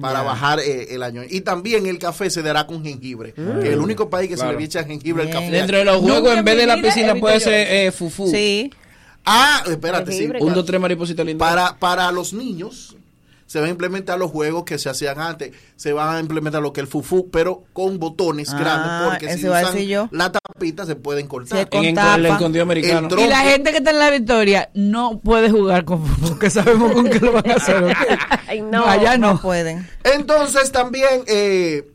para bajar eh, el año. Y también el café se dará con jengibre, que es el único país que se le echa jengibre al café. Dentro de los juegos, en vez de la piscina, puede ser eh, fufú. Sí. Ah, espérate, sí. Un, dos, tres maripositas lindas. Para, para los niños se van a implementar los juegos que se hacían antes. Se van a implementar lo que es el fufú, pero con botones Ah, grandes, porque si usan decir yo. la tapita se pueden cortar. Se en, el escondido americano. El Y la gente que está en la victoria no puede jugar con fútbol, porque sabemos con qué lo van a hacer. Ay, no. allá no. No pueden. Entonces también eh,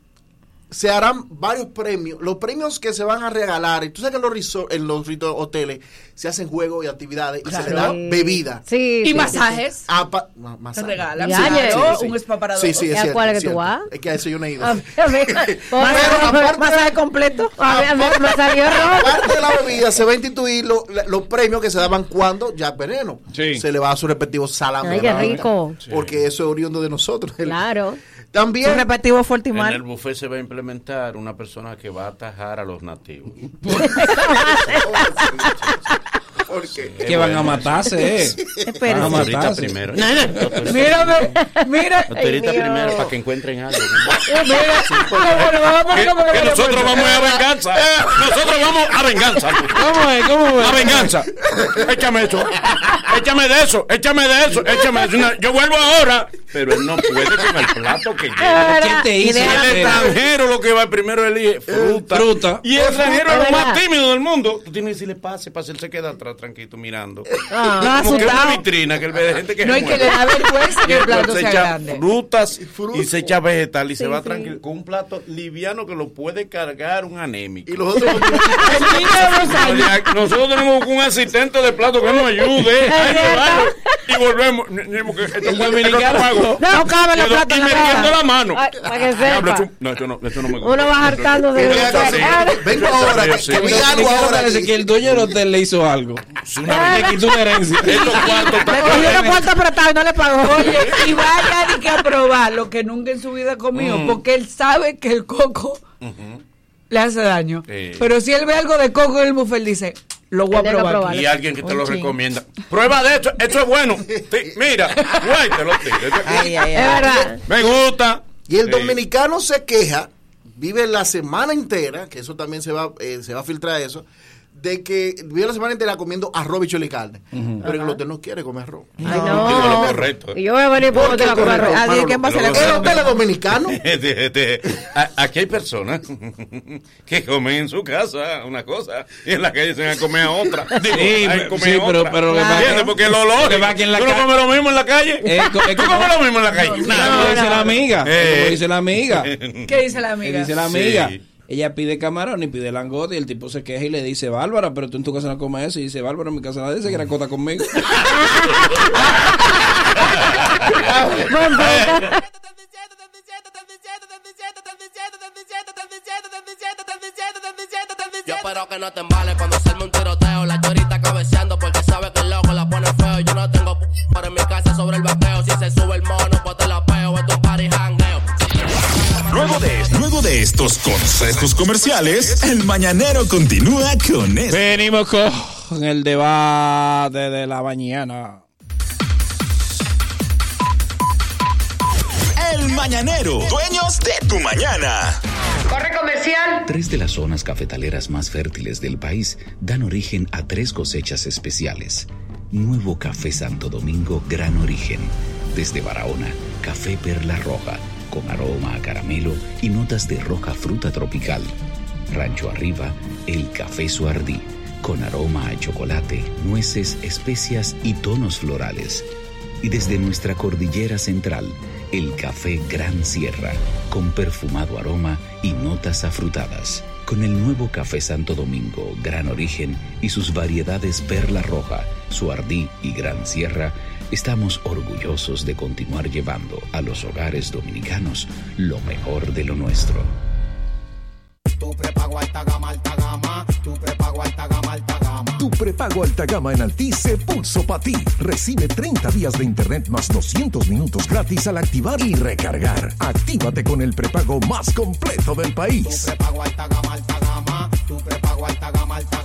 se harán varios premios. Los premios que se van a regalar, y tú sabes que en los, resort- en los resort- hoteles se hacen juegos y actividades y se le da Sí. bebida. Sí. Y sí, masajes. Ah, pa- Se regalan. Ya, Sí, ya, claro, sí, sí. Un spa para Sí, dos. sí, ¿Y es a cierto. cuál es que tú vas? Es que a eso yo no he ido. A mí- a mí- Pero aparte- Masaje completo. Aparte de la bebida, se va a instituir lo- los premios que se daban cuando Jack Veneno. Sí. Se le va a su respectivo salame. Ay, qué rico. Porque eso es oriundo de nosotros. Claro. También. Un En el buffet se va a implementar una persona que va a atajar a los nativos. ¿Por qué? que van a matarse, eh. Van a matarse. primero. Mírame, mira. Autorita Ay, Dios. primero para que encuentren algo. Que- que nosotros vamos a venganza. Nosotros vamos a venganza. ¿Cómo es? ¿Cómo es? A venganza. Échame eso. Échame de eso. Échame de eso. Échame de eso. Yo vuelvo ahora. Pero él no puede con el plato que lleva. ¿Quién te hizo? El Eh, extranjero lo que va primero elige fruta. Fruta. Y el extranjero es lo más tímido del mundo. Tú tienes que decirle pase, pase. Él se queda atrás tranquilo mirando. No, Como que es una vitrina que él ve de gente que No, se y que mueve. le da vergüenza que el plato se sea echa grande. frutas y se echa vegetal y se Sí, va sí. tranquilo con un plato liviano que lo puede cargar un anémico. Y los otros. Nosotros tenemos un asistente de plato que nos ayude. Y volvemos. No cabe yo- platos Y en la metiendo la mano. Ay, para que Diablo, sepa. esto- No, esto no, esto no me gusta. Uno va hartando de. Ah, Vengo ahora, que, vi algo ahora. que el dueño del hotel le hizo algo. Le quitó una herencia. Le cogió los cuartos apretados y no le pagó. Oye, y vaya ni que a probar lo que nunca en su vida ha comido, porque él sabe que el coco le hace daño. Sí. Pero si él ve algo de coco en el buffet, él dice, lo voy a probar. Y alguien que te lo recomienda. Prueba de esto, esto es bueno. Sí, mira, guay, te lo tiro. Ay, ay, Es ay. verdad. Me gusta. Y el Sí. dominicano se queja, vive la semana entera, que eso también se va, eh, se va a filtrar eso, de que vive la semana entera comiendo arroz, bichuela y carne. Pero en el hotel no quiere comer arroz. Ay, Digo lo no. correcto. Y yo voy a venir por ¿Por qué hotel a comer arroz. Adiós, Manolo? ¿quién va a hacer la El hotel es dominicano. Este, este, a- aquí hay personas que comen en su casa una cosa y en la calle se van a comer a otra. Digo, Sí, pero- comer sí, pero- otra. pero lo que pasa- ¿Entiendes? Porque lo lógico. Que pasa que en la ¿Tú no comes lo mismo en la calle? ¿Tú comes lo mismo en la calle? Como dice la amiga. Eh. Como dice la amiga. ¿Qué dice la ¿Qué amiga? dice la amiga? Ella pide camarón y pide langote y el tipo se queja y le dice, Bárbara, pero tú en tu casa no comes eso. Y dice, Bárbara, en mi casa nadie se quiere acota conmigo. Yo espero que no te embales cuando se arme un tiroteo. La chorita cabeceando porque sabe que el loco la pone feo. Yo no tengo p para en mi casa sobre el vaqueo. Si se sube el mono, pues te la peo. Esto es un party jangueo. Luego de, luego de estos consejos comerciales, el mañanero continúa con esto. Venimos con el debate de la mañana. El mañanero, dueños de tu mañana. Tres de las zonas cafetaleras más fértiles del país dan origen a tres cosechas especiales. Nuevo Café Santo Domingo Gran Origen. Desde Barahona, Café Perla Roja, con aroma a caramelo y notas de roja fruta tropical. Rancho Arriba, el Café Suardí, con aroma a chocolate, nueces, especias y tonos florales. Y desde nuestra cordillera central, el café Gran Sierra, con perfumado aroma y notas afrutadas. Con el nuevo café Santo Domingo, Gran Origen y sus variedades Perla Roja, Suardí y Gran Sierra, estamos orgullosos de continuar llevando a los hogares dominicanos lo mejor de lo nuestro. Tu prepago alta gama, alta gama. Tu prepago alta gama, alta gama. Tu prepago alta gama en Altis se pulso para ti. Recibe 30 días de internet más 200 minutos gratis al activar y recargar. Actívate con el prepago más completo del país. Prepago alta gama, alta gama. Tu prepago alta gama, alta gama.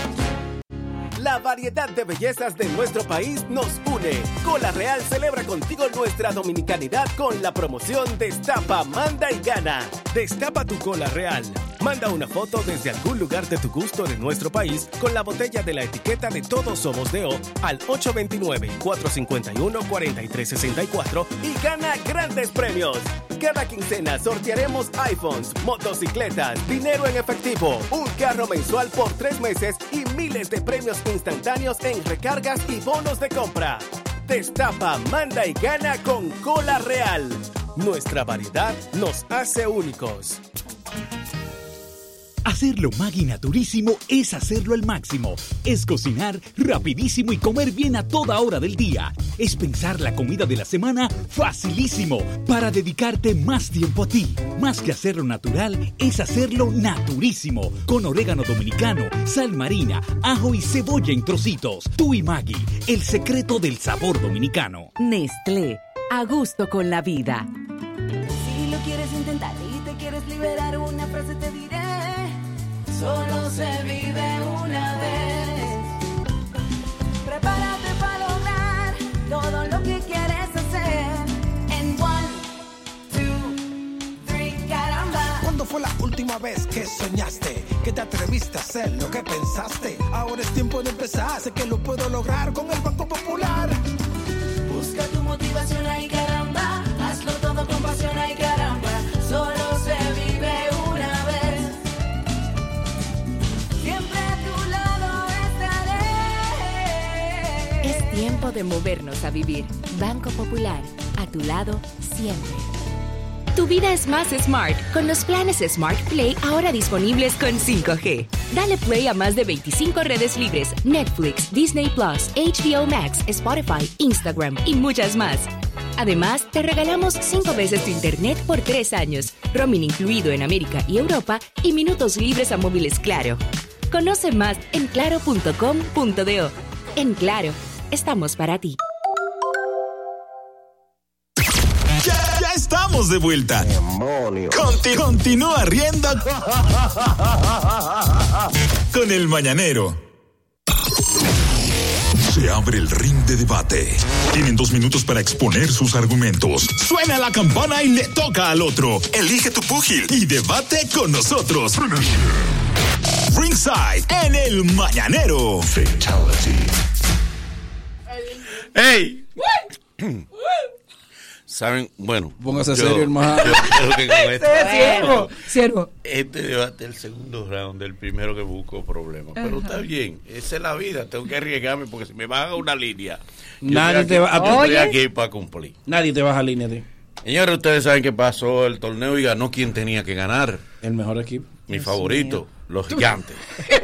La variedad de bellezas de nuestro país nos une. Cola Real celebra contigo nuestra dominicanidad con la promoción Destapa, Manda y Gana. Destapa tu cola real. Manda una foto desde algún lugar de tu gusto de nuestro país con la botella de la etiqueta de Todos Somos de O al 829-451-4364 y gana grandes premios. Cada quincena sortearemos iPhones, motocicletas, dinero en efectivo, un carro mensual por tres meses y miles de premios instantáneos en recargas y bonos de compra. Destapa, manda y gana con Cola Real. Nuestra variedad nos hace únicos. Hacerlo Maggi Naturísimo es hacerlo al máximo. Es cocinar rapidísimo y comer bien a toda hora del día. Es pensar la comida de la semana facilísimo para dedicarte más tiempo a ti. Más que hacerlo natural, es hacerlo naturísimo. Con orégano dominicano, sal marina, ajo y cebolla en trocitos. Tú y Maggi, el secreto del sabor dominicano. Nestlé, a gusto con la vida. Solo se vive una vez. Prepárate para lograr todo lo que quieres hacer. En one, two, three, caramba. ¿Cuándo fue la última vez que soñaste? Que te atreviste a hacer lo que pensaste. Ahora es tiempo de empezar. Sé que lo puedo lograr con el Banco Popular. Busca tu motivación ahí, caramba. De movernos a vivir. Banco Popular, a tu lado siempre. Tu vida es más smart con los planes Smart Play ahora disponibles con 5G. Dale play a más de 25 redes libres, Netflix, Disney Plus, HBO Max, Spotify, Instagram y muchas más. Además, te regalamos 5 veces tu internet por 3 años, roaming incluido en América y Europa y minutos libres a móviles Claro. Conoce más en claro.com.do. En Claro, estamos para ti. Ya, ya estamos de vuelta. Conti- continúa riendo con el mañanero. Se abre el ring de debate. Tienen dos minutos para exponer sus argumentos. Suena la campana y le toca al otro. Elige tu púgil y debate con nosotros. Ringside en el mañanero. Fatality. ¡Ey! ¿Saben? Bueno. Póngase yo- serio, hermano. yo creo que con esto- Siervo, siervo. Este debate es el segundo round, el primero que busco problemas. Pero Ajá. está bien, esa es la vida. Tengo que arriesgarme porque si me van a una línea. Nadie estoy te va a- estoy aquí para cumplir. Nadie te baja a línea, tío. Señores, ustedes saben que pasó el torneo y ganó quien tenía que ganar. El mejor equipo. Mi favorito, los gigantes.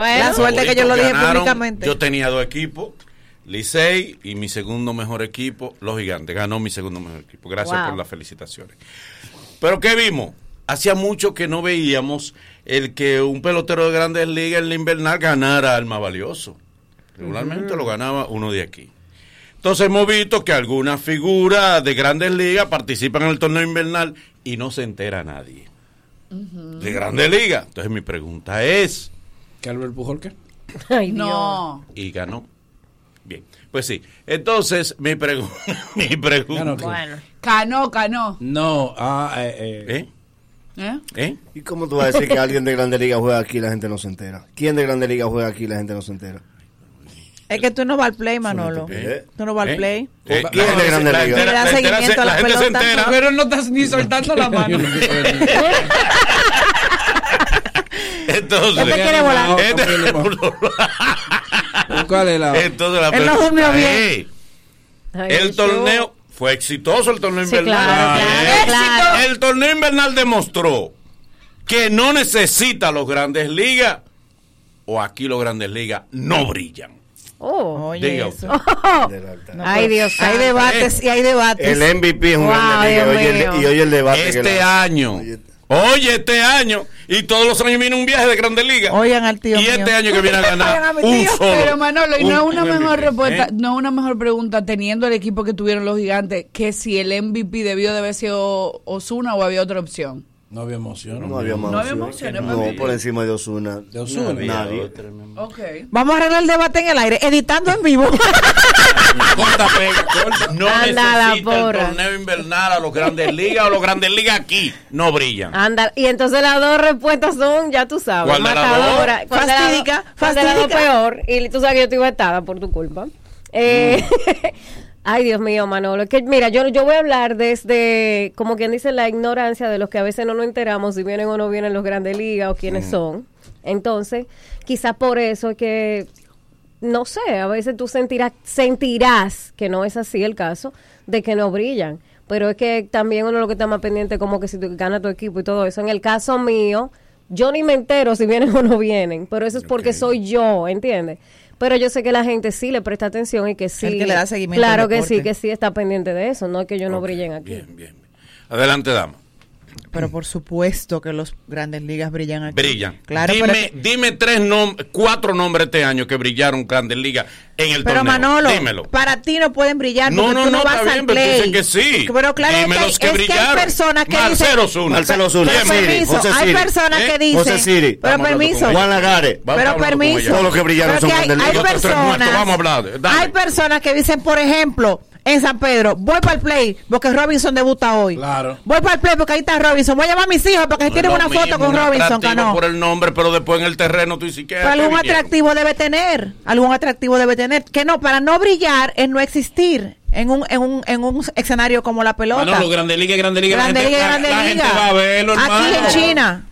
La suerte que yo lo dije Ganaron. públicamente. Yo tenía dos equipos, Licey y mi segundo mejor equipo, los gigantes. Ganó mi segundo mejor equipo. Gracias Wow. por las felicitaciones. Pero ¿qué vimos? Hacía mucho que no veíamos el que un pelotero de grandes ligas en la invernal ganara al más valioso. Regularmente lo ganaba uno de aquí. Entonces hemos visto que algunas figuras de grandes ligas participan en el torneo invernal y no se entera nadie. De grandes ligas. Entonces mi pregunta es... ¿Que Albert Pujol qué? Ay, No. y ganó. Bien, pues sí. Entonces, mi, pregu- mi pregunta. Ganó, ¿qué? Cano, cano. No, ah, eh, eh. ¿Eh? ¿Y cómo tú vas a decir que alguien de Grande Liga juega aquí y la gente no se entera? ¿Quién de Grande Liga juega aquí y la gente no se entera? Es que tú no vas al play, Manolo. ¿Eh? Tú no vas al ¿Eh? play. ¿Eh? ¿Quién es de Grande la- Liga? le da seguimiento a la pelota, pero no estás ni soltando la mano. Entonces, Este quiere volar. Este- ¿Cuál es la? Entonces la Él no bien. Ay, el torneo fue exitoso el torneo Sí, invernal. claro, claro, ¿Eh? claro. El torneo invernal demostró que no necesita los grandes ligas o aquí los grandes ligas no brillan. Oh, Diga eso. usted. Ay, Dios Hay debates y hay debates. El MVP es un Wow, Grande Liga. Dios Oye, el- y hoy el debate. que Este la- año. Oye, este año. Y todos los años viene un viaje de Grandes Ligas. Oigan al tío Y mío. este año que viene a ganar mi un tío. solo. Pero Manolo, y no es un- una un mejor MVP, respuesta, ¿eh? no es una mejor pregunta teniendo el equipo que tuvieron los gigantes, que si el MVP debió de haber sido Osuna o había otra opción. No había emoción. No había más. No había emociones, No, por encima de Osuna. De Ozuna. Nadie. Ok. Vamos a arreglar el debate en el aire, editando en vivo. Corta, pega, corta. No Anda la necesita el porra. torneo invernal a los Grandes Ligas o los Grandes Ligas aquí. No brillan. Anda, y entonces las dos respuestas son, ya tú sabes, ¿Cuál de las matadora. dos fastídica. peor? Y tú sabes que yo estoy vetada por tu culpa. Eh, Ay, Dios mío, Manolo. Es que, mira, yo, yo voy a hablar desde, como quien dice, la ignorancia de los que a veces no nos enteramos si vienen o no vienen los grandes ligas o quiénes son. Entonces, quizás por eso es que, no sé, a veces tú sentirás, sentirás que no es así el caso, de que no brillan. Pero es que también uno lo que está más pendiente como que si tú gana tu equipo y todo eso. En el caso mío, yo ni me entero si vienen o no vienen, pero eso es porque soy yo, ¿entiendes? Pero yo sé que la gente sí le presta atención y que sí. El que le da seguimiento Claro que sí, que sí está pendiente de eso, no es que yo no brillen aquí. Bien, bien. Adelante, dama. Pero por supuesto que los grandes ligas brillan aquí. Brillan. Claro, dime, pero, dime tres nom cuatro nombres este año que brillaron Grandes Ligas en el pero torneo. Manolo, Dímelo. para ti no pueden brillar No, no, tú no, no, vas está al bien, pero tú play. que sí. Pero claro Dime que, los que es que hay brillaron. personas que Marcelo dicen... Osuna. Marcelo Osuna. Pero José Siri, permiso, José hay Siri. personas ¿Eh? que dicen... José Siri. Pero Vamos permiso. Juan Lagares. Pero permiso. Todos los que brillaron Pero son que hay, Grandes hay Ligas. Personas, vamos a hablar, dale. hay personas que dicen, por ejemplo, en San Pedro, voy para el play porque Robinson debuta hoy. Claro. Voy para el play porque ahí está Robinson. Voy a llamar a mis hijos para que se tiren No una foto con un Robinson, Cano. por el nombre, pero después en el terreno tú dices que Pero algún atractivo debe tener, algún atractivo debe tener. Que no, para no brillar es no existir en un, en un, en un escenario como la pelota. Manolo, Grandes Ligas. Grande la gente, Liga, la- Grande la gente Liga. va a verlo, Aquí hermano. en China.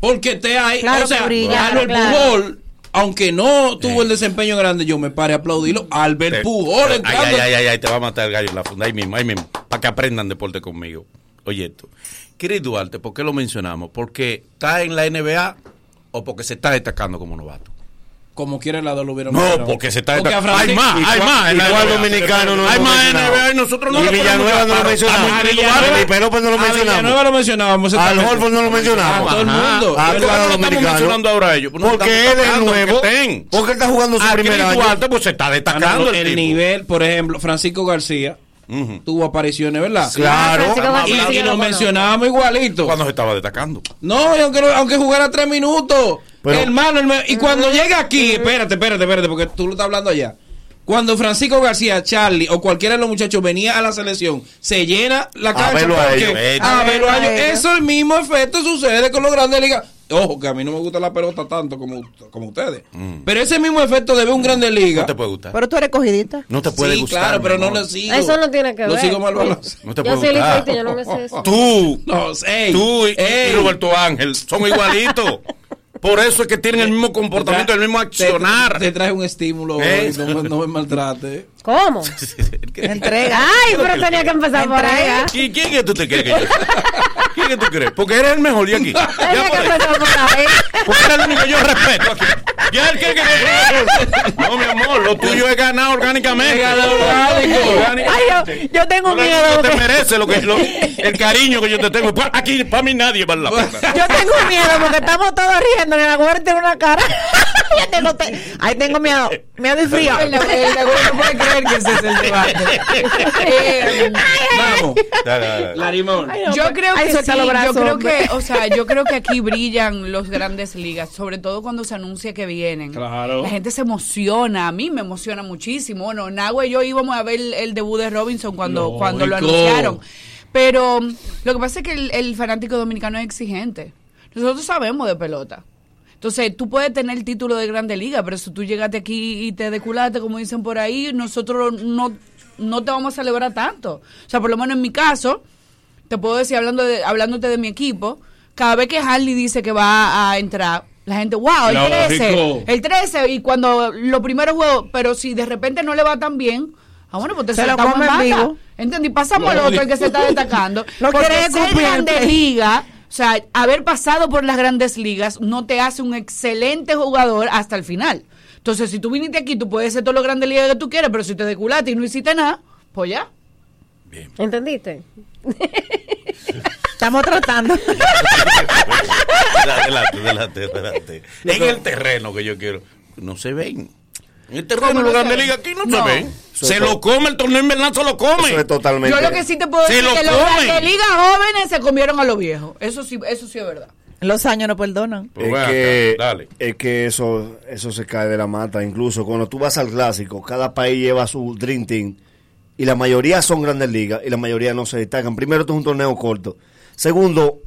Porque te hay, Claro o sea, que brilla, Albert claro. Pujol, aunque no tuvo el desempeño grande, yo me paré a aplaudirlo. Albert Pujol Ay, entrando. ay, ay, ay, ay, te va a matar el gallo en la funda. Ahí mismo, ahí mismo. Para que aprendan deporte conmigo. Oye esto. Chris Duarte, ¿por qué lo mencionamos? ¿Porque está en la NBA o porque se está destacando como novato? Como quiera el lado lo hubieran No, porque se está Porque a destacando. Hay más, hay más. Igual dominicano no Hay más. NBA y nosotros no Y lo Villanueva no lo mencionamos. Villanueva- Felipe López no lo a mencionamos. Villanueva lo mencionábamos. Al. Holford no lo mencionamos. A todo el mundo. Ah, claro, no estamos dominicano. mencionando ahora a ellos. No Porque él es destacando nuevo. Porque él está jugando su A primer año. Pues se está destacando Manolo, el, el nivel, por ejemplo, Francisco García tuvo apariciones, ¿verdad? Claro. Y, y nos mencionábamos igualito. Cuando se estaba destacando. No, y aunque, aunque jugara tres minutos. Pero- hermano, y cuando llega aquí, espérate, espérate, espérate, porque tú lo estás hablando allá. Cuando Francisco García, Charlie o cualquiera de los muchachos venía a la selección, se llena la cancha. verlo a ellos. A verlo a A ellos. ellos. Eso el mismo efecto sucede con los grandes ligas. Ojo, que a mí no me gusta la pelota tanto como, como ustedes. Pero ese mismo efecto de ver un grande liga. No te puede gustar. Pero tú eres cogidita. No te puede sí, gustar. claro, pero no lo sigo. Eso no tiene que Lo ver. sigo mal. No te Yo puede soy gustar. yo no me sé eso. Tú, No, ey, tú y. Roberto Ángel son igualitos. Por eso es que tienen el mismo comportamiento, el mismo accionar. Te, te trae un estímulo, ¿Eh? no, me- no me maltrate. ¿Cómo? Entrega. Ay, pero tenía que empezar por ahí. ¿Y quién que tú te crees que yo soy? ¿Quién que tú crees? Porque eres el mejor de aquí. Tenía Ya que empezar por ahí. Porque eres el único que yo respeto aquí. Ya el que, que yo- No, mi amor, lo tuyo es ganar orgánicamente. Ganar orgánico. Orgánicamente. Ay, yo, yo tengo miedo. te mereces lo que, lo- el cariño que yo te tengo. Aquí, para mí nadie va a la pena. Yo tengo miedo porque estamos todos riendo y la muerte en una cara. Ahí tengo miedo. Miedo y frío. El el no puede creer que ese es el debate. Eh, Vamos, Dale, dale, dale. Larimón. yo creo que sí, yo creo o sea, yo creo que aquí brillan los grandes ligas, sobre todo cuando se anuncia que vienen. Claro. La gente se emociona, a mí me emociona muchísimo. Bueno, Nagua y yo íbamos a ver el, el debut de Robinson cuando, Lógico. cuando lo anunciaron. Pero lo que pasa es que el, el fanático dominicano es exigente. Nosotros sabemos de pelota. Entonces, tú puedes tener el título de Grande Liga, pero si tú llegaste aquí y te deculaste, como dicen por ahí, nosotros no, no te vamos a celebrar tanto. O sea, por lo menos en mi caso, te puedo decir, hablando de, hablándote de mi equipo, cada vez que Harley dice que va a entrar, la gente, wow, el Lógico. 13, el 13, y cuando los primeros juegos, pero si de repente no le va tan bien, ah, bueno, pues te Se lo come en vivo. ¿Entendí? Pasamos al otro, el que se está destacando. Lo Porque ser grande liga, sea, haber pasado por las grandes ligas no te hace un excelente jugador hasta el final. Entonces, si tú viniste aquí, tú puedes ser todo lo grande liga que tú quieras, pero si te deculaste y no hiciste nada, pues ya. ¿Entendiste? Estamos tratando. Adelante, adelante, adelante. En el terreno que yo quiero. No se ven. En el terreno de la Grande Liga aquí no, No. se Se lo come, el torneo invernal se lo come. Eso es totalmente. Yo lo que sí te puedo Se decir lo es que los comen. grandes ligas jóvenes se comieron a los viejos. Eso sí, eso sí es verdad. Los años no perdonan. Pues es que, acá, dale. es que eso, eso se cae de la mata. Incluso cuando tú vas al clásico, cada país lleva su Dream Team y la mayoría son grandes ligas y la mayoría no se destacan. Primero, esto es un torneo corto. Segundo,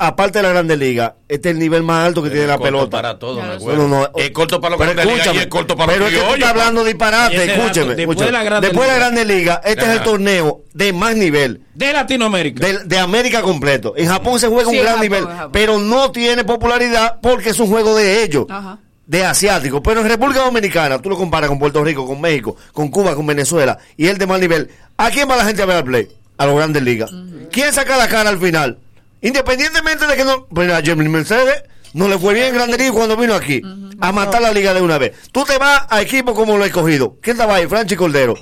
aparte de la grandes ligas, este es el nivel más alto que tiene la corto pelota. para todo, No, no, no. Es corto para los Pero grandes ligas y escúchame, es corto para pero los es que tú criollos. estás hablando disparate, escúcheme. después escúcheme. de la Grande Después de la Liga. Grande Liga, este es el torneo de más nivel. De Latinoamérica. De, de América completo. En Japón se juega Sí, un gran Japón, nivel, pero no tiene popularidad porque es un juego de ellos, Ajá. de asiáticos. Pero en República Dominicana, tú lo comparas con Puerto Rico, con México, con Cuba, con Venezuela, y el de más nivel. ¿A quién va la gente a ver al play? A los grandes ligas. ¿Quién saca la cara al final? Independientemente de que no. Pero a Jeremy Mercedes no le fue bien en Grande Liga cuando vino aquí a matar la liga de una vez. Tú te vas a equipos como lo he cogido. ¿Quién estaba ahí? Franchi Cordero.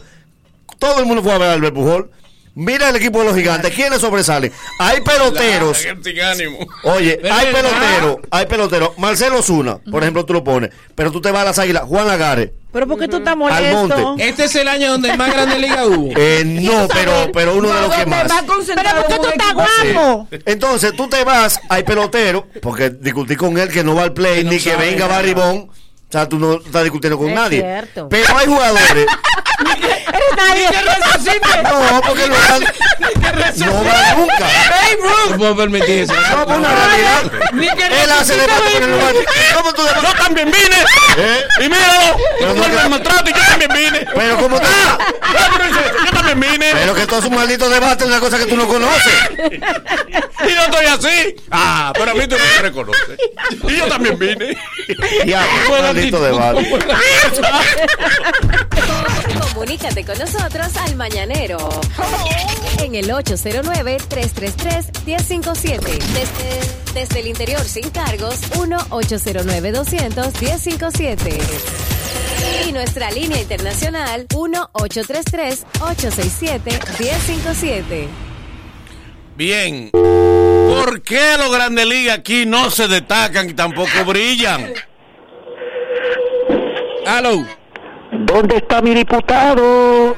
Todo el mundo fue a ver a Albert Pujol. Mira el equipo de los gigantes. ¿Quiénes sobresalen? Hay peloteros. Oye, hay es peloteros. Hay peloteros. Marcelo Zuna, por ejemplo, tú lo pones. Pero tú te vas a las águilas. Juan Lagares. Pero ¿por qué tú estás Al molesto? monte. Este es el año donde más grande liga hubo. Eh, no, pero, pero uno de los que más. Pero ¿por qué tú estás guapo? Entonces tú te vas, hay pelotero, porque discutí con él que no va al play, no ni que venga Bond. O sea, tú no estás discutiendo con Es nadie. cierto. Pero hay jugadores. Eres nadie. no, porque no van, no van nunca. No puedo permitir eso. No, por una realidad. Él hace de pato con el lugar. ¿Cómo tú Yo también vine. ¿Eh? Y Yo que- me maltrato y yo también vine. Pero ¿cómo está? Ah, Yo también vine. Pero que todo es un maldito debate, una cosa que tú no conoces. Y yo estoy así. Ah, pero a mí tú no me reconoces. Y yo también vine. Ya, un maldito debate. Comunícate con nosotros al Mañanero. En el 809-333-1057. Desde, el interior sin cargos, 1-809-200-1057. Y nuestra línea internacional, 1-833-867-1057. Bien. ¿Por qué los grandes ligas aquí no se destacan y tampoco brillan? Aló. ¿Dónde está mi diputado?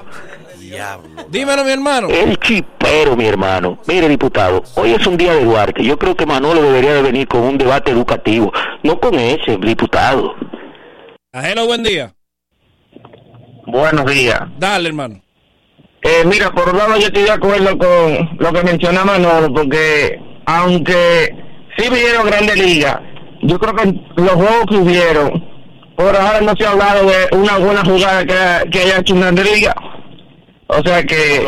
Diablo. Dímelo, mi hermano. El chipero, mi hermano. Mire, diputado, hoy es un día de Duarte. Yo creo que Manolo debería de venir con un debate educativo, no con ese, diputado. Hello, buen día. Buenos días. Dale, hermano. Eh, mira, por un lado yo estoy de acuerdo con lo que menciona Manolo, porque aunque sí vieron Grande Liga, yo creo que los juegos que hubieron, por ahora no se ha hablado de una buena jugada que, que haya hecho Grande Liga. O sea que...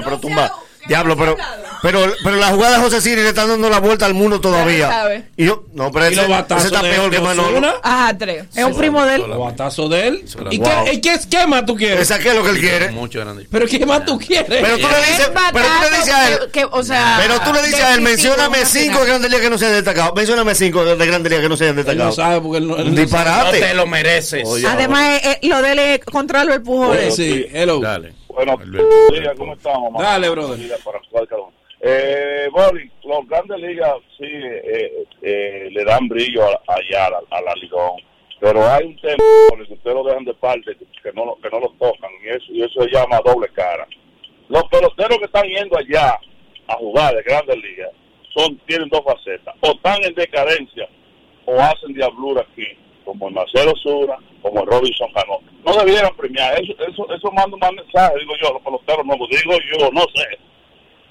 Diablo, pero, pero, pero la jugada de José Siri le están dando la vuelta al mundo todavía. Y yo, no, pero ¿Y ese, ese está peor que Manolo. Ajá, tres. Es un primo de él. Los batazos de él. ¿Y Wow. qué, y qué esquema tú quieres? Ese es lo que él quiere. Mucho grande. ¿Pero qué más tú quieres? Pero tú le dices, pero tú le dices a él, Que, o sea, pero tú le dices a él, mencióname cinco de. Grandes Ligas que no se han destacado. Mencióname cinco de Grandes Ligas que no se hayan Él no destacado. sabe porque él no. él Un no disparate. No te lo mereces. Oye, Además, eh, eh, lo de él es contra Albert Pujol. Sí, hello. Dale. Bueno, días, ¿cómo estamos? mamá? Dale, brother. Días para jugar cada uno. Eh, Boli, los grandes ligas sí eh, eh, le dan brillo a- allá a la, a la ligón, pero hay un tema con el que ustedes lo dejan de parte que no, lo- que no lo tocan y eso, y eso se llama doble cara. Los peloteros que están yendo allá a jugar de grandes ligas son tienen dos facetas, o están en decadencia o hacen diablura aquí, como el Marcelo Sura, como el Robinson Cano. No debieran premiar, eso, eso, eso manda un mal mensaje, digo yo, los peloteros no, digo yo, no sé.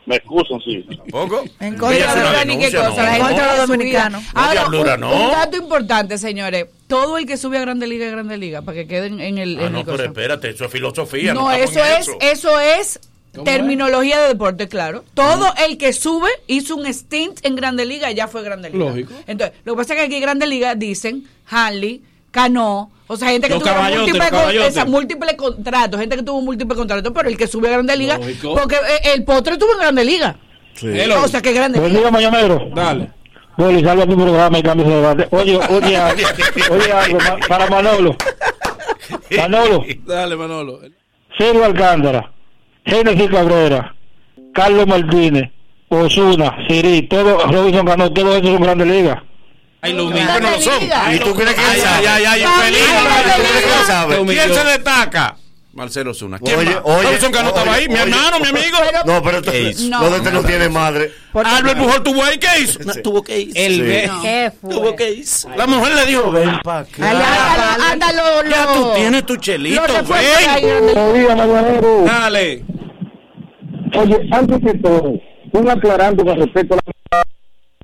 Me excusan, sí. ¿Poco? En contra de los ni qué cosa, la gente de los dominicanos. Ahora, un, no. un dato importante, señores. Todo el que sube a Grande Liga Grande Liga, para que queden en el, Ah, en no, el pero cosa. espérate, eso es filosofía. No, estamos eso en es, eso es terminología de deporte, claro. Todo el que sube hizo un stint en Grande Liga y ya fue Grande Liga. Lógico. Entonces, lo que pasa es que aquí en Grande Liga dicen Harley, Cano, o sea, gente que Los tuvo múltiples, con- contratos, gente que tuvo múltiples contratos, pero el que sube a Grande Liga, Lógico. porque eh, el potro estuvo en Grande Liga. Hello. O sea, que Grande Liga. mañanero. Dale. Boli, salva tu programa y cambia de debate. Oye, oye, oye algo para Manolo. Manolo, Dale, Manolo. Sergio Alcántara, Genesis Cabrera, Carlos Martínez, Osuna, Siri, todo, Robinson Cano, todos esos son grandes ligas. Ay, lo Bueno, no lo son. ¿Y tú crees que Ay, él sabe? ay, ay, Ay, infeliz. ay, ay, ¿tú crees que él sabe? ¿Quién se destaca? Marcelo Zuna. ¿Quién Oye, más? oye, Robinson Cano estaba ahí, mi oye, hermano, mi amigo. No, pero esto- Ey, lo de este no tiene madre. Albert Pujol tuvo ahí, ¿qué hizo? No, tuvo que ir. El Sí. No. ¿Qué fue? Tuvo que ir. La mujer le dijo, ven pa' acá. Ándalo, ándalo, Ya tú tienes tu chelito, que ven. Dale. Oye, antes de todo, un aclarando con respecto a la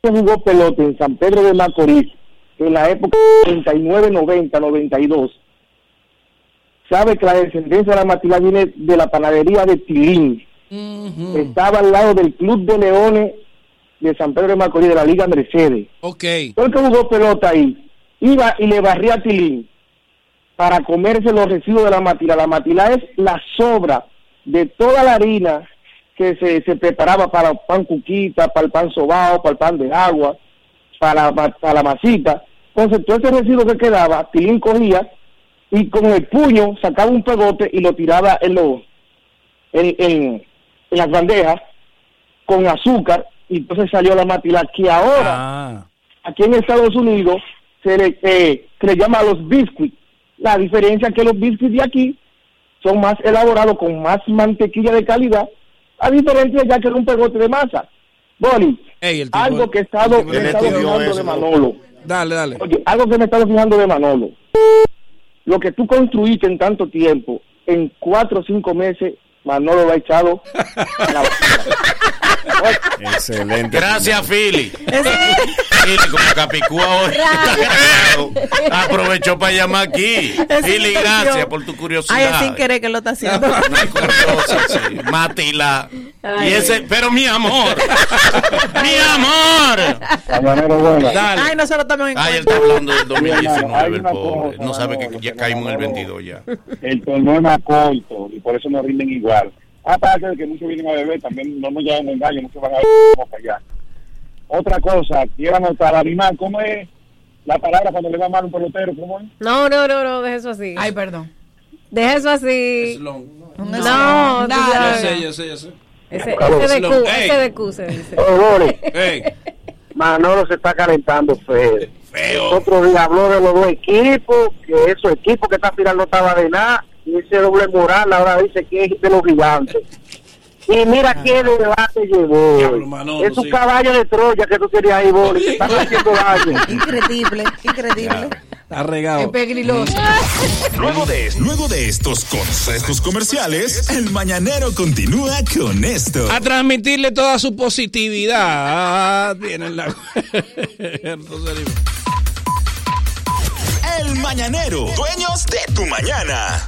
que jugó pelota en San Pedro de Macorís en la época 39, 90, 92. Sabe que la descendencia de la Matila viene de la panadería de Tilín. Estaba al lado del Club de Leones de San Pedro de Macorís de la Liga Mercedes. Ok. Todo el que jugó pelota ahí iba y le barría a Tilín para comerse los residuos de la matila. La matila es la sobra de toda la harina que se, se preparaba para el pan cuquita, para el pan sobao, para el pan de agua, para, la ma- para la masita. Entonces, todo ese residuo que quedaba, Tilín cogía y con el puño sacaba un pegote y lo tiraba en, los en, en, en las bandejas con azúcar y entonces salió la matila que ahora Ah. aquí en Estados Unidos se le, eh, se le llama los biscuits. La diferencia es que los biscuits de aquí son más elaborados con más mantequilla de calidad, a diferencia ya que era un pegote de masa. Boli, Ey, el tipo- algo que he estado, he fijando eso, de ¿no? Manolo. Dale, dale. Oye, algo que me he estado fijando de Manolo. Lo que tú construiste en tanto tiempo, en cuatro o cinco meses, Manolo lo ha echado la Excelente. Gracias, Philly. Philly, como Capicúa hoy. Aprovechó para llamar aquí. Es Philly, gracias por tu curiosidad. Ay, sin querer que lo está haciendo. Sí. Matila. Y ese, pero mi amor. mi amor. Ay, nosotros estamos en Ay, él está hablando del Hay 2019, el pobre. cosa, No sabe que ya caímos en el Manolo- 22 ya. el torneo es más corto y por eso no rinden igual. Aparte de que muchos vienen a beber, también no nos llevan engaño, muchos van a beber allá. Otra cosa, quiero anotar, animal, ¿cómo es la palabra cuando le va mal un pelotero? ¿Cómo es? No, no, no, no, deja eso así. Ay, perdón. Deja eso así. Long. No, No, tú nada. Yo sé, yo sé, yo sé. Ese, ese de. Q, ese de Q se dice. Manolo se está calentando feo. feo. Otro día habló de los dos equipos, que esos equipos que esta final no estaba de nada, y ese doble moral ahora dice que es de los gigantes. Y mira qué debate llevó. Es un sí. caballo de Troya que tú querías ahí, Boli. Te están haciendo daño. Increíble, increíble. Está regado. Es pegriloso. Luego de, luego de estos consejos comerciales, el mañanero continúa con esto. A transmitirle toda su positividad. Tienen la. Entonces. El mañanero, dueños de tu mañana.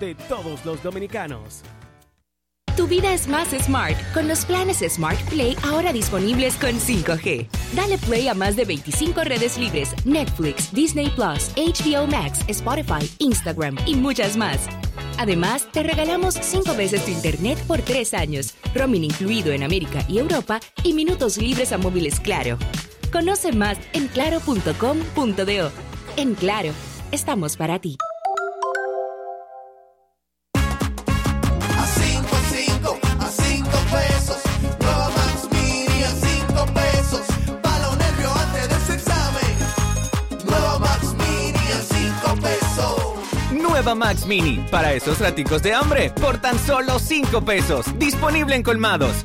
de todos los dominicanos. Tu vida es más smart con los planes Smart Play ahora disponibles con 5G. Dale play a más de 25 redes libres, Netflix, Disney Plus, HBO Max, Spotify, Instagram y muchas más. Además, te regalamos 5 veces tu internet por 3 años, roaming incluido en América y Europa y minutos libres a móviles Claro. Conoce más en claro.com.do. En Claro, estamos para ti. Max Mini, para esos raticos de hambre, por tan solo 5 pesos. Disponible en colmados.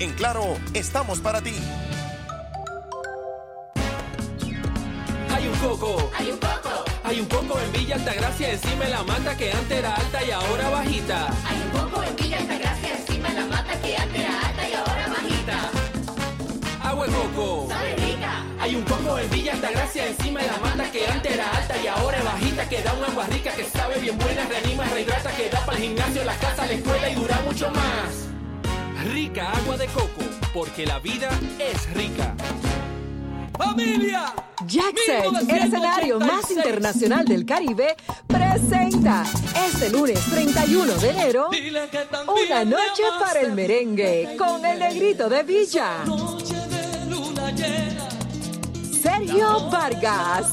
En Claro, estamos para ti. Hay un coco. Hay un coco. Hay un coco en Villa Altagracia encima de la mata que antes era alta y ahora bajita. Hay un poco en Villa Altagracia encima de la mata que antes era alta y ahora bajita. Agua de coco. Sabe rica. Hay un coco en Villa Altagracia encima de la mata que antes era alta y ahora es bajita que da un agua rica que sabe bien buena, reanima, rehidrata, que da para el gimnasio, la casa, la escuela y dura mucho más. Rica agua de coco, porque la vida es rica. ¡Familia! Jackset, el escenario más internacional del Caribe, presenta este lunes 31 de enero una noche para el merengue con el negrito de Villa. Sergio Vargas,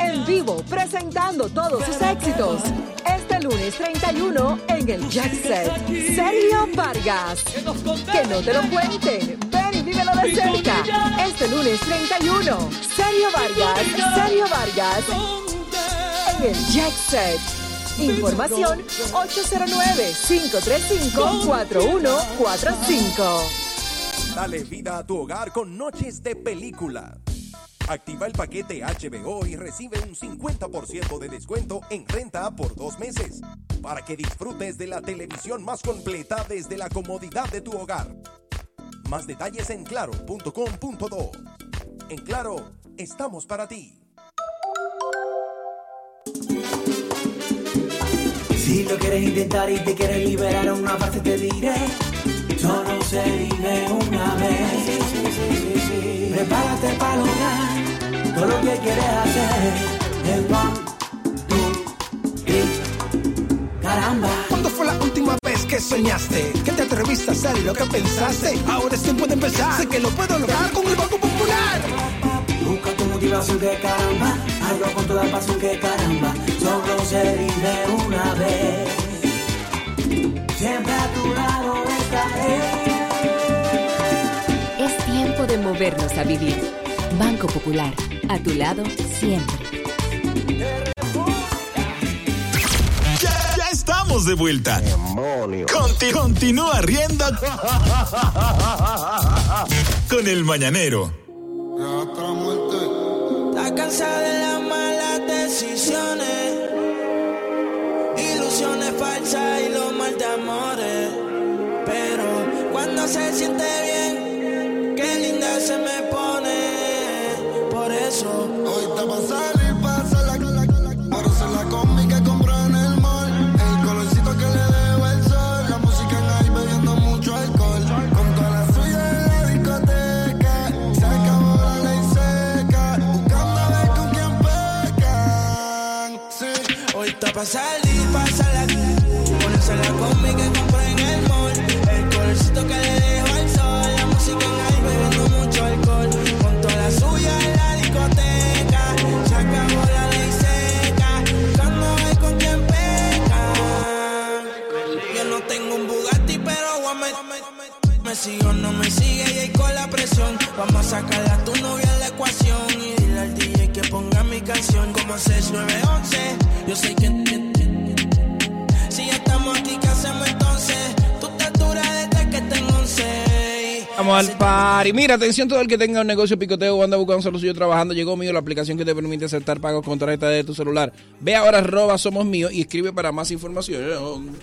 en vivo presentando todos sus éxitos. Este lunes 31 en el Jackset. Sergio Vargas. Que no te lo cuenten. Ven y vívelo de cerca. Este lunes 31. Sergio Vargas. Sergio Vargas. En el Jackset. Información 809-535-4145. Dale vida a tu hogar con noches de película. Activa el paquete HBO y recibe un 50% de descuento en renta por dos meses para que disfrutes de la televisión más completa desde la comodidad de tu hogar. Más detalles en claro.com.do. En Claro, estamos para ti. Si lo quieres intentar y te quieres liberar una parte te diré Solo se vive una vez Prepárate para lograr todo lo que quieres hacer El one, two, three, caramba ¿Cuándo fue la última vez que soñaste? Que te atreviste a hacer lo que pensaste. Ahora es tiempo de empezar. Sé que lo puedo lograr con el Banco Popular. Busca tu motivación que caramba Hazlo con toda pasión que caramba Solo se vive una vez Siempre a tu lado estaré Es tiempo de movernos a vivir. Banco Popular, a tu lado siempre. Ya, ya estamos de vuelta. Conti- continúa riendo con el mañanero. Está cansada de las malas decisiones, ilusiones falsas y los mal de amores. Se siente bien, qué linda se me pone. Por eso. Hoy está para salir, pasa la Por eso la combi que compró en el mall, el colorcito que le debo el sol, la música en ahí bebiendo mucho alcohol, con toda la suya en la discoteca, se acabó la ley seca, buscando a ver con quién pecan. Sí, hoy está para salir, pasa sigo, no me sigue y ahí con la presión. Vamos a sacarle a tu novia en la ecuación y dile al DJ que ponga mi canción como 6911. Yo sé que si estamos aquí, ¿qué hacemos entonces? Tú te duras desde que tengo 11. Vamos al par. Y mira, atención todo el que tenga un negocio picoteo o anda buscando solo suyo trabajando. Llegó mío la aplicación que te permite aceptar pagos con tarjeta de tu celular. Ve ahora arroba somos míos y escribe para más información.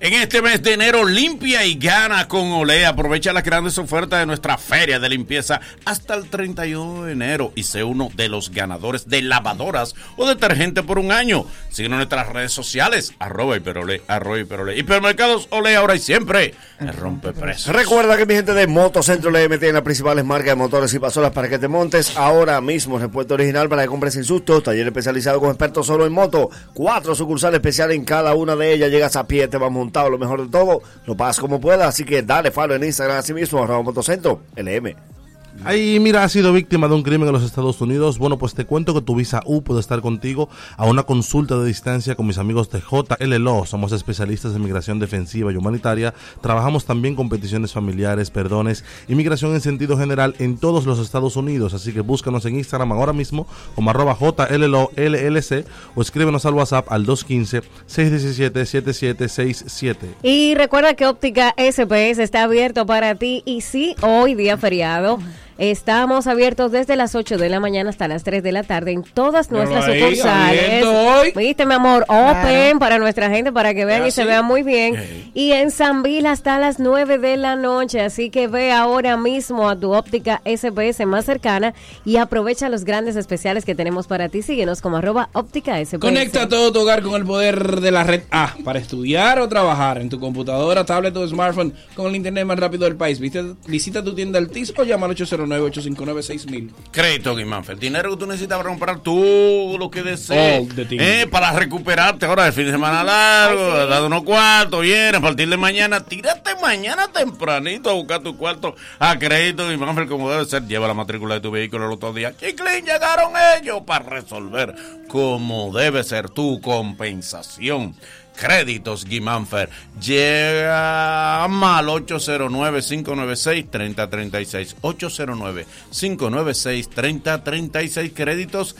En este mes de enero, limpia y gana con Olé. Aprovecha las grandes ofertas de nuestra feria de limpieza hasta el 31 de enero y sé uno de los ganadores de lavadoras o detergente por un año. Síguenos en nuestras redes sociales, arroba hiperolé, arroba hiperolé. Hipermercados Olé ahora y siempre. Rompe precios. Recuerda que mi gente de Motocentro LM tiene las principales marcas de motores y pasolas para que te montes ahora mismo. Repuesto original para que compres sin susto. Taller especializado con expertos solo en moto. Cuatro sucursales especiales en cada una de ellas. Llegas a pie, te vas montando lo mejor de todo, lo pagas como puedas. Así que dale follow en Instagram así mismo, arroba motocentro, LM. Ahí, mira, has sido víctima de un crimen en los Estados Unidos. Bueno, pues te cuento que tu visa U puede estar contigo a una consulta de distancia con mis amigos de JLLO. Somos especialistas en migración defensiva y humanitaria. Trabajamos también con peticiones familiares, perdones, inmigración en sentido general en todos los Estados Unidos. Así que búscanos en Instagram ahora mismo como arroba JLLO LLC o escríbenos al WhatsApp al 215-617-7767. Y recuerda que Óptica SPS está abierto para ti y sí, hoy día feriado. Estamos abiertos desde las 8 de la mañana hasta las 3 de la tarde en todas nuestras ahí, sucursales. hoy. Viste, mi amor, open Claro. para nuestra gente para que vean Ah, y se sí. vean muy bien. Y en San Bill hasta las 9 de la noche. Así que ve ahora mismo a tu óptica SPS más cercana y aprovecha los grandes especiales que tenemos para ti. Síguenos como arroba óptica SPS. Conecta todo tu hogar con el poder de la red A para estudiar o trabajar en tu computadora, tablet o smartphone con el internet más rápido del país. Visita, visita tu tienda Altis o llama al 809-859-6000. Crédito, Guimánfer. Dinero que tú necesitas para comprar todo lo que desees. Eh, para recuperarte ahora el fin de semana largo, has dado unos cuartos, viene a partir de mañana, tírate mañana tempranito a buscar tu cuarto a crédito, Guimánfer, como debe ser. Lleva la matrícula de tu vehículo el otro día. Chiclin, llegaron ellos para resolver como debe ser tu compensación. Créditos Guimánfer. Llama al 809-596-3036. 809-596-3036. Créditos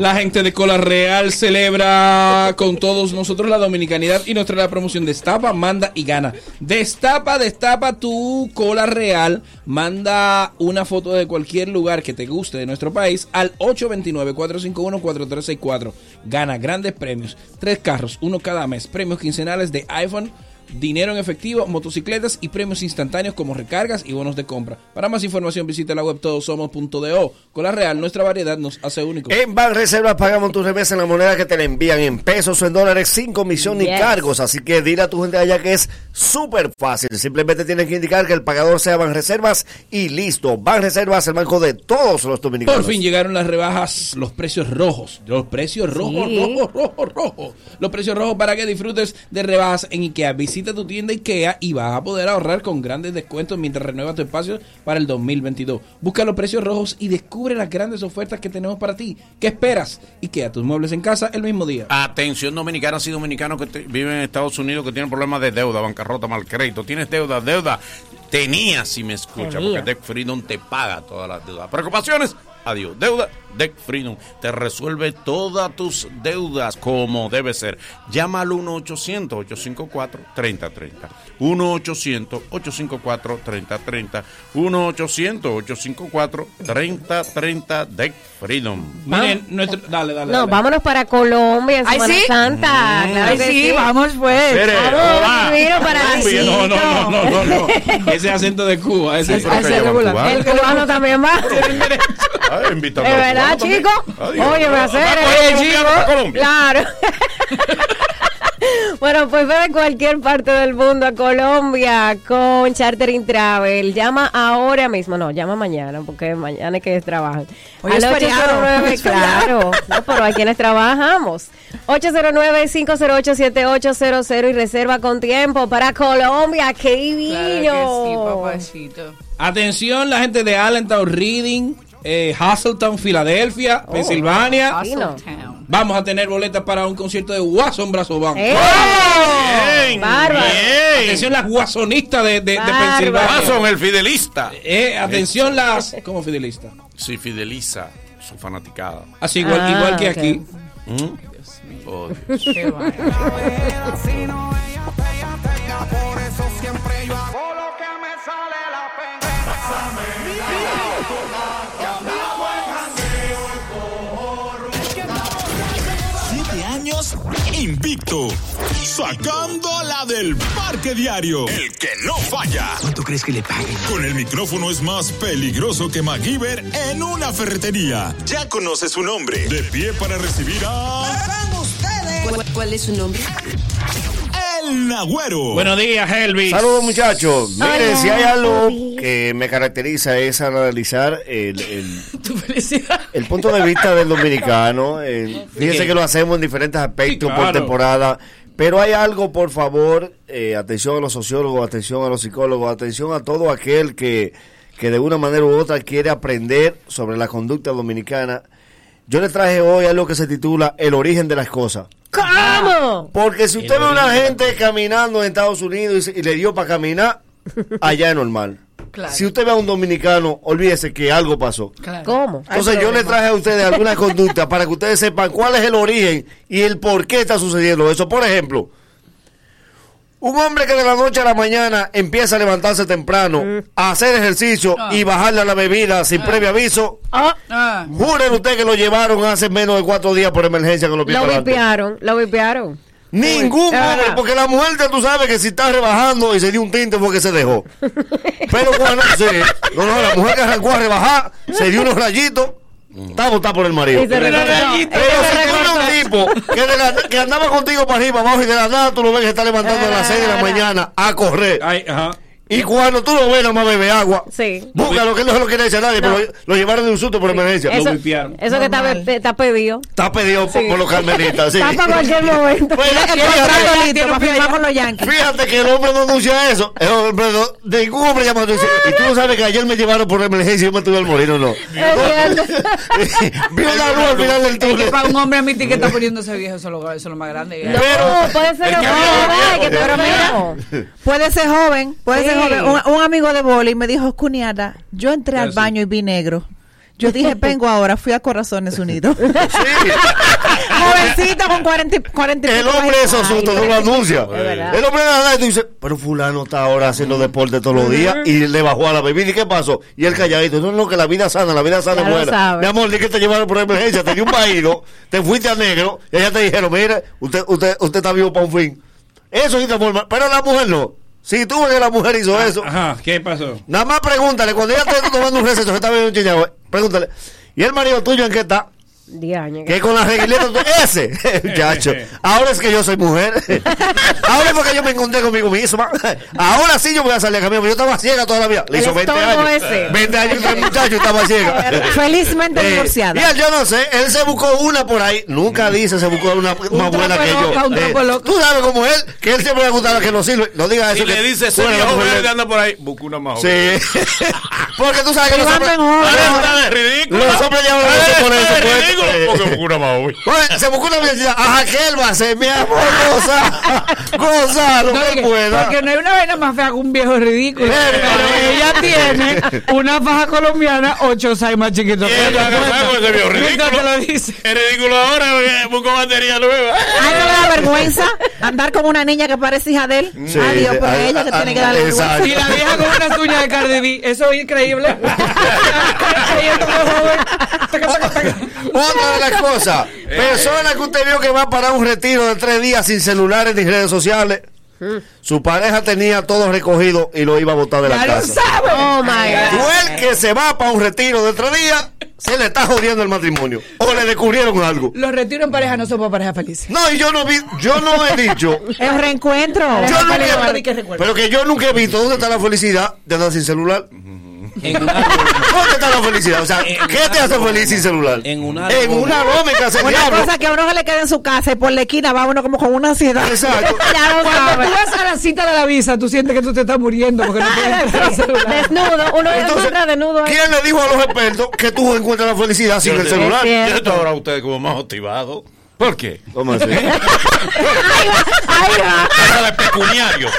La gente de Cola Real celebra con todos nosotros la dominicanidad y nos trae la promoción Destapa, manda y gana. Destapa, destapa tu Cola Real. Manda una foto de cualquier lugar que te guste de nuestro país al 829-451-4364. Gana grandes premios. Tres carros, uno cada mes. Premios quincenales de iPhone. Dinero en efectivo, motocicletas y premios instantáneos como recargas y bonos de compra. Para más información visita la web todosomos.do. Cola Real, nuestra variedad nos hace únicos. En Banreservas pagamos tu remesa en la moneda que te la envían en pesos o en dólares sin comisión ni Yes. cargos. Así que dile a tu gente allá que es súper fácil. Simplemente tienes que indicar que el pagador sea Banreservas y listo. Banreservas, el banco de todos los dominicanos. Por fin llegaron las rebajas, los precios rojos. Los precios rojos, Sí. rojos, rojos, rojos. Los precios rojos para que disfrutes de rebajas en IKEA. Visita tu tienda IKEA y vas a poder ahorrar con grandes descuentos mientras renuevas tu espacio para el 2022. Busca los precios rojos y descubre las grandes ofertas que tenemos para ti. ¿Qué esperas? IKEA, tus muebles en casa el mismo día. Atención dominicanas y dominicanos que viven en Estados Unidos que tienen problemas de deuda, bancarrota, mal crédito. Tienes deuda, deuda. Tenías, si me escucha, Tenía. porque Deck Freedom te paga todas las deudas. Preocupaciones, adiós. Deuda, Deck Freedom te resuelve todas tus deudas como debe ser. Llama al 1-800-854-3030. 1-800-854-3030. 1-800-854-3030 Deck Freedom. Miren, nuestro, dale, dale. No, dale. vámonos para Colombia en ¿Ay, Semana sí? Santa. Mm. Claro Ay, que sí, vamos, pues. Espere, Vamos, para no, no, no, no, no, no. Ese acento de Cuba, ese Sí, que llaman cubano. El cubano también va. Ay, invítame ¿Es a los verdad, chico? Adiós. Oye, me hacer. Oye, chico. a Colombia. Claro. Bueno, pues ve de cualquier parte del mundo a Colombia con Chartering Travel. Llama ahora mismo, no, llama mañana, porque mañana es que trabajan. Hoy es feriado. 809, Es feriado. claro, no, pero hay quienes trabajamos. 809-508-7800 y reserva con tiempo para Colombia. ¡Qué divino! Atención, la gente de Allentown, Reading, eh, Hasseltown, Filadelfia, Oh, Pensilvania. fino. Vamos a tener boletas para un concierto de Watson Brazo Band. ¡Eh! Bien, Bárbaro. bien. Atención, las guasonistas de, de, de. Pensilvania. Watson, el fidelista. Eh, atención, las. ¿Cómo fidelista? Sí, fideliza su fanaticada. Así, igual, Ah, igual que ok. aquí. ¿Mm? Oh, Dios. Qué vaina. Por eso siempre yo hago lo que me sale la Siete años invicto. Sacando la del parque diario. El que no falla. ¿Cuánto crees que le paguen? Con el micrófono es más peligroso que MacGyver en una ferretería. Ya conoce su nombre. De pie para recibir a. ¿Cuál, cuál es su nombre? El. Buenos días, Elvis. Saludos muchachos. Miren, si hay algo que me caracteriza es analizar el, el, Tu felicidad. el punto de vista del dominicano. eh, fíjense que lo hacemos en diferentes aspectos Sí, por temporada. Pero hay algo, por favor, eh, atención a los sociólogos, atención a los psicólogos, atención a todo aquel que, que de una manera u otra quiere aprender sobre la conducta dominicana. Yo le traje hoy algo que se titula El origen de las cosas. ¿Cómo? Porque si usted ve a una gente caminando en Estados Unidos y, se- y le dio para caminar, allá es normal. Claro. Si usted ve a un dominicano, olvídese que algo pasó. ¿Cómo? Entonces yo le traje a ustedes alguna conducta para que ustedes sepan cuál es el origen y el por qué está sucediendo eso. Por ejemplo, un hombre que de la noche a la mañana empieza a levantarse temprano, a hacer ejercicio Ah. y bajarle a la bebida sin previo aviso, Ah. júrele usted que lo llevaron hace menos de cuatro días por emergencia con los pies Lo para adelante. vipearon, lo vipearon. Ningún Es hombre, porque la mujer que tú sabes que si está rebajando y se dio un tinte fue que se dejó. Pero cuando sí, no, no, la mujer que arrancó a rebajar, se dio unos rayitos, está botada por el marido. Y se Pero recortó. si un tipo que, de la- que andaba contigo para arriba, abajo y de la nada tú lo ves que está levantando a las 6 de la mañana a correr. Y cuando tú lo ves, nada más bebe agua. Sí. Búscalo, que él no se lo quiere decir a nadie, No. pero lo, lo llevaron de un susto por emergencia. Eso, Lo eso que está, está pedido. Está pedido por, por los carmelitas. Sí. Está para cualquier momento. Pues, que fíjate, Yankees. Fíjate que el hombre no anuncia eso. El hombre no- ningún hombre llama y tú no sabes que ayer me llevaron por emergencia y yo me tuve al morir o no. Vio la luz al final del Es que túnel. para un hombre admitir que está poniéndose viejo, eso es lo, eso es lo más grande. No, puede ser que joven, que Pero puede ser joven, puede ser Sí. Joven. Un, un amigo de boli me dijo, cuñada, yo entré al baño y vi negro. Yo dije, vengo ahora, fui a Corazones Unidos. Jovencito con 40, y- 40 y El hombre años. eso asusta, no lo anuncia. El hombre nada y tú dices, pero fulano está ahora haciendo deporte todos los días y le bajó a la bebida. ¿Y qué pasó? Y él calladito, no, no, que la vida sana, la vida sana es buena. Mi amor, di que te llevaron por emergencia, te dio un vaído, te fuiste a negro y allá te dijeron, mire, usted, usted, usted está vivo para un fin. Eso sí te forma, pero la mujer no. Si tú ves que la mujer hizo eso, Ajá, ¿qué pasó? nada más pregúntale, cuando ella esté tomando un receso, que está viendo un chiñado, pregúntale, ¿y el marido tuyo en qué está? Diañe. Que con la reguileta tú- ese, muchacho. Ahora es que yo soy mujer. Ahora es porque yo me encontré conmigo misma. Ahora sí yo voy a salir a caminar. pero Yo estaba ciega toda la vida. Le hizo 20 estómago años. ese. 20 años que el muchacho estaba ciega. Felizmente Eh, divorciada. Y él, yo no sé, él se buscó una por ahí. Nunca dice se buscó una más buena que yo. loca, Eh, tú sabes como él, que él siempre le ha gustado que no sirve. No digas Si eso. le que dice la viejo mujer verde de- anda por ahí, busca una más joven. Sí. Porque tú sabes que los hombres. Los hombres- ya no se ponen pues. Eh, Porque una más. Oye, se buscó una universidad. A Jaquel va a ser mi amor, goza. Goza, lo No, que que- pueda. Porque no hay una vaina más fea que un viejo ridículo. Pero ella tiene una faja colombiana ocho size más chiquito que Ella no sabe con ese viejo ridículo. te lo dice. Es ridículo ahora porque busco batería nueva. Ay, no le da vergüenza andar con una niña que parece hija de él. Sí, Adiós, pero ah, ella que ah, tiene que darle vergüenza. Y la vieja con unas uñas de Cardi B. Eso es increíble. Otra de las cosas, persona que usted vio que va para un retiro de tres días sin celulares ni redes sociales. Su pareja tenía todo recogido y lo iba a botar de la Ya lo casa. sabe. Oh my Tú God. el que se va para un retiro de tres días, se le está jodiendo el matrimonio. O le descubrieron algo. Los retiros en pareja no son para parejas felices. No, y yo no vi, yo no he dicho. El reencuentro. Yo nunca, que recuerdo. pero que yo nunca he visto dónde está la felicidad de andar sin celular. En una, ¿Dónde está la felicidad? O sea, ¿qué te hace feliz sin celular? en una En una lómica se Una diablo. cosa que a uno se le queda en su casa y por la esquina va uno como con una ansiedad. Exacto. ya lo Cuando sabe. tú vas a la cita de la visa, tú sientes que tú te estás muriendo porque no puedes entrar al celular. Desnudo, uno Entonces, encuentra desnudo ahí. ¿Quién le dijo a los expertos que tú encuentras la felicidad sin el celular? Yo estoy ahora ustedes como más motivados. ¿Por qué? ¿Cómo así? Ahí va, ahí va. Casa de pecuniarios.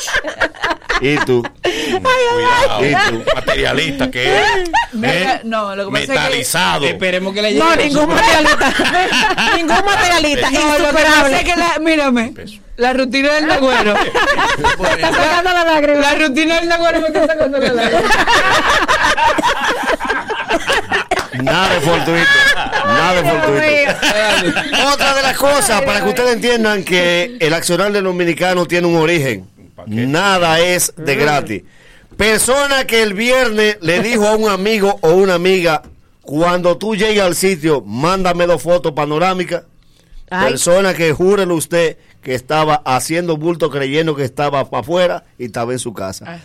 ¿Y tú? Cuidado. ¿Y tú? Materialista que es. ¿eh? No, lo que pasa es que... Metalizado. Esperemos que le llegue. No, ningún materialista. ningún materialista. No, lo que pasa Insuperable. es que la, mírame, la rutina del nagüero. Está sacando la lágrima. La rutina del nagüero me está sacando la lágrima. Nada de fortuito. Nada de fortuito. Otra de las cosas, para que ustedes entiendan que el accionar del dominicano tiene un origen. Nada es de gratis. Persona que el viernes le dijo a un amigo o una amiga, cuando tú llegues al sitio, mándame dos fotos panorámicas. Ay. Persona que júrele usted que estaba haciendo bulto creyendo que estaba para afuera y estaba en su casa.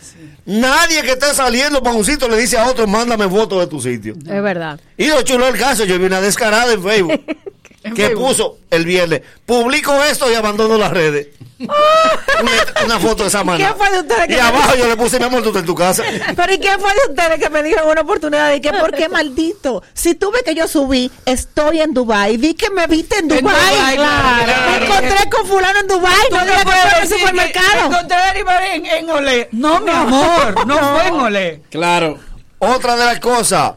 Nadie que esté saliendo para un sitio le dice a otro, mándame fotos de tu sitio. Es verdad. Y lo chulo del caso, yo vi una descarada en Facebook que puso el viernes, publico esto y abandono las redes. Una, una foto de esa manera. ¿Qué fue de ustedes que Y abajo yo le puse, mi amor, tú estás en tu casa. Pero ¿y qué fue de ustedes que me dijeron en una oportunidad? Y que, ¿por qué maldito? Si tú ves que yo subí, estoy en Dubai Vi que me viste en En Dubai Dubái, claro. claro. Me encontré con fulano en Dubai Tú No no puedes en el supermercado. Encontré a en, en Olé. No, mi amor, no, fue en Olé. Claro. Otra de las cosas.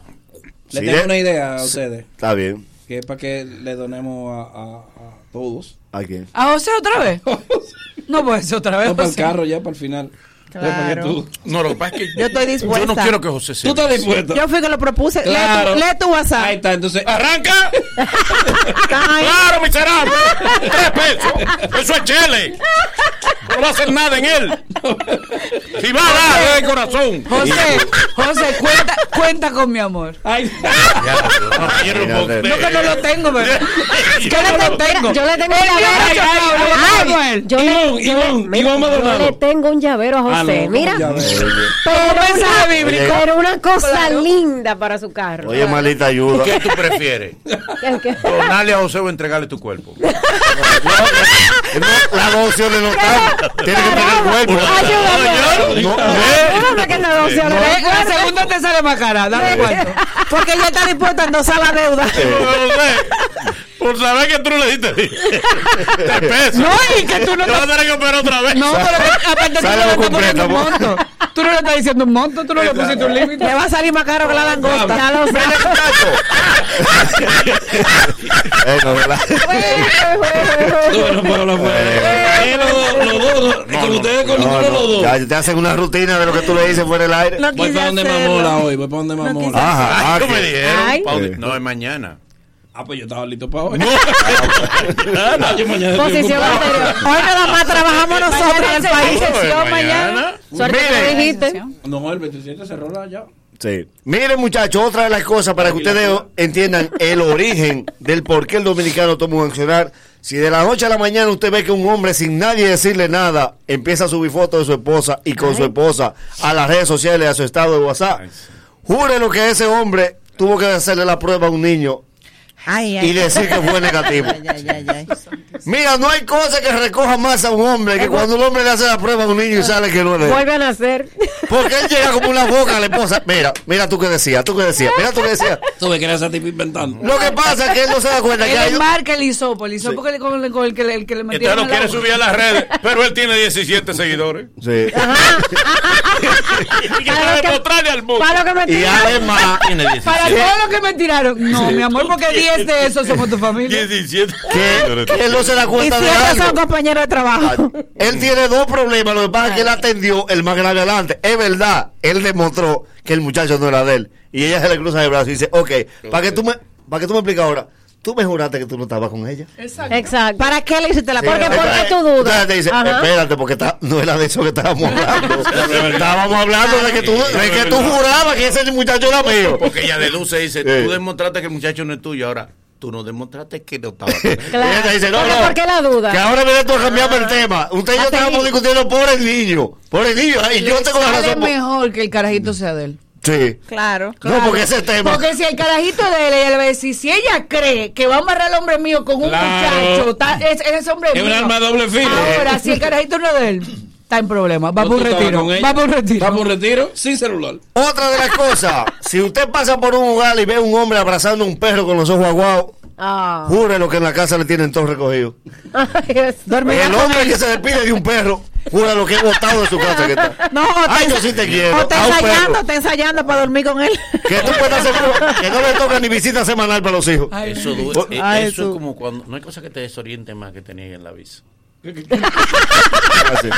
Le Sí, tengo de- una idea a Sí. ustedes. Está bien. Que es para que le donemos a, a- a todos. ¿A quién? ¿A José otra vez? No puede ser otra vez. No, para el carro ya, para el final. Claro. tú- No, lo que pasa es que Yo estoy dispuesta. yo no quiero que José se Tú estás dispuesto. Yo fui que lo propuse. Lee Claro. tu- Lee tu WhatsApp. Ahí está, entonces. ¡Arranca! ¡Claro, miserable! ¡Tres pesos! ¡Eso es chele! No va a hacer nada en él. Si va a dar, de corazón. José, José, cuenta, cuenta con mi amor. Ay. No que no lo tengo, pero. Que no lo tengo. Yo le tengo un llavero. yo le- yo le-. Yo le tengo un llavero a Ah, José. No, Mira. Pero una, pero una cosa Claro. linda para su carro. Oye, maldita ayuda. ¿Qué tú prefieres? ¿Donarle a José o entregarle tu cuerpo? No, las dos opciones no están. Tiene que tener cuerpo. Ayúdame. No, que no Eh, La segunda te sale más cara. Dale cuánto. Porque ella está dispuesta a endosar la deuda. Por saber que tú no le diste tres pesos. No, y que tú no Te vas a tener que operar otra vez. No, pero aparte tú no le estás poniendo un monto. Tú no le estás diciendo un monto, tú no le pusiste un límite. Le va a salir más caro que la langosta. Ya lo sabes. muchacho. No, ¿verdad? No, no puedo hablar fuera. Eh, los dos, ustedes de los dos. ya te hacen una rutina de lo que tú le dices fuera del aire. No Voy para donde mamola hoy, voy para donde mamola. Ajá, ah, ¿cómo me dijeron? No, es mañana. Ah, pues yo estaba listo para hoy. No. Ah, yo mañana Posición anterior. Hoy nada más trabajamos nosotros en el país. Es mañana. Suerte que dijiste. No, el 27 cerró la ya. Sí. Miren, muchachos, otra de las cosas para que ustedes entiendan el origen del por qué el dominicano toma un accionar. Si de la noche a la mañana usted ve que un hombre sin nadie decirle nada empieza a subir fotos de su esposa y con su esposa a las redes sociales, a su estado de WhatsApp, jure lo que ese hombre tuvo que hacerle la prueba a un niño Ay, y decir que fue negativo. Ay, ay, ay, ay. Mira, no hay cosa que recoja más a un hombre que cuando un hombre le hace la prueba a un niño y sale que no es de él. Vuelve a nacer. Porque él llega como una boca a la esposa. Mira, mira tú que decías, tú que decías, mira tú que decías. Tú ves que era ese tipo inventando. Lo que pasa es que él no se da cuenta que Él hay... embarca el hisopo, el hisopo que le- con, el- con el que le, el que le metieron lo al quiere subir a las redes, pero él tiene 17 seguidores. Sí. Y que sabe mostrarle al mundo. Para lo que me Y tiran. además, Tiene 17. Para todo lo que me tiraron. No, mi amor, porque 10 de esos somos tu familia. 17. que, que él no se da Y cuenta de siempre son algo. compañeros de trabajo. Él tiene dos problemas. Lo que pasa es que él atendió el más grave adelante. Es verdad, él demostró que el muchacho no era de él. Y ella se le cruza el brazo y dice, ok, para que tú me, para que tú me expliques ahora, tú me juraste que tú no estabas con ella. Exacto. ¿Para qué le hiciste la Sí? Porque, ¿por qué entonces- tú dudas? entonces te dice, espérate, porque está- no era de eso que estábamos hablando. estábamos hablando de que tú, de que tú jurabas que ese muchacho era mío. Porque ella deduce y dice, Sí. tú demostraste que el muchacho no es tuyo, ahora tú no demostraste que no estaba con él. Claro. Y ella dice, no, ¿Por qué la duda? Que ahora viene tú a cambiarme el tema. Usted y yo estábamos discutiendo por el niño. Por el niño. Y yo tengo la razón. por- mejor que el carajito sea de él. Sí. Claro. No, porque ese tema. Porque si el carajito de él, ella le va a decir, si ella cree que va a amarrar al hombre mío con un Claro. muchacho, ta- es, ese hombre Es un mío. arma de doble filo. Ahora, si el carajito no es de él, está en problema. Va por un retiro. Va por un retiro. Va por un retiro sin celular. Otra de las cosas. si usted pasa por un lugar y ve a un hombre abrazando a un perro con los ojos aguados, Ah. jure lo que en la casa le tienen todo recogido. El hombre que se despide de un perro, jura lo que he botado de su casa que está. No, o Ay, yo sí te quiero. O está ensayando, está ensayando para dormir con él. Que tú puedes hacer que no le toca ni visita semanal para los hijos. Eso, du- Por- eh, Ay, eso es como cuando. No hay cosa que te desoriente más que te nieguen la visa. Así.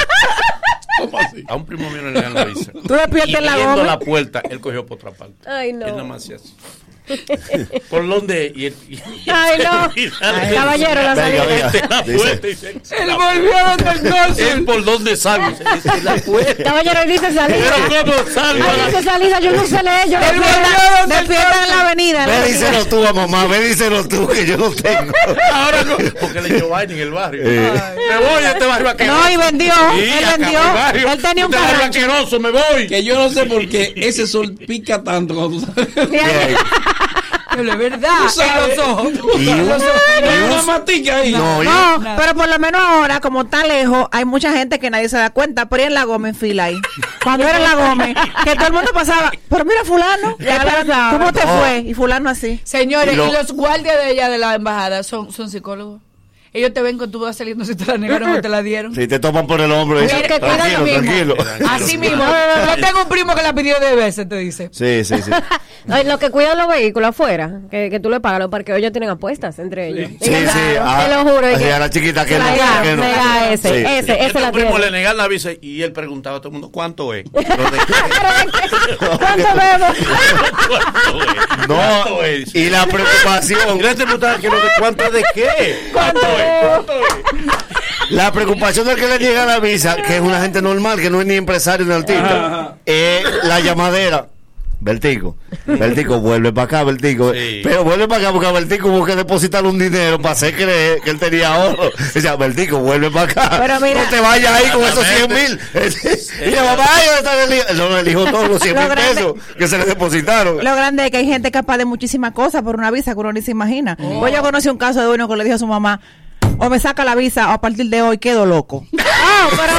¿Cómo así? A un primo mío no le dan la visa. Tú despiertas la abriendo goma. la puerta, él cogió por otra parte. Ay, no. Él nada más hacía así. ¿Por dónde? Y él, y- Ay, no. y dale- Caballero, la salida. venga. Dice. Él volvió a donde el cónsul. Él por dónde sale. Se dice, la puerta. Caballero, él dice salida. Pero ¿cómo salgo? Ay, dice salida, yo no sé leer. Yo Él volvió a el Despierta en la avenida. en la Ve, avenida. díselo tú a mamá, ve, díselo tú, que yo no tengo. Ahora no, porque le echó vaina en el barrio. Eh. Me voy de este barrio asqueroso. No, y vendió. Sí, él vendió. Él tenía un Este barrio asqueroso, me voy. Que yo no sé por qué ese sol pica tanto es verdad, Tú sabes. en los ojos. Y y una matica ahí. No, y- No, pero por lo menos ahora, como está lejos, hay mucha gente que nadie se da cuenta. Pero en la Gómez en fila ahí. Cuando era en la Gómez, que todo el mundo pasaba. Pero mira, Fulano. ¿cómo te fue? Y Fulano así. Señores, Y lo- y los guardias de ella de la embajada son, son psicólogos. Ellos te ven cuando tú vas saliendo si te la negaron o te la dieron. Si te topan por el hombro, dice, Mira, que cuida tranquilo, tranquilo. Así mismo. Yo tengo un primo que la pidió de veces, te dice. Sí, sí, sí. Los que cuidan los vehículos afuera, que, que tú le pagas los parqueos, ellos tienen apuestas entre ellos. Sí, sí. Te lo juro. y a la chiquita que no. Mega, que no. ese, Sí, ese, sí. ese Este la primo tiene. le negaron la visa y él preguntaba a todo el mundo, ¿cuánto es? ¿Cuánto vemos? No, y la preocupación. Y le preguntaba que lo de cuánto es de qué. ¿Cuánto vemos? La preocupación del que le llega la visa, que es una gente normal, que no es ni empresario ni artista, es la llamadera. Bertico, Bertico, vuelve para acá, Bertico. Sí. Pero vuelve para acá porque a Bertico hubo que depositar un dinero para hacer creer que él tenía ahorro. O sea, Bertico, vuelve para acá. Pero mira- no te vayas ahí con esos 100 mil. y la mamá, ay, ¿dónde está el hijo? No, el hijo todos los 100 Lo mil grande- pesos que se le depositaron. Lo grande es que hay gente capaz de muchísimas cosas por una visa que uno ni se imagina. Pues yo conocí un caso de uno que le dijo a su mamá, o me saca la visa o a partir de hoy quedo loco. Ah, pero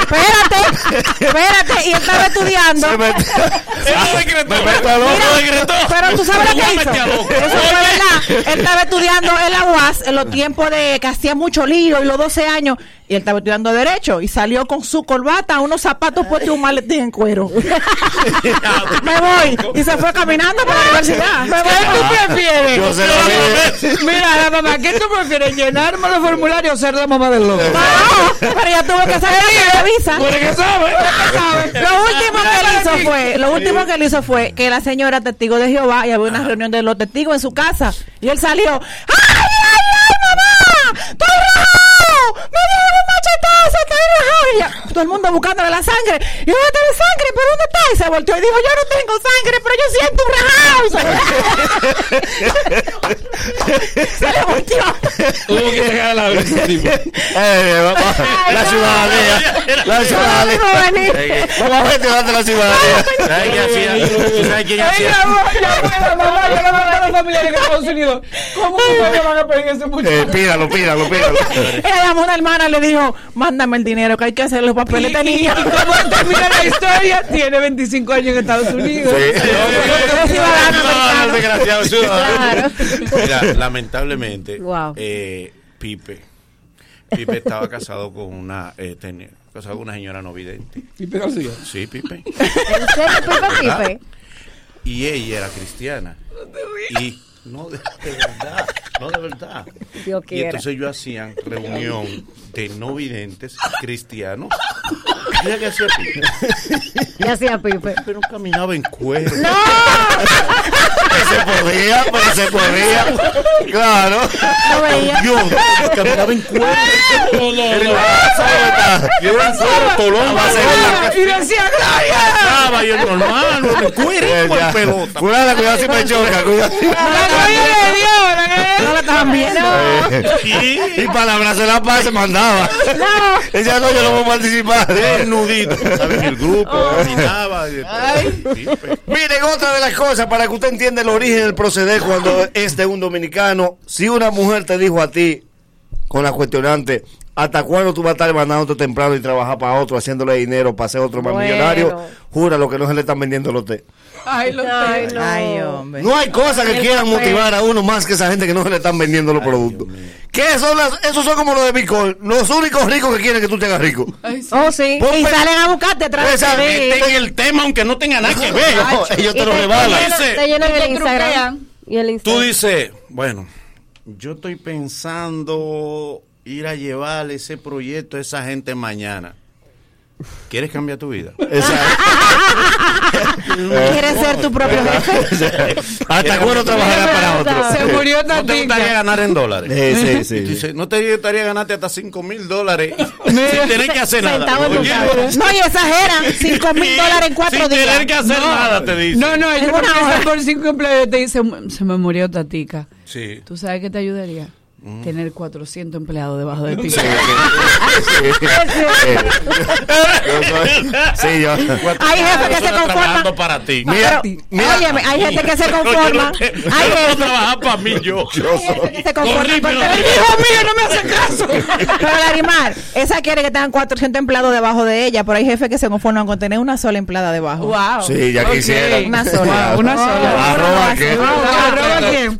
espérate, espérate, y estaba estudiando. Se metió- Eso decretó. Me meto a loco. Eso decretó. Pero tú sabes lo que hizo. Eso fue verdad. Él estaba estudiando en la UAS en los tiempos de que hacía mucho lío y los 12 años. Y él estaba estudiando Derecho y salió con su corbata, unos zapatos puestos y un maletín en cuero. Me voy. Y se fue caminando para la universidad. Me voy. ¿Qué tú prefieres? Yo se lo vi. Mira, la mamá, ¿qué tú prefieres? ¿Llenarme los formularios o ser la mamá del loco? No, pero ya tuve que sacar la visa. ¿Por qué sabe? Lo último que él hizo fue, lo último que él hizo fue que la señora testigo de Jehová y había una reunión de los testigos en su casa y él salió, ¡ay, ay, ay, mamá! ¡Estoy! ¡Me dieron un machetazo! ¡Estoy rajado! Todo el mundo buscándole la sangre. Y yo, ¿dónde está la sangre? ¿Pero dónde está? Y se volteó y dijo, yo no tengo sangre, pero yo siento un rajado. Se, le volteó. Tuvo que dejar la visa, tipo. Eh, vamos, la ciudadanía. La ciudadanía. Vamos a gestionar la ciudadanía. ¿Sabes qué hacía? ¿Tú ¿Sabes quién Ay, hacía? ya voy a la mamá, yo le mando a los familiares en Estados Unidos. ¿Cómo ustedes van a pedir ese Eh, muchacho? pídalo, pídalo, pídalo. Ella llamó a una hermana y le dijo, mándame el dinero que hay que hacer los papeles de Y, como termina la historia, tiene 25 años en Estados Unidos. Sí. Desgraciado ciudadano. Mira, lamentablemente, Wow. eh, Pipe, Pipe estaba casado con una, eh, casado con una señora no vidente. Pipe García. Sí, Pipe. ¿En serio, Pipe Pipe? Y ella era cristiana. Y no, de, de verdad, no de verdad. Dios Y quiera. entonces ellos hacían reunión de no videntes cristianos. Mira qué hacía Pipe. ¿Qué hacía Pipe? Pero caminaba en cuero. Se podía, pero se podía. Claro. Lo veía. Dios, caminaba en cuero. No, no, no. Yo era en tolón, en la Y decía, ¡Gloria! Estaba yo hermano, en cuero con pelota. Cuidado, cuidado si me choca, cuidado. No. Y para la paz se mandaba. Ella no, yo no voy a participar. Desnudito, ¿sabes? El grupo caminaba. y- Pipe. Miren, otra de las cosas para que usted entienda el origen del proceder cuando es un dominicano. Si una mujer te dijo a ti, con la cuestionante, ¿hasta cuándo tú vas a estar mandándote temprano y trabajar para otro, haciéndole dinero para ser otro más millonario? Jura lo que no se le están vendiendo a usted. Ay, lo Ay, tengo. no. Ay, hombre. No hay cosa que El quieran café. motivar a uno más que esa gente que no se le están vendiendo los productos. ¿Qué son las, esos son como los de Bitcoin, los únicos ricos que quieren que tú te hagas rico. Ay, sí. Oh, sí. Pon- Y salen a buscarte atrás de. Meten el tema aunque no tenga nada que ver. Ellos te lo rebalan. te llenan el Instagram. Y el Tú Instagram. dices, bueno, yo estoy pensando ir a llevar ese proyecto a esa gente mañana. ¿Quieres cambiar tu vida? Quieres ser tu propio jefe. ¿Hasta cuándo trabajará para otro? Se murió ¿No te gustaría Tatica. ganar en dólares? Sí, sí, sí. dices, ¿No te gustaría ganarte hasta 5 mil dólares sin tener que hacer nada? No, y exageran. Cinco mil dólares en cuatro sin días. tener que hacer nada, te dice. No, no, empiezan hora. por cinco empleados y te dicen, se me murió Tatica. Sí. ¿Tú sabes qué te ayudaría? Tener 400 empleados debajo de ti. Sí, Sí, yo. Hay jefes que se conforman. trabajando para ti. Mira, Pero, mira. óyeme, hay gente que se yo conforma. no Hay no jefes trabajar para mí, yo. Yo que se Corrí, pero- El hijo mío no me hace caso. Pero Larimar, esa quiere que tengan 400 empleados debajo de ella, pero hay jefes que se conforman con tener una sola empleada debajo. Wow. Sí, ya Ok. quisiera. Una sola. Wow, una sola. Arroba qué. ¿Arroba quién?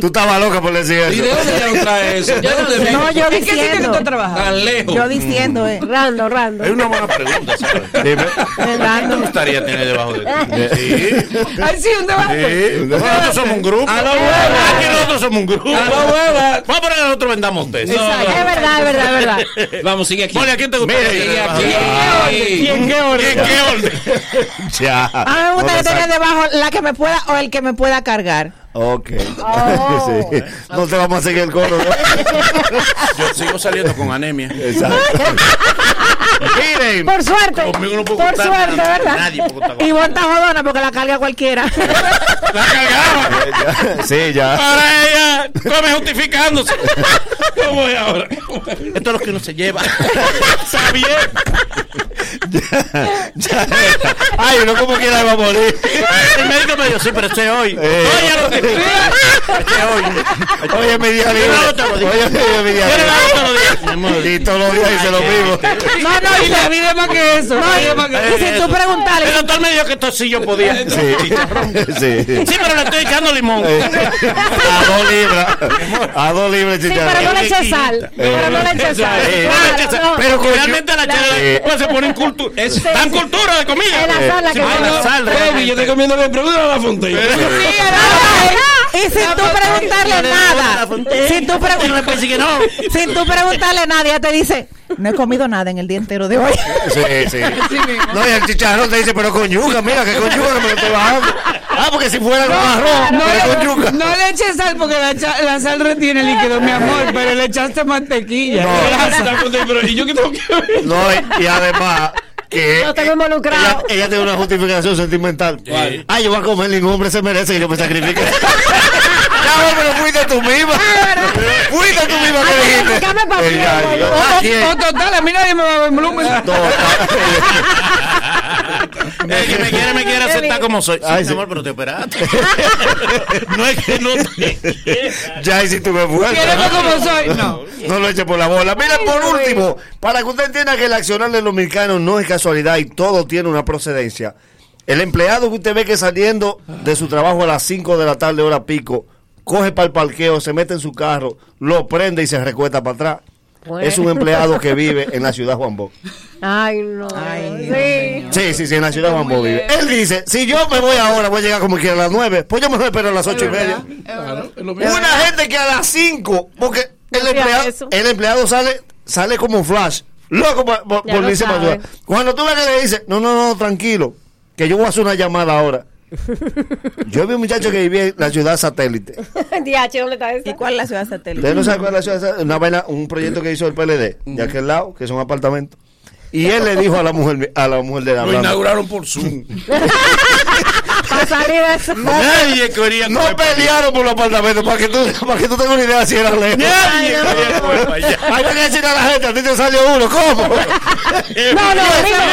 Tú- estabas loca por decir ¿Y de dónde no trae eso? ¿De dónde viene? No, yo ¿En qué sitio que diciendo. tú trabajas? Tan lejos. Yo diciendo, eh. Rando, rando. Es una buena pregunta, ¿sabes? Dime. ¿Qué te gustaría tener debajo de ti? Sí. Ay, sí, un debate. Sí. Nosotros somos un grupo. A la hueva. Aquí nosotros somos un grupo. A la hueva. Vamos a poner que nosotros vendamos test. Es verdad, es verdad, es verdad. Vamos, sigue aquí. Poli, ¿a quién te gustaría Sigue aquí. ¿Quién qué orden? ¿En qué orden? Ya. A mí me gustaría No te tener debajo la que me pueda o el que me pueda cargar. Ok. Oh. Sí. No te vamos a seguir el coro. ¿no? Yo sigo saliendo con anemia. Exacto. Miren. Por suerte. Conmigo no puedo Por contar suerte, nada. ¿verdad? Nadie puede contar Y monta jodona porque la carga cualquiera. La cargaba. Sí, ya. Ahora ella come justificándose. ¿Cómo es ahora? Esto es lo que uno se lleva. Está bien. Ya. Ay, uno como quiera va a morir. El médico me dijo, sí, pero este es hoy. Eh. Oye, lo que. Oye, mi día libre. Oye, mi día libre. Y todos los días dice lo mismo. No, no, y la vida es más que eso. Eh, Y si tú preguntarle- El doctor me dijo que esto sí yo podía. Sí. Sí. Sí, pero le estoy echando limón. Eh, A dos libras. A dos libras, Sí, chicharrón. pero no le eches sal. Pero no le eches sal. Pero Realmente la Sí. chela se pone en cultura. Es- Dan cultura de comida. Es la sal la que Ay, pone. la sal, Baby, realmente. yo estoy comiendo bien, pregúntale a la fontaine. Y sin tú preguntarle nada, sin tú, sin tú preguntarle nada, ella te dice, no he comido nada en el día entero de hoy. Sí, sí. No, y el chicharrón te dice, pero con yuca, mira que con yuca que me lo estoy bajando. Ah, porque si fuera con arroz, No pero con yuca. le, no le eches sal porque la, la sal retiene líquido, mi amor, pero le echaste mantequilla. No. Está fontaine, pero ¿y yo qué tengo que ver? No, y, y además que No tengo involucrado. ella, ella tiene una justificación sentimental. ¿Cuál? Ay, yo voy a comer, ningún hombre se merece que yo me sacrifique. ya, pero fuiste tú misma. Fuiste tú misma que dijiste. Eh, total, a mí nadie me va a ver volumen. El que me quiere, me quiere aceptar como soy. Ay, sí. amor, pero te operaste. no es que no te Ya, y si tú me vuelves. Como soy. No. No lo eche por la bola. Mira, por último, para que usted entienda que el accionar del dominicano no es casualidad y todo tiene una procedencia. El empleado que usted ve que saliendo de su trabajo a las 5 de la tarde, hora pico, coge para el parqueo, se mete en su carro, lo prende y se recuesta para atrás. Bueno. Es un empleado que vive en la ciudad Juan Bo. Ay, no. sí. Sí, sí, sí, en la ciudad Juan Bo vive. Él dice, si yo me voy ahora, voy a llegar como quiera a las 9, pues yo me espero a las ocho y media. Claro. Una gente que a las 5, porque el empleado, el empleado sale, sale como un flash, loco por, por, por lo irse para sabe. ayudar. Cuando tú ves que le dices, no, no, no, tranquilo, que yo voy a hacer una llamada ahora. Yo vi un muchacho que vivía en la ciudad satélite. DH, ¿dónde está eso? ¿Y cuál es la ciudad satélite? Ustedes no saben cuál es la ciudad satélite. Una vaina, un proyecto que hizo el PLD, de aquel lado, que son apartamentos. Y él le dijo a la mujer, a la mujer de la Lo inauguraron por Zoom. Para salir de eso. Nadie quería No allá. pelearon por los apartamentos, para que tú, para que tú tengas una idea si era lejos. Nadie quería allá. Hay que decir a la gente, a ti te salió uno, ¿cómo? No, no, no, ¿Quién a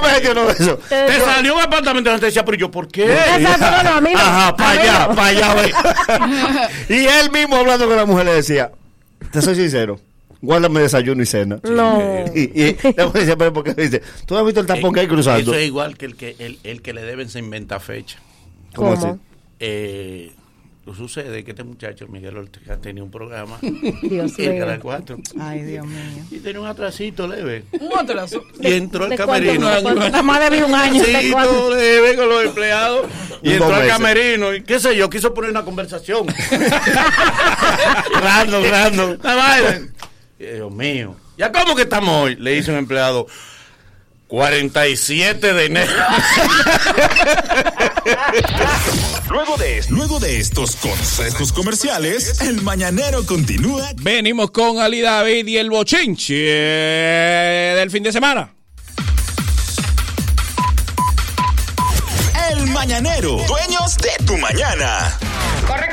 me mí no, eso? Te salió un apartamento y te decía, pero yo, ¿por qué? No, no. Ajá, para allá, no. para allá. y él mismo hablando con la mujer le decía, te soy sincero, guárdame desayuno y cena. No. Y, y la mujer decía, pero ¿por qué? Dice, ¿tú has visto el tapón que hay cruzando? Eso es igual que el que, el, el que le deben se inventa fecha. ¿Cómo ¿Cómo? así? Eh, sucede que este muchacho, Miguel Ortega, tenía un programa Dios en. Canal 4 Ay, Dios mío. y tenía un atrasito leve. Un atraso. Y entró al camerino. ¿De cuánto? Nada más debí un año. Todo leve con los empleados. Y entró al camerino y qué sé yo, quiso poner una conversación. random, random. Dios mío. ¿Ya cómo que estamos hoy? Le dice un empleado. 47 de enero. Luego de, luego de estos consejos comerciales, el mañanero continúa. Venimos con Ali David y el bochinche del fin de semana. El mañanero, dueños de tu mañana. Corre,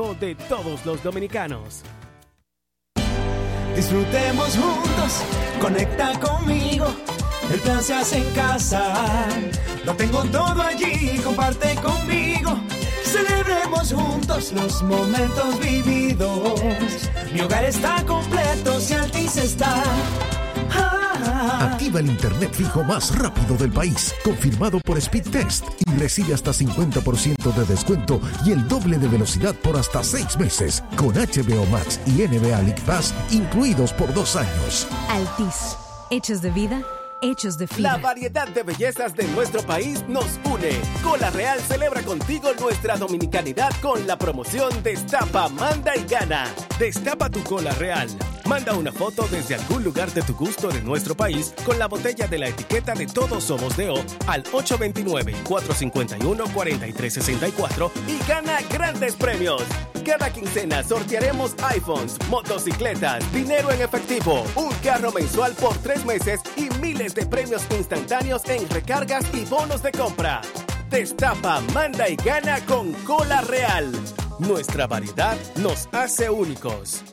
de todos los dominicanos. Disfrutemos juntos, conecta conmigo. El plan se hace en casa. Lo tengo todo allí, comparte conmigo. Celebremos juntos los momentos vividos. Mi hogar está completo si Altis está. Ah. Activa el internet fijo más rápido del país, confirmado por Speedtest y recibe hasta 50% de descuento y el doble de velocidad por hasta 6 meses, con HBO Max y NBA League Pass incluidos por dos años. Altis, hechos de vida, hechos de La variedad de bellezas de nuestro país nos une. Cola Real celebra contigo nuestra dominicanidad con la promoción Destapa, Manda y Gana. Destapa tu Cola Real. Manda una foto desde algún lugar de tu gusto de nuestro país con la botella de la etiqueta de Todos Somos de O al 829-451-4364 y gana grandes premios. Cada quincena sortearemos iPhones, motocicletas, dinero en efectivo, un carro mensual por tres meses y miles de premios instantáneos en recargas y bonos de compra. Destapa, manda y gana con Cola Real. Nuestra variedad nos hace únicos.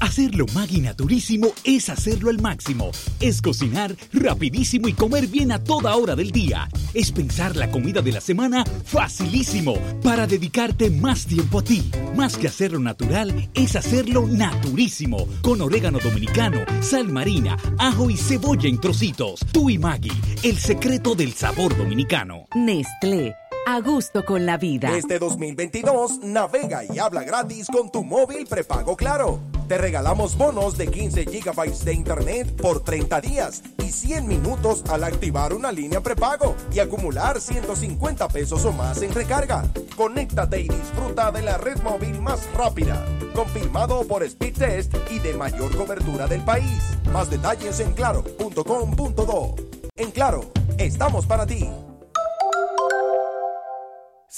Hacerlo Maggi Naturísimo es hacerlo al máximo. Es cocinar rapidísimo y comer bien a toda hora del día. Es pensar la comida de la semana facilísimo para dedicarte más tiempo a ti. Más que hacerlo natural, es hacerlo naturísimo. Con orégano dominicano, sal marina, ajo y cebolla en trocitos. Tú y Maggi, el secreto del sabor dominicano. Nestlé, a gusto con la vida. Este 2022 navega y habla gratis con tu móvil prepago Claro. Te regalamos bonos de 15 gigabytes de internet por 30 días y 100 minutos al activar una línea prepago y acumular 150 pesos o más en recarga. Conéctate y disfruta de la red móvil más rápida, confirmado por Speedtest y de mayor cobertura del país. Más detalles en claro.com.do. En Claro, estamos para ti.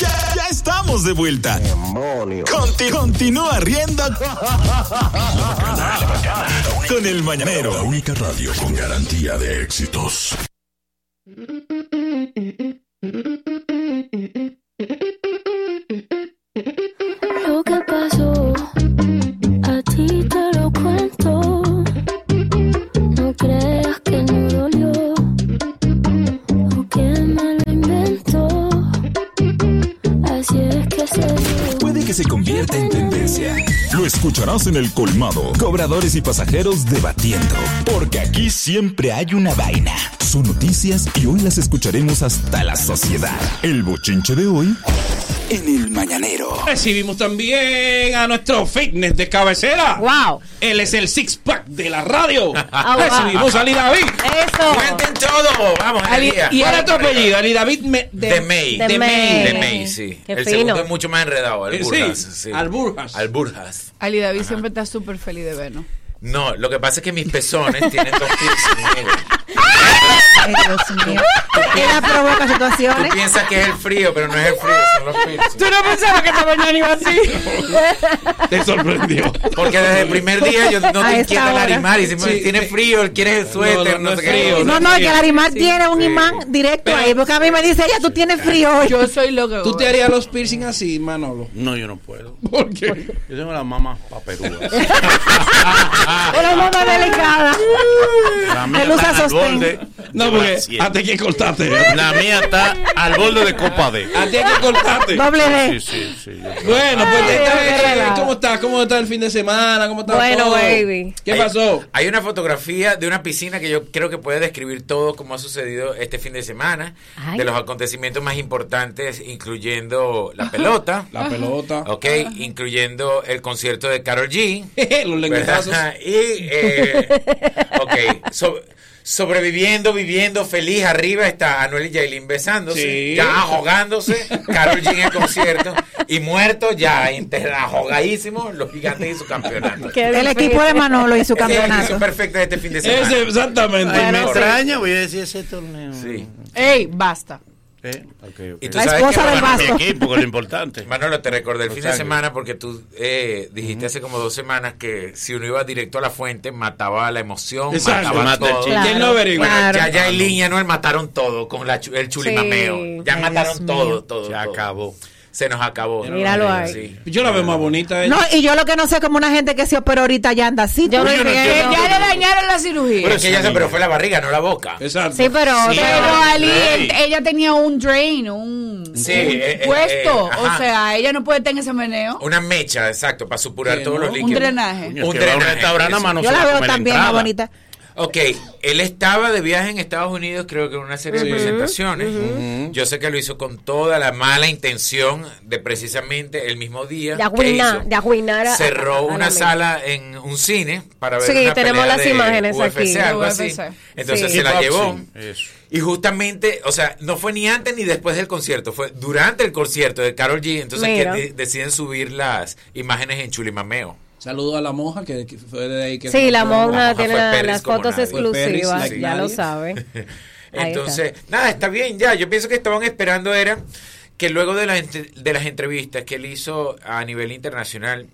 Ya, ya estamos de vuelta. Conti- continúa riendo con el mañanero. La única radio con garantía de éxitos. se convierta en tendencia. Lo escucharás en el colmado. Cobradores y pasajeros debatiendo. Porque aquí siempre hay una vaina. Son noticias y hoy las escucharemos hasta la sociedad. El bochinche de hoy en el mañanero. Recibimos también a nuestro fitness de cabecera. ¡Wow! Él es el six pack de la radio. Ah, wow. Recibimos a Ali David. Eso. Cuenten todo. Vamos, Ali. ¿Y cuál es tu apellido? Ali David Me- De May. De May. De May, sí. Qué el fino. segundo es mucho más enredado. Eh, sí, Alburjas. Sí, Alburjas. Alburjas. Ali David siempre está súper feliz de vernos. No, lo que pasa es que mis pezones tienen dos negros. Ay, Dios mío. Ella provoca Tú situaciones. piensas que es el frío, pero no es el frío, son los piercings. Tú no pensabas que esta mañana iba así. Te sorprendió. Porque desde el primer día yo no A te esta inquieta hora. Larimar y si me- Sí, tiene sí. frío, él quiere suéter, no no, es sé qué. frío, No, no, que el animal tiene un Sí. imán directo ahí, porque a mí me dice ella, tú tienes frío hoy. Yo soy loca. ¿Tú te harías los piercing así, Manolo? No, yo no puedo. ¿Por qué? Yo tengo las mamas paperudas. Una mamá delicada. La mía Él usa está sostén. borde. No, porque Gracias. a ti hay que cortarte. La mía está al borde de Copa D. A ti hay que cortarte. Doble D. Sí, sí, sí. Bueno, pues Ay, esta- qué relajo. ¿cómo está? ¿Cómo está el fin de semana? ¿Cómo está Bueno, todo? baby. ¿Qué Hay- pasó? Hay una fotografía de una piscina que yo creo que puede describir todo como ha sucedido este fin de semana, Ay. de los acontecimientos más importantes, incluyendo la pelota, La pelota. ok, incluyendo el concierto de Carol G, Los lengüetazos. ¿verdad? y eh, ok, so- sobreviviendo, viviendo, feliz, arriba está Anuel y Yailin besándose, Sí. ya ahogándose, Carol G en el concierto, y muerto ya, ahogadísimo, los gigantes y su campeonato. Qué El equipo de Manolo y su campeonato. edición perfecta de este fin de semana. Ese, exactamente. Me extraña, voy a decir ese torneo. Sí. Ey, basta. Eh. Y tú La sabes esposa que, del vaso. Mi equipo, que es lo importante. Manolo, te recordé el fin de semana porque tú eh, dijiste hace como dos semanas que si uno iba directo a la fuente, mataba la emoción, Exacto. mataba Mata todo. ¿Quién no averigua? Bueno, Claro. ya, ya el línea no mataron todo con la, chu- el chulimameo. Sí. Ya Ay, mataron Dios todo, mío. todo. Se todo. acabó. Se nos acabó. Míralo ahí. Sí. Yo la veo más bonita. ella. No, y yo lo que no sé como una gente que se operó ahorita ya anda así. Yo no Yo no Que entiendo. ya le dañaron la cirugía. Pero es que ella se pero fue la barriga, no la boca. Exacto. Sí, pero. Sí. Pero Ali, ella tenía un drain, un, Sí, un eh, eh, puesto. eh, o sea, ella no puede tener ese meneo. Una mecha, exacto, para supurar Sí, todos ¿no? los Un líquidos. drenaje. Un a un drenaje, Yo la veo también más bonita. Ok, él estaba de viaje en Estados Unidos, creo que en una serie de presentaciones. Yo sé que lo hizo con toda la mala intención de precisamente el mismo día. De arruinar, de arruinar a- Cerró a- a una la sala en un cine para ver Sí, una tenemos pelea las de imágenes UFC, aquí. algo así. Entonces Sí. se la llevó. Eso. Y justamente, o sea, no fue ni antes ni después del concierto, fue durante el concierto de Carol G. Entonces que de- deciden subir las imágenes en Chulimameo. Saludo a la monja que, que fue de ahí que Sí, la monja tiene la- las fotos nadie. Exclusivas, like ya lo nadie. sabe. Entonces, nada, está bien ya. Yo pienso que estaban esperando era que luego de, las de las entrevistas que él hizo a nivel internacional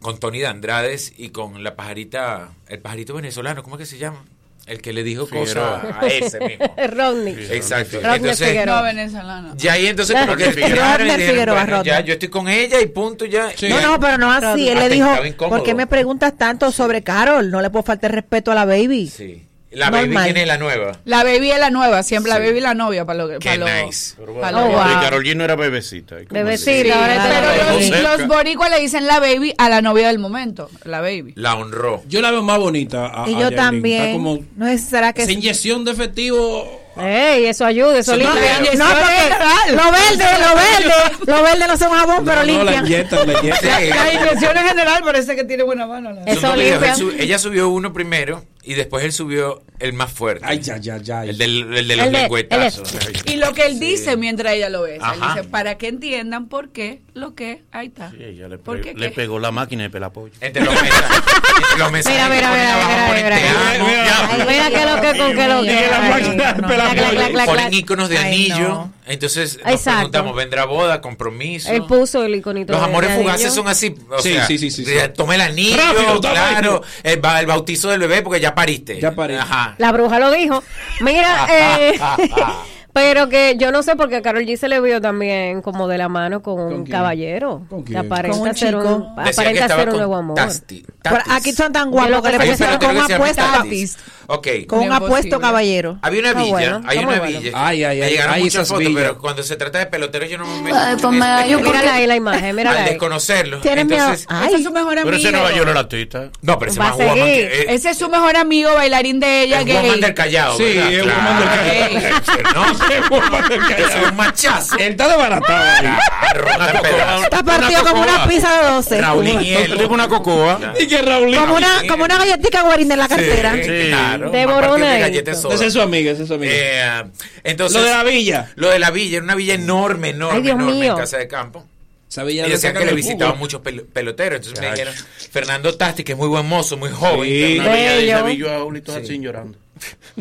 con Tony de Andrades y con la pajarita, el pajarito venezolano, ¿cómo es que se llama? El que le dijo Figueroa. cosas a ese mismo. Rodney. Exacto. Rodney Entonces, Figueroa. No, venezolana. ya ahí entonces como que Rodney firmaron y dijeron, Figueroa, bueno, ya Rodney. yo estoy con ella y punto ya. No, no, pero no así. Él le dijo. ¿por qué me preguntas tanto sobre Carol? No le puedo faltar respeto a la baby. Sí. La baby Normal. tiene la nueva. La baby es la nueva, siempre la Sí. baby es la novia para lo que. Qué para nice. Para lo- Oh, wow. G no era bebecita. ¿y cómo Bebecita, pero la los, los boricuas le dicen la baby a la novia del momento. La baby. La honró. Yo la veo más bonita. a- Y a yo Yailin. también. Está como No es, será que esa inyección de efectivo. Ey, eso ayuda, eso No, limpia. claro. no, porque lo verde, lo verde, lo verde no son jabón, pero no, no, la limpian. inyectan, la inyectan. Sí. La inyección en general parece que tiene buena mano. la- Eso limpia. Ella subió uno primero y después él subió el más fuerte. Ay, ya, ya, ya. El, del, el de los El de- lengüetazos. Y lo que él dice mientras ella lo ve. Él dice, para que entiendan por qué, lo que, ahí está. Sí, ella le, ¿Por pe- qué le qué? pegó la máquina de pelapollo. Entre los mensajes, entre los mensajes Mira, mira, mira, mira, ponen mira, te mira. amo, Ay, mira que lo que con que lo que. La máquina de clac, ponen iconos de anillo. Entonces nos Exacto. preguntamos, ¿vendrá boda, compromiso? Él puso el iconito. Los amores fugaces son así. O Sí, sea, sí, sí, sí, Toma el anillo, claro. el bautizo del bebé porque ya pariste. Ya pariste. Ajá. La bruja lo dijo. Mira, eh, pero que yo no sé porque a Carol G se le vio también como de la mano con un caballero. ¿Con Que quién? aparenta Con un ser chico. un, que aparenta ser un nuevo amor. Tasti- Pero Tatis. aquí son tan guapos que le que pusieron que llama apuesta, Tatis. Ok. con un apuesto caballero. Había una Está villa, bueno, hay está una muy villa. bueno. Ay, ay, Me ay, llegaron ay, muchas fotos, villas. pero cuando se trata de peloteros yo no me Ay, ponme ahí un Mírala ahí la imagen, mírala al ahí. miedo. Entonces, Ese Ay, es su mejor Pero amigo. ese Nueva York era artista. no, pero ese Va a más que eh, Ese es su mejor amigo, bailarín de ella. el gay. woman del Callao. Sí, Claro. woman del Callao. No, El woman del Callao. ese es un machazo. Él está desbaratado está partido como una pizza de 12. Raulín y él. Una cocoa. Y que Raúl. Como una, Sí. como una galletita guarín en la cartera. Sí, claro. De Más partido Borona de soda. Esa es su amiga, esa es su amiga. Eh, entonces, Lo de la villa. Lo de la villa, era una villa enorme, enorme, Ay, Dios enorme mío. en Casa de Campo. Y decían que le visitaban muchos pel- peloteros. Entonces me Ay. dijeron, Fernando Tasti, que es muy buen mozo, muy joven. Sí. De Bello. esa vi yo a Julito Jacín llorando.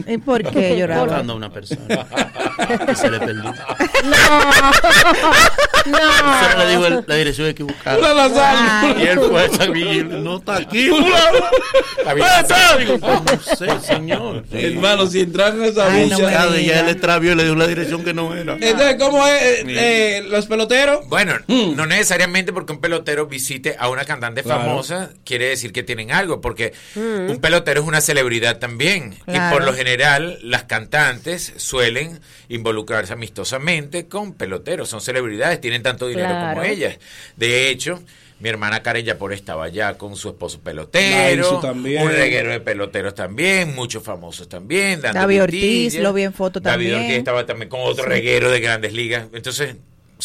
¿Y por qué lloraba? Buscando a una persona. que se le perdió. Solo le dijo el- la dirección equivocada. Una lasaña. Y él fue a San Miguel, no está aquí. ¿Dónde está? Digo, no sé, señor. Hermano, si entrar en esa Ay, bucha. ya, ya él extravió y le dio la dirección que no era. Entonces, ¿cómo es eh, eh, los peloteros? Bueno, no necesariamente porque un pelotero visite a una cantante Claro. famosa quiere decir que tienen algo, porque Mm. un pelotero es una celebridad también. Y por lo general, las cantantes suelen involucrarse amistosamente con peloteros. Son celebridades, tienen tanto dinero Claro. como ellas. De hecho, mi hermana Karen Yapor estaba allá con su esposo pelotero, también. un reguero de peloteros también, muchos famosos también. dando David Ortiz, lo vi en foto David también. Ortiz estaba también con otro Sí. reguero de grandes ligas. Entonces,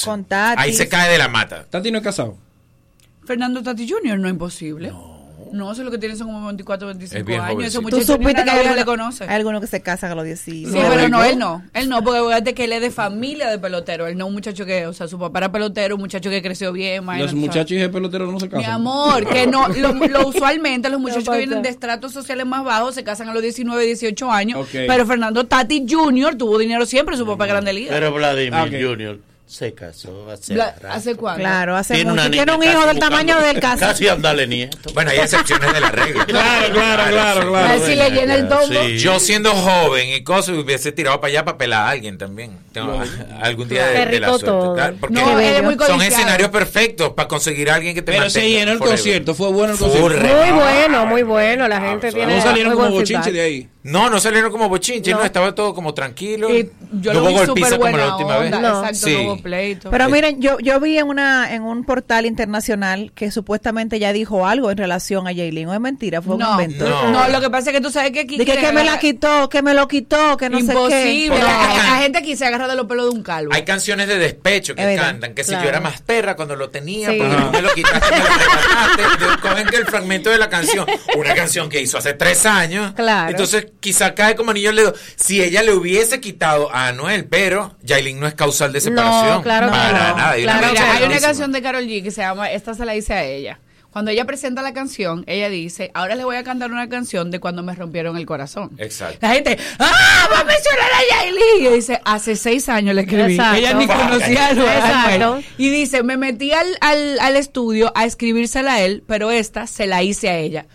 Con Tati. ahí se cae de la mata. Tati no es casado. Fernando Tati Jr. no es imposible. No, eso es lo que tiene son como 24, 25 Es bien años. Ese jovencito. Tú muchacho ni supiste que hay novia le conoce. hay algunos que se casan a los 19. Sí, pero no, él no. Él no, porque fíjate que él es de familia de pelotero. Él no es un muchacho que, o sea, su papá era pelotero, un muchacho que creció bien. Los imagínate, muchachos y el pelotero no se casan. Mi amor, que no, lo, lo- usualmente los muchachos que vienen de estratos sociales más bajos se casan a los 19, 18 años. Pero Fernando Tati Jr. tuvo dinero siempre, su papá es grande liga. Pero Vladimir Ah, ok. Jr. se casó hace rato. ¿Hace cuándo? Claro, hace Tiene mucho. un hijo del tamaño del caso. Casi andale nieto. Bueno, hay excepciones de la regla. Claro, claro, claro, claro. Si le llena el tombo. Sí. Yo siendo joven y cosas hubiese tirado para allá para pelar a alguien también. Tengo algún día de, de la suerte. todo. porque No, él es muy son escenarios perfectos para conseguir a alguien que te Pero se llenó el forever. concierto, fue bueno el concierto. Muy bueno, muy bueno. La gente tiene. No salieron como bochinche de ahí. No, no salieron como bochinche, no, No. estaba todo como tranquilo. Y yo no lo vi hubo súper golpiza como buena la última onda, vez. exacto, Sí. no hubo pleito. Pero miren, yo, yo vi en una en un portal internacional que supuestamente ya dijo algo en relación a Yailin. ¿O es mentira? Fue un No, invento. no. lo que pasa es que tú sabes que aquí... Dije que me la quitó, que me lo quitó, que no sé qué. Imposible. La, la gente aquí se agarra de los pelos de un calvo. Hay canciones de despecho que Es cantan, que si yo era más perra cuando lo tenía, Sí. porque Ajá. tú me lo quitaste, me lo cogen que el fragmento de la canción, una canción que hizo hace tres años, Claro. entonces quizá cae como anillo al dedo. Si ella le hubiese quitado a Anuel, pero Yailin no es causal de separación. claro que para no. nada. Hay una Claro, mecha mira, hay una canción de Carol G que se llama Esta se la hice a ella. Cuando ella presenta la canción, ella dice, ahora le voy a cantar una canción de cuando me rompieron el corazón. Exacto. La gente, ¡ah! ¡Va a mencionar a Yailin! Y dice, hace seis años le escribí. Exacto. Ella ni conocía a Exacto. Y dice, me metí al, al, al estudio a escribírsela a él, pero esta se la hice a ella.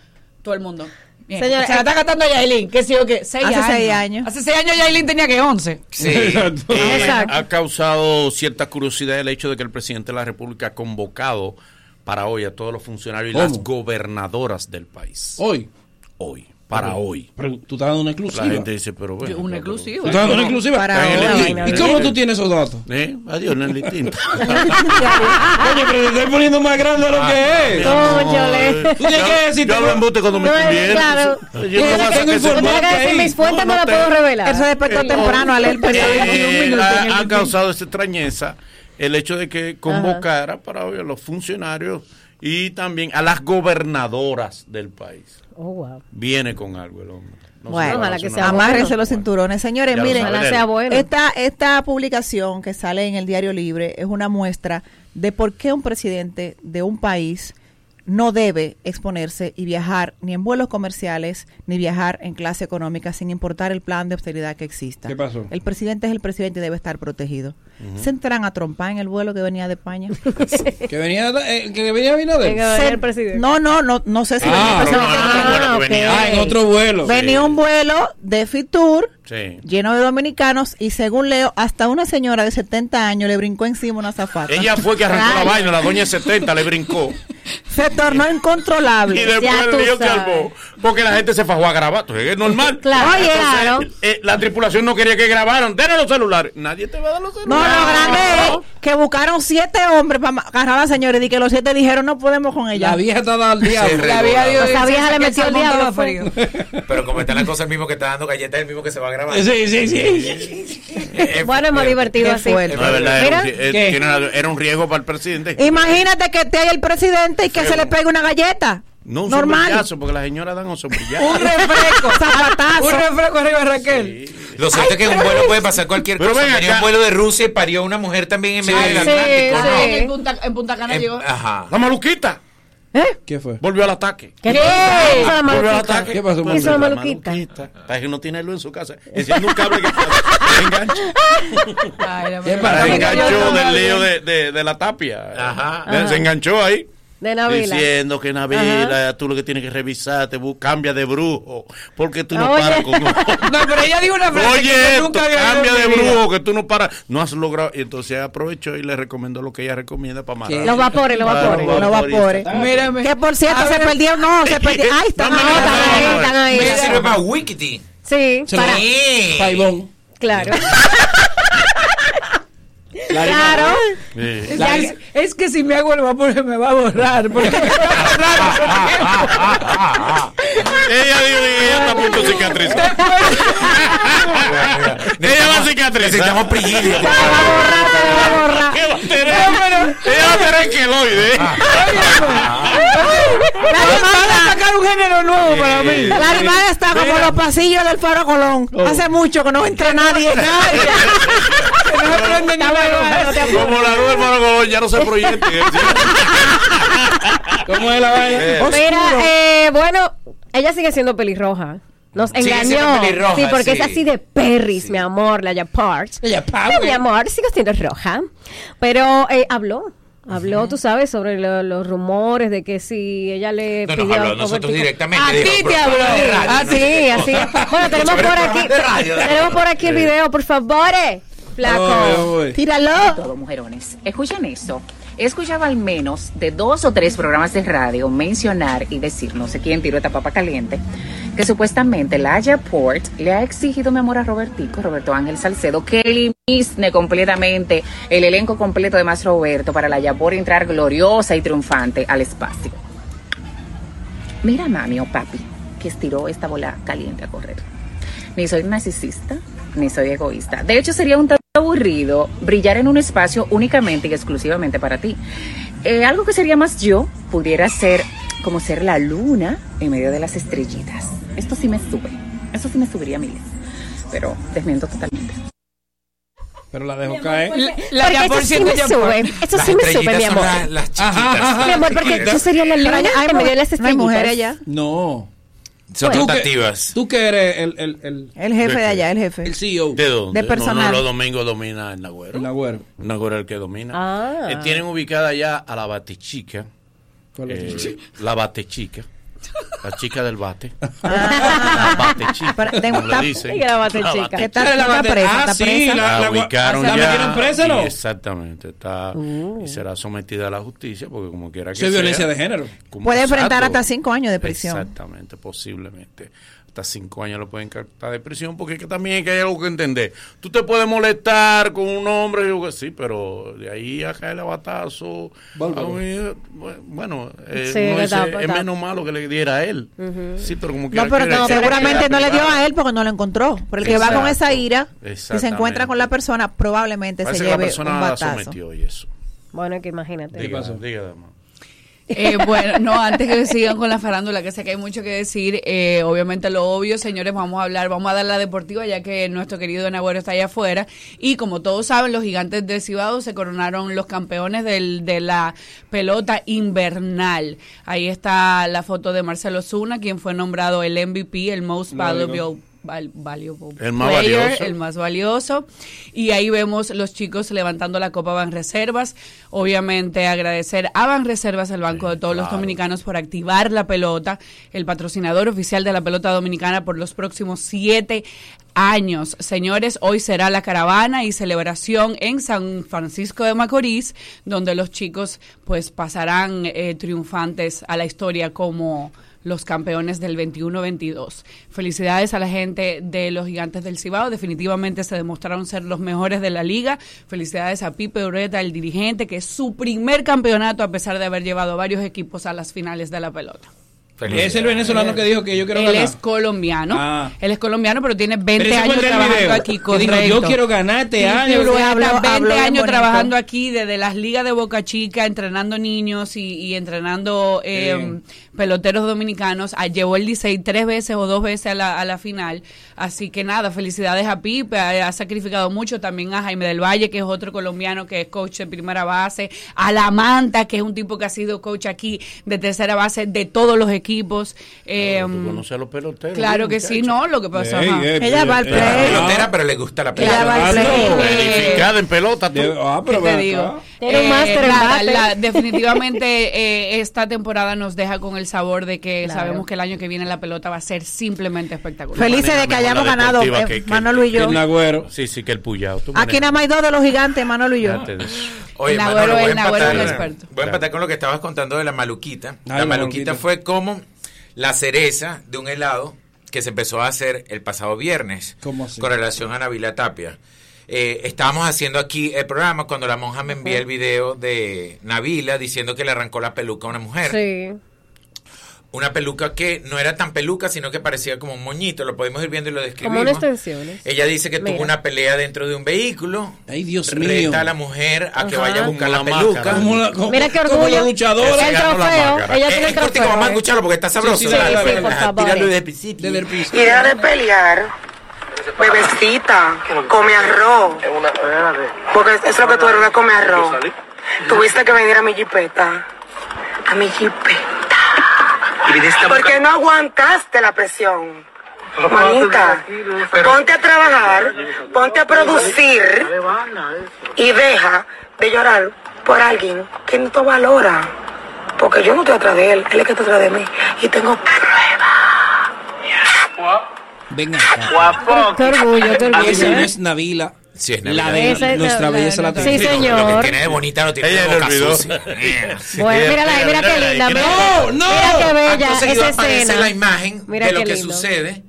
Todo el mundo. Bien. Señora, se la está cantando a Yailin. ¿Qué sí o qué? Seis Hace años. seis años. Hace seis años Yailin tenía que once. Sí, eh, ha causado cierta curiosidad el hecho de que el presidente de la República ha convocado para hoy a todos los funcionarios y ¿Cómo? las gobernadoras del país. Hoy. Hoy, para Pero- hoy. Pero tú estás dando una exclusiva. La gente dice, pero bueno. Una pero- exclusiva. ¿Tú estás dando una exclusiva? Para ¿Y- ahora, ¿Y, vaina. cómo tú tienes esos datos? ¿Eh? Adiós, no es distinto. Oye, pero te estoy poniendo más grande de lo que es. Cónchale. Tú tienes que decir. Yo hablo embuste cuando me No, conviene. claro. Yo no decir, ahí. mis fuentes no, las puedo te- revelar. Él se despertó temprano a leer el periódico. Eh, en el ha, causado esta extrañeza el hecho de que convocara para hoy a los funcionarios y también a las gobernadoras del país. Oh, wow. Viene con algo el hombre. No sé, Bueno, ojalá que sea amárrense los cinturones. Señores, Ya miren, Ojalá sea bueno. Esta, esta publicación que sale en el Diario Libre es una muestra de por qué un presidente de un país no debe exponerse y viajar ni en vuelos comerciales ni viajar en clase económica sin importar el plan de austeridad que exista. ¿Qué pasó? El presidente es el presidente y debe estar protegido. Se entran a trompar en el vuelo que venía de España. Que venía, eh, que venía venía el presidente. No, no, no, no sé si Ah, venía el presidente. ah. Ah, en otro vuelo. Venía un vuelo de Fitur Sí. lleno de dominicanos y según leo, hasta una señora de 70 años le brincó encima una zafata. Ella fue que arrancó la vaina, la doña de 70 le brincó. Se tornó incontrolable. Y después el lío que armó, porque la gente se fajó a grabar. Entonces, es normal. Claro. Oye, Entonces, claro. eh, la tripulación no quería que grabaran. Denos los celulares. Nadie te va a dar los No, celulares. lo grande es que buscaron siete hombres para agarrar a la señora y que los siete dijeron no podemos con ella. La vieja está dada al diablo. La vieja dio Esa vieja le metió el diablo. frío. Pero como está la cosa, el mismo que está dando galletas, el mismo que se va a grabar. Sí, sí, sí. Eh, Bueno, hemos eh, divertido así. de verdad, Mira, era, un, eh, era un riesgo para el presidente. Imagínate que esté ahí el presidente y que se le pegue una galleta. No un Normal. sombrillazo, porque las señoras dan un sombrillazo. Un refresco. Zapatazo. Un refresco arriba de Raquel. Lo cierto es que en un vuelo puede pasar cualquier Pero cosa. Venía un vuelo de Rusia y parió una mujer también en medio del Atlántico. sí. ¿no? En Punta, en Punta Cana En- llegó. ajá. La maluquita. ¿Qué fue? Volvió al ataque. ¿Qué? Volvió ¿Qué hizo la al maluquita? ataque. ¿Qué pasó, ¿Qué hizo la maluquita? maluquita? Para que no tiene luz en su casa. Enciende un cable que se engancha. Enganchó del lío de, de, de la tapia. Ajá. Se enganchó ahí. De Navila. Diciendo que Navila, tú lo que tienes que revisarte, cambia de brujo, porque tú no Oye. paras con... No, pero ella dijo una frase Oye, que nunca había cambia de brujo, que tú no paras, no has logrado. Y entonces aprovechó y le recomendó lo que ella recomienda para matar. Los vapores, los vapores. Los vapores. Mírame. Que por cierto se perdió, no, se perdió. Ahí, están ahí, están ahí. Mira, sirve para Wikiti. Sí, para. Sí. Paibón. Claro. La- Claro. Sí. Es, La- es- es que si me hago el vapor se me va a borrar. Porque me va a borrar ella dijo que ella está a punto de cicatrizar. ella va a cicatrizar. Necesitamos prigilio. ¿Qué va a tener? Ella va a tener queloide. Van a sacar un género nuevo para mí. La animal está como los pasillos del Faro Colón. Hace mucho que no entra nadie. Que no se prende ni luz. Como la luz del Moro Colón ya no se proyecta. ¿Cómo es la vaina? Mira, eh, bueno, ella sigue siendo pelirroja. Nos engañó. pelirroja, sí, porque sí. es así de perris, mi amor, la Yapart. La mi amor, sigue siendo roja. Pero eh, habló. Habló, tú sabes, sobre lo- los rumores de que si ella le No nos pidió habló a nosotros directamente. A dijo, ti te "Pero- habló". de radio, Ah, sí, así. Bueno, tenemos por aquí, radio. tenemos por aquí el video, por favor. Flaco. Oye. Tíralo. Todo, mujerones. Escuchen eso. He escuchado al menos de dos o tres programas de radio mencionar y decir, no sé quién tiró esta papa caliente, que supuestamente la Haya Port le ha exigido, mi amor, a Robertico, Roberto Ángel Salcedo, que elimine completamente el elenco completo de Más Roberto para la Haya Port entrar gloriosa y triunfante al espacio. Mira, mami o papi, que estiró esta bola caliente a correr. Ni soy narcisista, ni soy egoísta. De hecho, sería un aburrido brillar en un espacio únicamente y exclusivamente para ti. Eh, algo que sería más yo pudiera ser como ser la luna en medio de las estrellitas. Esto sí me sube. Eso sí me subiría a miles. Pero desmiento totalmente. Pero la dejó caer. La, la Porque eso sí me sube. Eso sí me sube, mi amor. la- las chiquitas. Ajá, ajá. Mi amor, porque yo sería la luna hay en medio de las no hay estrellitas. mujeres ya. No. Son Tú que- rotativas. Tú que eres el, el, el, El jefe de allá, el jefe. el CEO. ¿De dónde? De personal. No, no, los domingos domina el Nagüero. El agüero. El Nagüero es el que domina. Ah. Eh, tienen ubicada ya a la Batechica. ¿Cuál es? eh, la Batechica. La chica del bate. Ah. La Batechica. Pero, de- está- dicen. ¿Qué la Batechica? Batechica. Que está, está bate- presa, Ah, sí, presa. la- La la- ubicaron ¿la ya. metieron presa, no? Exactamente. Está, Y será sometida a la justicia porque como quiera que sea, violencia de género. Puede enfrentar hasta cinco años de prisión. Exactamente, posiblemente. Hasta cinco años lo pueden cartar de prisión porque es que también hay que hay algo que entender. Tú te puedes molestar con un hombre, digo que sí, pero de ahí a caerle a batazo. Bárbaro. a mí, Bueno, eh, Sí, uno le dice, da, es menos malo que le diera a él. Sí, pero como No, pero que no, seguramente no le dio a él porque no lo encontró. Pero el que va con esa ira y se encuentra con la persona, probablemente Parece se que la lleve persona un la batazo. sometió y eso. Bueno, que imagínate. Diga, pasó? Eh, bueno, no, antes que sigan con la farándula, que sé que hay mucho que decir, eh, obviamente lo obvio, señores, vamos a hablar, vamos a dar la deportiva, ya que nuestro querido Nagüero está allá afuera. Y como todos saben, los gigantes de Cibao se coronaron los campeones del, de la pelota invernal. Ahí está la foto de Marcelo Zuna, quien fue nombrado el MVP, el Most Valuable. Val- valuable El más player, valioso. el más valioso. Y ahí vemos los chicos levantando la Copa Ban Reservas. Obviamente agradecer a Ban Reservas, el banco de todos los dominicanos, por activar la pelota, el patrocinador oficial de la pelota dominicana por los próximos siete años. Señores, hoy será la caravana y celebración en San Francisco de Macorís, donde los chicos pues pasarán eh, triunfantes a la historia como los campeones del 21-22. Felicidades a la gente de los gigantes del Cibao. Definitivamente se demostraron ser los mejores de la liga. Felicidades a Pipe Ureta, el dirigente, que es su primer campeonato a pesar de haber llevado varios equipos a las finales de la pelota. Es el venezolano que dijo que yo quiero Él ganar. es colombiano. Ah. Él es colombiano, pero tiene 20 Pero ese fue años trabajando aquí. Dijo, yo quiero ganar este Sí, año. sí, Pero está habló- 20 habló bien años bonito. trabajando aquí, desde las ligas de Boca Chica, entrenando niños y, y entrenando eh, Bien. peloteros dominicanos. Ah, Llevó el Licey tres veces o dos veces a la, a la final. Así que nada, felicidades a Pipe. Ha, ha sacrificado mucho también a Jaime del Valle, que es otro colombiano que es coach de primera base. A La Manta, que es un tipo que ha sido coach aquí de tercera base de todos los equipos. Eh, Tú conoces a los peloteros. Claro ¿sí, que sí, no, lo que pasa. Ajá. ey, Ella va al ey, play. ey, pelotera, pero le gusta la Ella va al pelota. play. En pelota. tú. Ah, pero ¿Qué te digo? Eh, definitivamente eh, esta temporada nos deja con el sabor de que Claro. sabemos que el año que viene la pelota va a ser simplemente espectacular. Felices de que hayamos ganado, eh, Manolo y yo. Sí, sí, que el puyao. Aquí nada más hay dos de los gigantes, Manolo y yo. Oye, El Manolo, voy a el empatar- el experto. Voy a empatar con lo que estabas contando de la maluquita. Ay, la la maluquita maluquita. fue como la cereza de un helado que se empezó a hacer el pasado viernes con relación a Navila Tapia. Eh, estábamos haciendo aquí el programa cuando la monja me envía el video de Navila diciendo que le arrancó la peluca a una mujer. Sí. Una peluca que no era tan peluca, sino que parecía como un moñito. Lo podemos ir viendo y lo describimos. Como unas extensiones. Ella dice que Mira. tuvo una pelea dentro de un vehículo. Ay, Dios Reta mío. a la mujer a que Ajá. vaya a buscar la Como la peluca. Como la- como- Mira qué como orgullo. la luchadora. El trofeo. Ella Eh, tiene el es cortico, trofeo. vamos a eh. escucharlo porque está sabroso. sí, sí, sí, dale. por favor. Tíralo desde el principio. Desde el. Y deja de pelear. Bebecita, come arroz. Porque eso es lo que tú eres, una come arroz. Tuviste que venir a mi jipeta. A mi jipeta. Porque no aguantaste la presión. Manita, ponte a trabajar, ponte a producir y deja de llorar por alguien que no te valora. Porque yo no estoy atrás de él, él es que está atrás de mí. Y tengo Ven acá. Pero Qué orgullo, qué orgullo. Esa no ¿eh? es Navila. Sí, es La de es nuestra la- belleza la- la Sí, Lo que señor. tiene de bonita no tiene Ella de boca olvidó. sucia. Bueno, mira, la- mira qué linda. Mira, No, no. mira qué bella esa escena. la imagen Mira de lo que lindo. sucede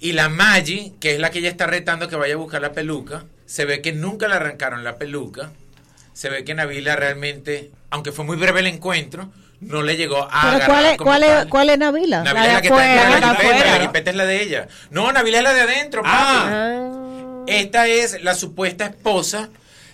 y la Maggi, que es la que ella está retando que vaya a buscar la peluca, se ve que nunca le arrancaron la peluca. Se ve que Navila realmente, aunque fue muy breve el encuentro, no le llegó a Pero agarrar ¿cuál es, cuál es, cuál es Navila? Navila La es de la que está afuera, dentro de la la de jipeta, afuera. la jipeta es la de ella. No, Navila es la de adentro, papi. Ah. Esta es la supuesta esposa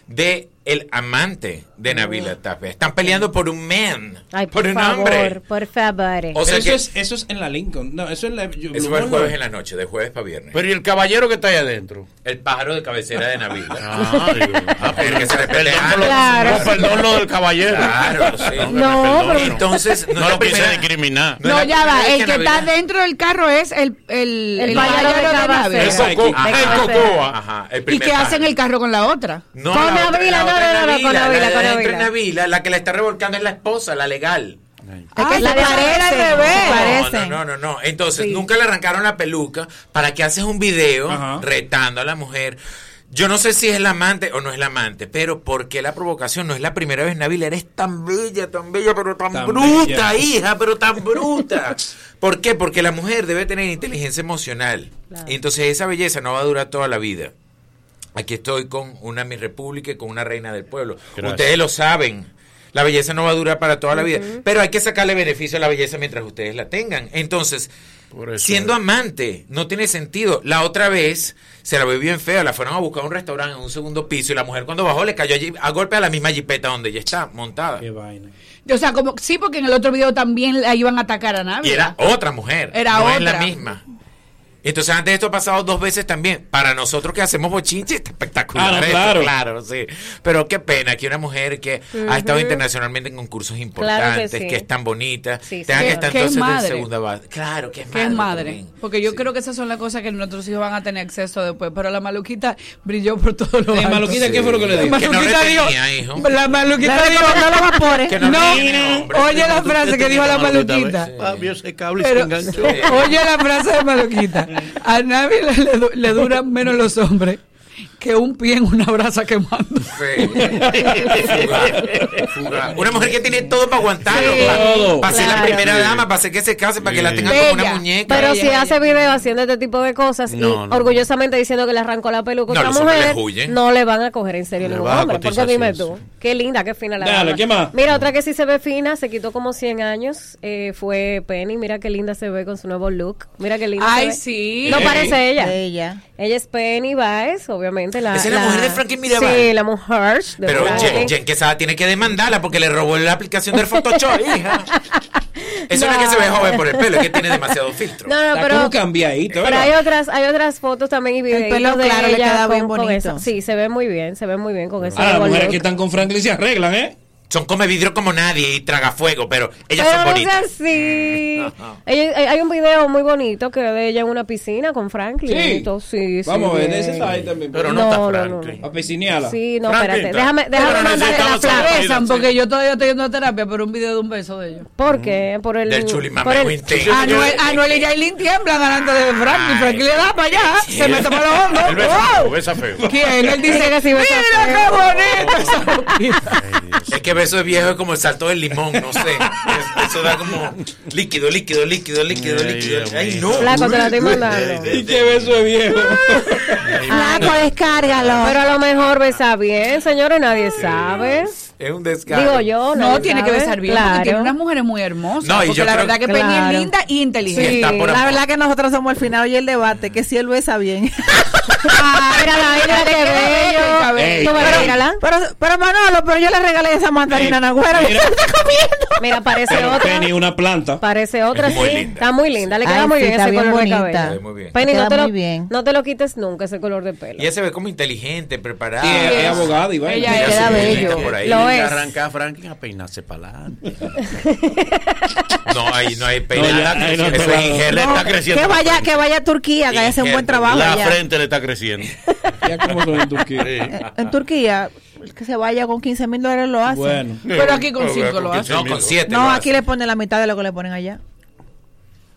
de el amante de Navila Tapia. Están peleando por un man, Ay, por por un favor, hombre. por favor. O sea eso, que- es, eso es en la Lincoln. No, eso es la. yo- Eso fue el jueves en la noche, de jueves para viernes. Pero ¿y el caballero que está ahí adentro? El pájaro de cabecera de Navila. Ah, ah, El que se respete perdón, lo- Claro. no, perdón lo del caballero. Claro, sí. No, que No, Entonces, no, lo quise discriminar. No ya va. El que está dentro del carro es el, el, El pájaro de cabecera. El cocoa. Ajá, el ¿Y pájaro. hacen el carro con la otra? No, Con la otra- Navila, la no, otra no, no, Navila, con la Navila, de con adentro es Navila. Navila, la que la está revolcando es la esposa, la legal. Es que la parecen, al revés. No, no, no, no. Entonces, Sí. nunca le arrancaron la peluca para que haces un video Ajá. retando a la mujer. Yo no sé si es la amante o no es la amante, pero ¿por qué la provocación? No es la primera vez, Navila. Eres tan bella, tan bella, pero tan, Tan bruta, bella. hija, pero tan bruta. ¿Por qué? Porque la mujer debe tener inteligencia emocional. Claro. Y entonces esa belleza no va a durar toda la vida. Aquí estoy con una mi república y con una reina del pueblo. Gracias. Ustedes lo saben. La belleza no va a durar para toda la vida. Pero hay que sacarle beneficio a la belleza mientras ustedes la tengan. Entonces, siendo es. amante, no tiene sentido. La otra vez se la vio bien fea. La fueron a buscar a un restaurante en un segundo piso y la mujer cuando bajó le cayó allí a golpe a la misma jipeta donde ella está montada. Qué vaina. O sea, como sí, porque en el otro video también la iban a atacar a Navi. Y era otra mujer. Era no es otra. la misma. Entonces antes esto ha pasado dos veces también. Para nosotros que hacemos bochinche está espectacular. Ah, no, esto, claro. claro, sí. Pero qué pena que una mujer que ha estado internacionalmente en concursos importantes, sí. que es tan bonita, Sí, tenga que Que- estar es entonces de madre. segunda base. Claro, que es Que madre. es madre. también. Porque yo creo que esas son las cosas que nuestros hijos van a tener acceso después. Pero la maluquita brilló por todos los Eh, altos. Maluquita, ¿qué fue lo que le La dijo? Que no maluquita dijo. hijo. La maluquita Le dijo. recomendó los vapores. Que no No, hombre. oye la frase que dijo la maluquita. Papi, ese cable se Pero, enganchó. oye la frase de Maluquita. A nadie le, le duran menos los hombres que un pie en una brasa quemando. Sí. Una mujer que tiene todo para aguantarlo. Sí, para, ser la primera dama, para hacer que se case, para que la tengan como una muñeca. Pero si hace video haciendo este tipo de cosas y orgullosamente diciendo que le arrancó la peluca a no, otra mujer, le no le van a coger en serio ningún hombre. Porque dime tú, qué linda, qué fina la Dale. Mira, otra que sí se ve fina, se quitó como 100 años, eh, fue Penny. Mira qué linda se ve con su nuevo look. Mira qué linda. Ay, sí. No parece ella. Ella. Ella es Penny Baez, obviamente esa es la, mujer de Franklin Mirabal. Sí, la mujer. De Pero Jen, Jen Quesada tiene que demandarla porque le robó la aplicación del Photoshop, hija. Eso no. no. es que se ve joven por el pelo, es que tiene demasiado filtro. No, no, pero. cambia ahí? Pero hay otras, hay otras fotos también y videos. El pelo claro le queda bien bonito. Sí, se ve muy bien, se ve muy bien con eso. Ah, las mujeres que están con Franklin se arreglan, ¿eh? son come vidrio como nadie y traga fuego, pero ellas pero son no bonitas. Así. Eh, hay, un video muy bonito que de ella en una piscina con Franklin. Sí. Sí, sí Vamos, en ese está ahí también. Pero no, está Franklin. No, a. Sí, no, espérate. Déjame, déjame mandarle la flaca. porque yo todavía estoy yendo a terapia por un video de un beso de ellos. ¿Por qué? Por el. Del chulimame Anuel, Anuel y Jailin tiemblan delante de Franklin. Franklin le da para allá. Se me toma los hombros. Él besa, feo, ¿Quién? Él dice que sí besa Mira qué bonito. Es que beso de viejo es como el salto del limón, no sé. Eso da como líquido, líquido, líquido, líquido, líquido. Ay, no. Flaco, te la estoy mandando. ¿Y qué beso de viejo? Flaco, descárgalo. Pero a lo mejor besa bien, señores, nadie sabe. Es un descargo. Digo yo, no tiene que besar bien claro. porque tiene unas mujeres muy hermosas. No, y porque yo la verdad que claro. Peña es linda e y inteligente. Sí, la verdad que nosotros somos al final hoy el debate, que si él besa bien. ah, mírala, mírala, qué bello. Ey, Tú me pero, mírala. Pero, pero Manolo, pero yo le regalé esa mandarina nagüera y se la está comiendo. Mira, parece Pero otra. Penny, una planta. Parece otra, Es sí. muy linda. Está muy linda, le queda Ay, muy sí, bien está ese color de bonita. cabello. Muy bien. Penny, no te, lo, muy bien. no te lo quites nunca ese color de pelo. Y ella se ve como inteligente, preparada. Y es, abogada y va. Ella Ella es- queda bello. por ahí. Lo es. Arranca Franklin a peinarse para adelante. No hay, no hay peinada. Eso es peinado. está creciendo. Que vaya, que vaya a Turquía, que haya un buen trabajo La frente le está creciendo ofreciendo. Ya como son en Turquía. Sí. En Turquía, el que se vaya con 15 mil dólares lo hace. Bueno. Pero aquí con 5 lo hace. No, con 7. No, aquí le ponen la mitad de lo que le ponen allá.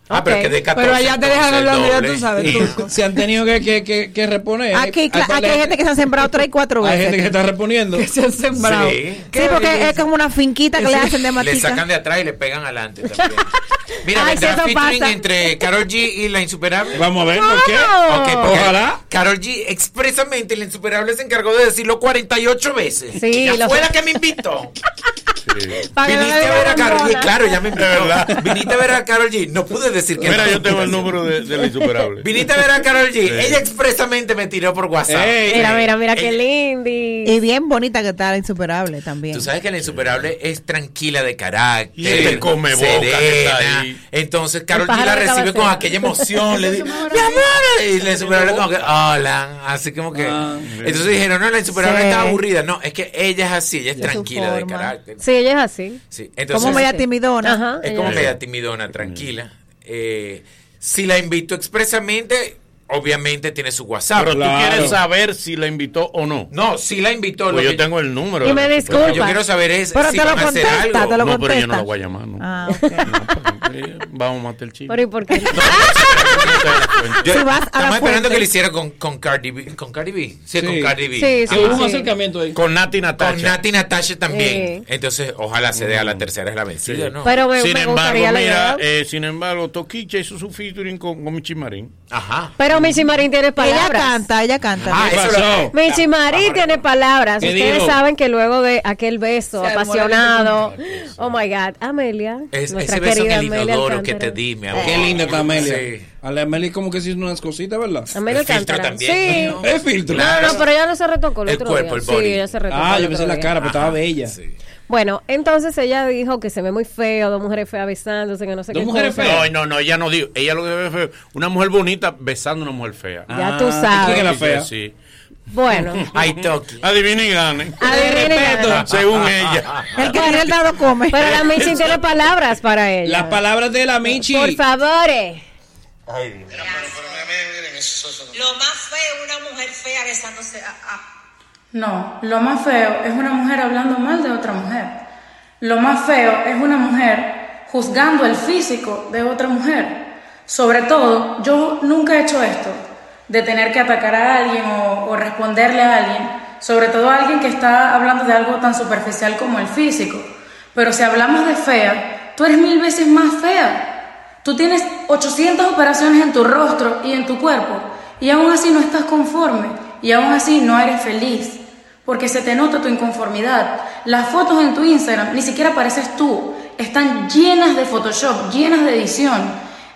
Ah, okay. pero que de 14. Pero allá te dejan hablar, ya tú sabes. Se han tenido que, que, que, que reponer. Aquí, hay, aquí gente que se ha sembrado 3 y 4 veces. Hay gente que está reponiendo. Que se han sembrado. Sí, porque es como una finquita que le hacen de matica. Le sacan de atrás y le pegan adelante también. Mira, Ay, vendrá featuring pasa. entre Carol G y La Insuperable. Vamos a ver por qué. Okay, pues, Ojalá. Carol G expresamente La Insuperable se encargó de decirlo 48 veces. Sí. Ya que me invitó. Viniste a ver a Carol G. Claro, ya me invitó. Viniste a ver a Carol G. No pude decir que Mira, yo tengo el número de, la insuperable. Viniste a ver a Carol G. Ella expresamente me tiró por WhatsApp. Mira, mira, mira, qué linda. Y bien bonita que está la insuperable también. Tú sabes que la insuperable es tranquila de carácter. Y come boca Entonces, Carol G la recibe con aquella emoción. le dice, mi amor. Y la insuperable como que, hola. Así como que. Ah, entonces dijeron, no, la insuperable sí. estaba aburrida. No, es que ella es así, ella es tranquila de carácter. Sí, ella es así. Sí, entonces, como media timidona. Ajá, es como media timidona, tranquila. Eh, si la invito expresamente, obviamente tiene su WhatsApp. Pero claro. tú quieres saber si la invitó o no. No, si la invitó. Pues yo que... tengo el número. Y me disculpa. Yo quiero saber es pero si te lo van contesta, a hacer algo. Te lo no, contesta. pero yo no la voy a llamar. No. Ah, okay. Vamos a matar el chile. Pero ¿y por qué? Yo esperando que lo hiciera con, con Cardi B. ¿Con Cardi B? Sí, con Cardi B. Sí, sí, Hubo un acercamiento ahí. Con Nati Natacha. Con Nati Natasha también. Entonces, ojalá se dé a la mm. tercera es la vencida, ¿no? Pero me, sin embargo, gustaría mira, eh, sin embargo, Toquicha hizo su featuring con, con Michi Marín. Ajá. Pero mm. Michi Marín tiene Ella canta, ella canta. Ah, pasó? lo- Michi ah, Marín tiene palabras. Ustedes saben que luego de aquel beso apasionado. Oh my God. Amelia, Es- nuestra querida Amelia inodoro que te di, mi amor. Qué linda está Amelia. Sí. A la Amelia como que hiciste unas cositas, ¿verdad? Amelia el filtro también. Sí. ¿no? El filtro. No, no, pero ya no se retocó el, el otro cuerpo, día. El body. Sí, ya se retocó. Ah, yo pensé la cara, pero estaba bella. Sí. Bueno, entonces ella dijo que se ve muy feo, dos mujeres feas besándose, que no sé ¿Dos qué. mujeres feas? No, no, no, ella no dijo. Ella lo que ve feo. Una mujer bonita besando a una mujer fea. Ya tú ah, sabes. ¿Quién es la fea? Sí. sí. Bueno. Hay toque. Adivinen y ganen. Adivinen Según ella. El que tiene el dado come. Pero la Michi tiene palabras para ella. Las palabras de la Michi. Por favor. Ay, Dios. Lo más feo es una mujer fea besándose a, a... No, lo más feo es una mujer hablando mal de otra mujer. Lo más feo es una mujer juzgando el físico de otra mujer. Sobre todo, yo nunca he hecho esto, de tener que atacar a alguien o, responderle a alguien, sobre todo a alguien que está hablando de algo tan superficial como el físico. Pero si hablamos de fea, tú eres mil veces más fea. Tú tienes 800 operaciones en tu rostro y en tu cuerpo y aún así no estás conforme y aún así no eres feliz porque se te nota tu inconformidad. Las fotos en tu Instagram ni siquiera pareces tú, están llenas de Photoshop, llenas de edición.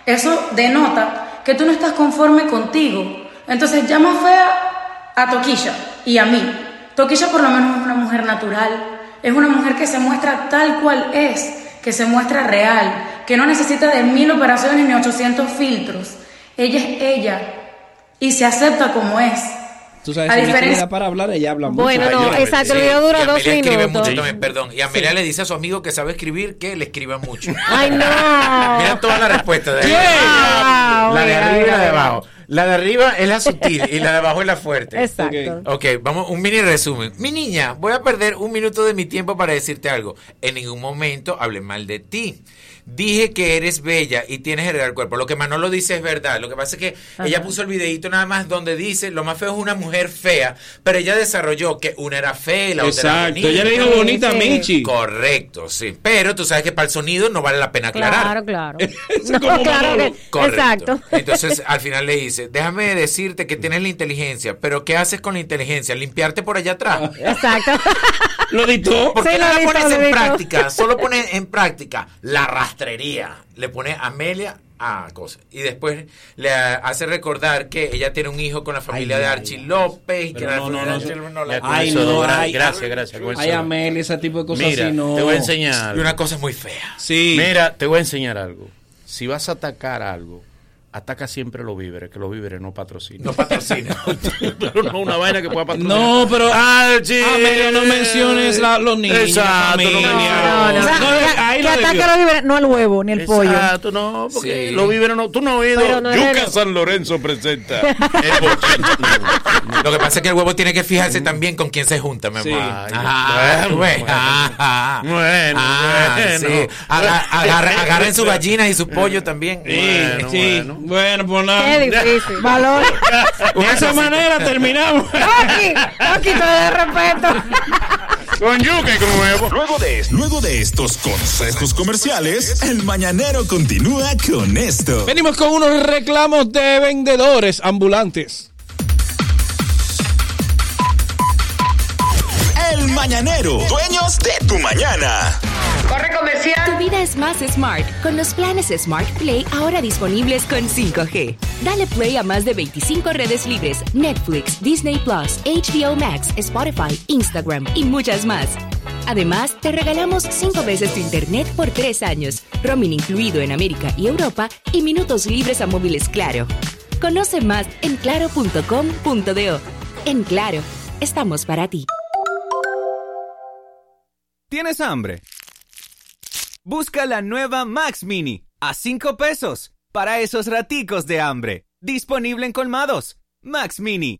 Eso denota que tú no estás conforme contigo. Entonces llama fea a Toquilla y a mí. Toquilla por lo menos es una mujer natural, es una mujer que se muestra tal cual es, que se muestra real, que no necesita de mil operaciones ni 800 filtros. Ella es ella y se acepta como es. Tú sabes, A si diferencia- para hablar, ella habla mucho. Bueno, no, exacto, el sí, video dura dos minutos. mucho también, perdón. Y Amelia le dice a su amigo que sabe escribir que le escriba mucho. Ay, no. Mira toda la respuesta de Ah, La de arriba y la de abajo. La de arriba es la sutil y la de abajo es la fuerte. Exacto. Ok, vamos, un mini resumen. Mi niña, voy a perder un minuto de mi tiempo para decirte algo. En ningún momento hablé mal de ti. Dije que eres bella y tienes el real cuerpo. Lo que Manolo dice es verdad. Lo que pasa es que Ajá. ella puso el videito nada más donde dice lo más feo es una mujer fea, pero ella desarrolló que una era fea y la otra era Exacto, bonita. ella le dijo bonita a Michi. Correcto, sí. Pero tú sabes que para el sonido no vale la pena aclarar. Claro, claro. No, como claro que- Correcto. exacto. Entonces al final le dice, déjame decirte que tienes la inteligencia, pero ¿qué haces con la inteligencia? Limpiarte por allá atrás. Exacto. ¿Lo dictó? ¿Por qué Sí, no lo la pones lo en práctica? Solo pone en práctica la rastrería. Le pone Amelia a cosas. Y después le hace recordar que ella tiene un hijo con la familia Ay, de ay, Archie López. y que no, no, no, López no la- Ay, no, ay, gracias, gracias. Ay. Amelia, ese tipo de cosas Mira, así no. te voy a enseñar. Y una cosa muy fea. Sí. Mira, te voy a enseñar algo. Si vas a atacar algo, ataca siempre los víveres, que los víveres no patrocinan. No patrocina. pero no una vaina que pueda patrocinar. No, pero. Ah. Amelia, no menciones la- los niños. Exacto, no familia. menciones. O sea, No, que- ahí que lo ataque debió. a los víveres, no el huevo ni el pollo. Exacto, no, porque Sí. los víveres no. Tú no has oído. No Yuca el- San Lorenzo presenta. el. Lo que pasa es que el huevo tiene que fijarse también con quién se junta, mi Sí. amor. Ah, bueno, bueno, bueno. ah, Bueno, ah, bueno. sí. Agarren sus gallinas y su pollo también. Sí, sí. Bueno. Pues nada. Qué difícil. Valor. De esa manera terminamos. Aquí, aquí te de respeto. Con yuca y con huevo. Luego de, luego de estos consejos comerciales, el mañanero continúa con esto. Venimos con unos reclamos de vendedores ambulantes. El mañanero, dueños de tu mañana. Corre comercial. Tu vida es más smart con los planes Smart Play ahora disponibles con 5G. Dale play a más de 25 redes libres, Netflix, Disney Plus, HBO Max, Spotify, Instagram y muchas más. Además, te regalamos 5 veces tu internet por 3 años, roaming incluido en América y Europa y minutos libres a móviles Claro. Conoce más en claro.com.do. En Claro, estamos para ti. ¿Tienes hambre? Busca la nueva Max Mini a 5 pesos para esos raticos de hambre. Disponible en colmados. Max Mini,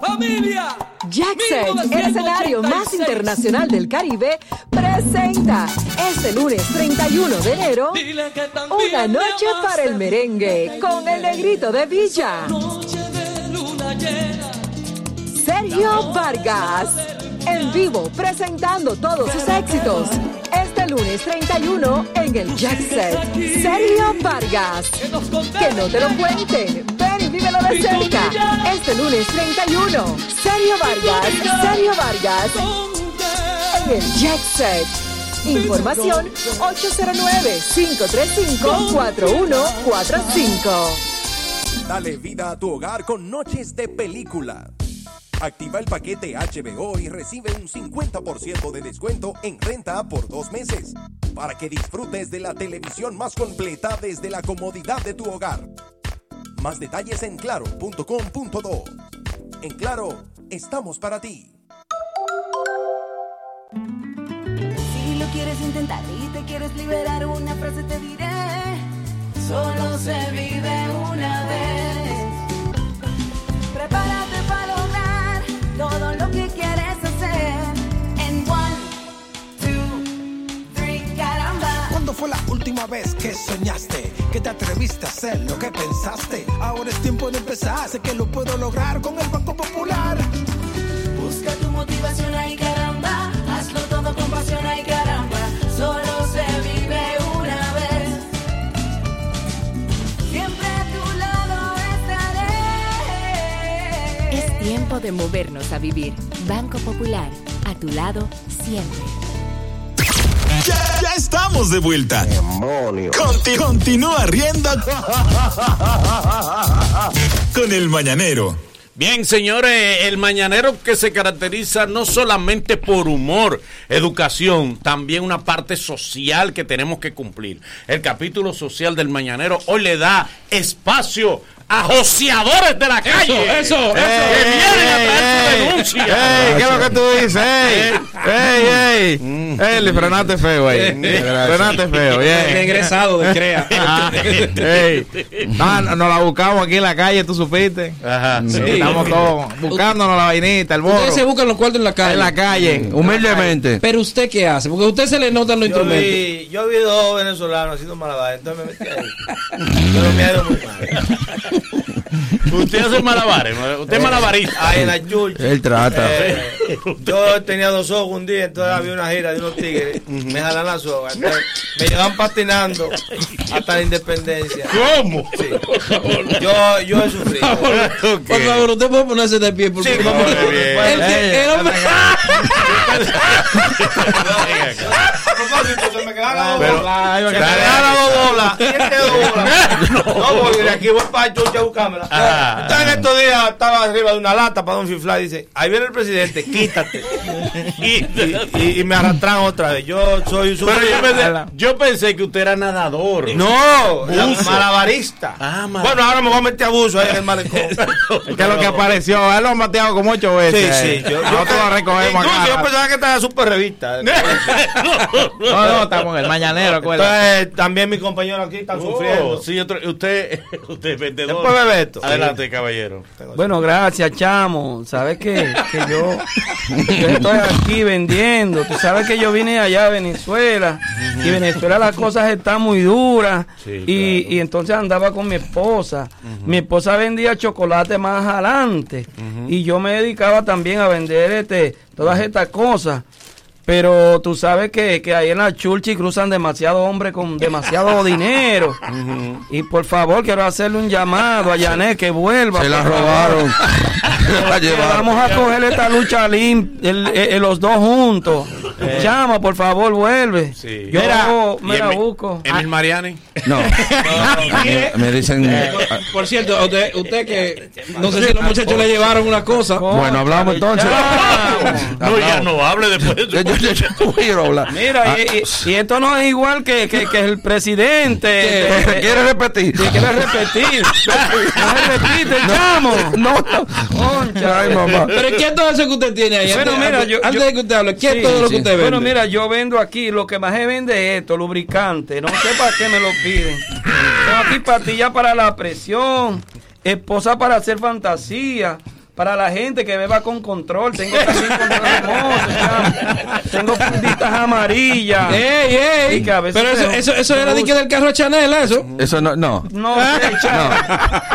¡Familia! Jackson, el escenario más internacional del Caribe, presenta este lunes 31 de enero una noche para el merengue con el negrito de Villa. Sergio Vargas, en vivo presentando todos sus éxitos. Este lunes 31 en el Jackset. Sergio Vargas. Que no te lo cuenten. Vívelo de cerca. Este lunes 31. Sergio Vargas. Sergio Vargas. En el Jackset. Información 809-535-4145. Dale vida a tu hogar con noches de película. Activa el paquete HBO y recibe un 50% de descuento en renta por dos meses para que disfrutes de la televisión más completa desde la comodidad de tu hogar. Más detalles en claro.com.do. En Claro, estamos para ti. Si lo quieres intentar y te quieres liberar, una frase te diré. Solo se vive una vez. Prepárate para lograr todo lo que quieres fue la última vez que soñaste? Que te atreviste a hacer lo que pensaste. Ahora es tiempo de empezar. Sé que lo puedo lograr con el Banco Popular. Busca tu motivación, ay caramba. Hazlo todo con pasión, ay caramba. Solo se vive una vez. Siempre a tu lado estaré. Es tiempo de movernos a vivir. Banco Popular, a tu lado siempre. Ya, ya estamos de vuelta. Conti- continúa riendo con el mañanero. Bien, señores, el mañanero que se caracteriza no solamente por humor, educación, también una parte social que tenemos que cumplir. El capítulo social del mañanero hoy le da espacio a joseadores de la calle. eso, eso. Que vienen a traer su denuncia. Ey, ¿qué es lo que tú dices? Ey, ey, ey. Ey, frenaste feo, ey. Frenaste feo, bien. Egresado de CREA. Ah, ey. No, no, nos la buscamos aquí en la calle, tú supiste. Ajá. Sí, Estamos todos buscándonos la vainita, el borro. Ustedes se buscan los cuartos en la calle. En la calle, humildemente. Pero usted qué hace? Porque a usted se le notan los Yo instrumentos. vi, yo vi dos venezolanos haciendo malabares, entonces me metí ahí. Pero me ha ido muy mal. Usted hace malabares, usted es malabarista. Ahí en la church. Él trata. Eh, yo tenía dos ojos un día, entonces había una gira de unos tigres. Me jalan la soga. entonces me llevan patinando hasta la independencia. ¿Cómo? Sí. Yo, yo he sufrido. Por favor, usted puede ponerse de pie. Por Sí, favor. hombre. A propósito, se me quedaron dos bolas. Se me quedaron dos bolas. No, porque de aquí voy para Chucha a buscármela. Ah. Entonces en estos días estaba arriba de una lata para un fifla y dice, ahí viene el presidente, quítate. y, y- y me arrastraron otra vez. Yo soy un Pero yo pensé, yo pensé que usted era nadador. No, malabarista. Ah, Bueno, ahora me voy a meter abuso ahí en el malecón. ¿Qué es lo que apareció? Él lo han bateado como ocho veces. Sí, sí. Yo, Nosotros lo recogemos incluso acá. yo pensaba que estaba súper revista. No, no, estamos en el mañanero. Entonces, también mis compañeros aquí están sufriendo. Oh, sí, otro- usted, usted es vendedor. Después bebe esto. Adelante, caballero. Bueno, gracias, chamo. Sabes que, que yo, yo estoy aquí vendiendo. Tú sabes que yo vine allá a Venezuela y Venezuela las cosas están muy duras Sí, y, y entonces andaba con mi esposa. Mi esposa vendía chocolate más adelante y yo me dedicaba también a vender este todas estas cosas. Pero tú sabes que, que ahí en la Churchi cruzan demasiado hombres con demasiado dinero. Y por favor, quiero hacerle un llamado a Yané que vuelva. Se la favor. Vamos a coger esta lucha lim, el- el- los dos juntos. Llama, por favor, vuelve. Sí. Yo Mira, me ¿y la busco. Emil Mariani. No. me, me dicen. Por cierto, usted, usted que no sé si los muchachos le llevaron una cosa. Bueno, hablamos entonces. No, ya no hable después de Yo, yo, yo, yo quiero hablar. Mira, Ah, y, y- y esto no es igual que, que, que el presidente. de- de- ¿Quiere repetir? que quiere repetir. No repite, chamo. No, no. Concha. Ay, mamá. Pero ¿qué es todo eso que usted tiene ahí? Bueno, antes, mira, antes- yo- antes yo- de que usted hable, ¿qué es todo lo que. Usted vende? Bueno, mira, yo vendo aquí, lo que más se vende es esto, lubricante. No sé para qué me lo piden. Tengo aquí pastillas para la presión, esposa para hacer fantasía. Para la gente que beba con control, tengo también control tengo funditas amarillas. ¡Ey, ey! Y que a veces Pero eso, eso, eso era de que del carro Chanel, eso. Eso no, no. No, sé, chamo.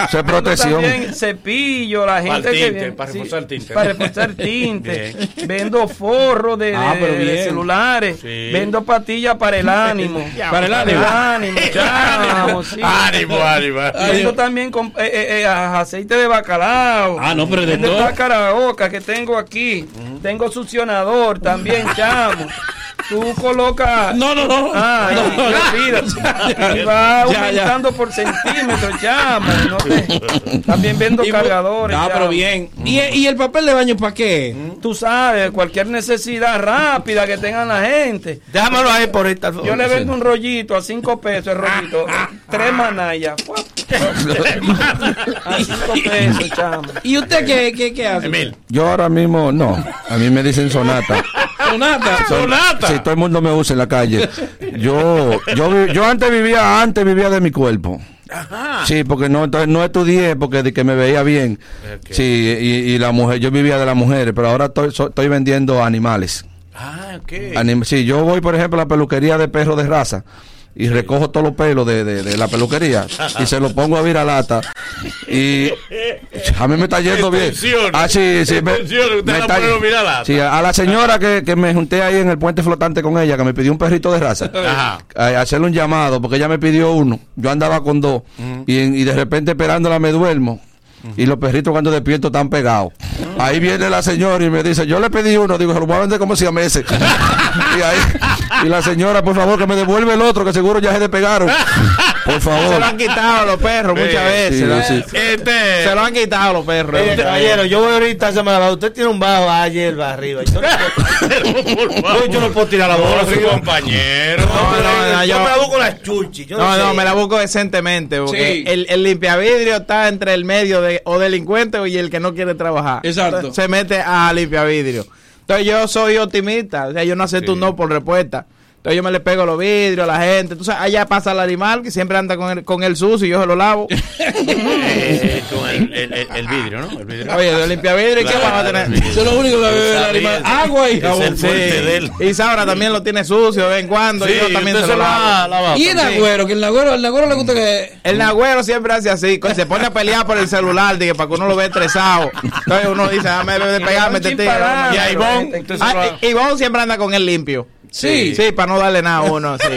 Eso es protección. También cepillo, la Para gente el que tinte, viene- para reforzar el tinte. Para reforzar tinte. Vendo forro de, Ah, de- de celulares. Sí. Vendo pastillas para el ánimo. Para el ánimo. ánimo, chamo, sí. Ánimo, ánimo. Vendo también con, eh, eh, eh, aceite de bacalao. Ah, no, pero de Vendo todo. esta caraoca que tengo aquí. Tengo succionador también, chamo. Tú colocas. No, no, no. Ah, No, y- no. Y va Ya, ya. aumentando por centímetros, chamo. No te- También vendo Y- cargadores. Ah, pero bien. ¿Y, ¿Y el papel de baño para qué? Tú sabes, cualquier necesidad rápida que tengan la gente. Déjamelo ahí por ahorita. Yo le vendo un rollito a cinco pesos, el rollito. tres manallas. ¿Y usted qué, qué, qué hace? Yo ahora mismo, no. A mí me dicen sonata. Sonata. Son- Sí, todo el mundo me usa en la calle. Yo, yo, yo antes vivía, antes vivía de mi cuerpo. Sí, porque no, entonces no estudié porque de que me veía bien. Sí, y, y la mujer, yo vivía de las mujeres, pero ahora estoy, so- estoy vendiendo animales. Ah, ok. Anim- sí, yo voy, por ejemplo, a la peluquería de perros de raza y recojo todos los pelos de, de- de la peluquería y se los pongo a viralata y a mí me está yendo bien. Ah, sí, sí. Me, me está- sí, a la señora que, que me junté ahí en el puente flotante con ella, que me pidió un perrito de raza, Ajá. a, a hacerle un llamado, porque ella me pidió uno. Yo andaba con dos y, en- y de repente esperándola me duermo. Y los perritos cuando despierto están pegados. Ahí viene la señora y me dice, yo le pedí uno, digo, se lo voy a vender como si a meses. y, ahí, y la señora, por favor, que me devuelve el otro, que seguro ya se despegaron. Por favor. Se lo han quitado los perros muchas veces. Sí, ¿no? sí. Este, Se lo han quitado los perros. Caballero, yo voy ahorita a hacerme la Usted tiene un bajo a hierba arriba. Yo no, puedo, yo no puedo tirar la bola. No, compañero. No, no, no, yo yo- me la busco las chuchi. Yo no, No, me la busco decentemente, porque Sí. el, el limpiavidrio está entre el medio de o delincuente y el que no quiere trabajar. Exacto. Entonces, se mete a limpiavidrio. Entonces yo soy optimista, o sea, yo no acepto un no por respuesta. Entonces yo me le pego los vidrios a la gente. Entonces allá pasa el animal que siempre anda con el, con el sucio y yo se lo lavo. Eh, con el, el- el- el vidrio, ¿no? El vidrio. Oye, de limpiavidrio, ¿y qué Claro, va a tener? vidrio. Eso es lo único que bebe el animal. Agua y jabón. es el fuerte de él. Y Saura también lo tiene sucio de vez en cuando. Sí, y yo también se lo lavo. Y el nagüero, que el nagüero, el nagüero le gusta que... El nagüero siempre hace así, se pone a pelear por el celular, dije, para que uno lo vea estresado. Entonces uno dice, dame de pegarme este tigre. Y a Ivonne, ah, Ivonne siempre anda con él limpio. Sí. Sí, para no darle nada a uno, sí.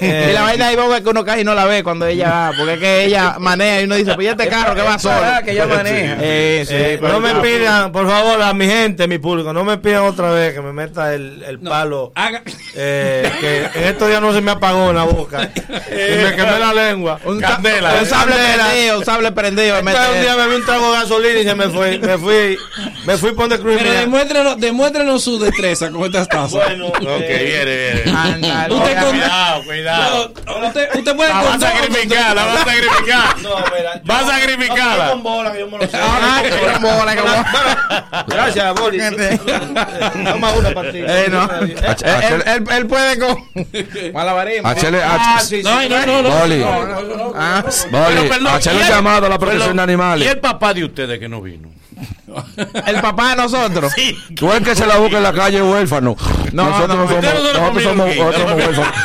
y la vaina de Ivonne es que uno casi no la ve cuando ella va, porque es que ella maneja y uno dice, pues ya este carro que va solo. que ella maneja. Eh, sí, Eh, no me ya. pidan, por favor, a mi gente, mi público, no me pidan otra vez que me meta el, el palo. Haga... eh, que en estos días no se me apagó en la boca. y me quemé la lengua. Un, ca- Candela, un sable prendido, un sable prendido. Entonces, un día me vi un trago de gasolina y se me fue. Me fui, me fui por donde Cruz. Pero demuéstrenos, demuéstrenos su destreza con estas tazas. Bueno, Ok, eh, viene, viene. Usted con- Cuidado, cuidado. No, usted, usted puede La va a contar- sacrificar, la va a sacrificar. no, mira, Va a sacrificarla. con bola, que yo me lo sé. Ah, que con bola, que con bola. Gracias, Boli. Toma una partida. Eh, no. Eh, Él, él- él puede con malabarismo. Hachele, Ah, hach- sí, sí. No, no, no, no. Boli, Ah, Boli, Pero, perdón, hacerle ¿y un el- llamado a la protección de animales. ¿Y el papá de ustedes que no vino? el papá de nosotros. Tú el que se la busca en la calle huérfano. No, nosotros no, no, somos, nosotros somos, nosotros somos huérfanos.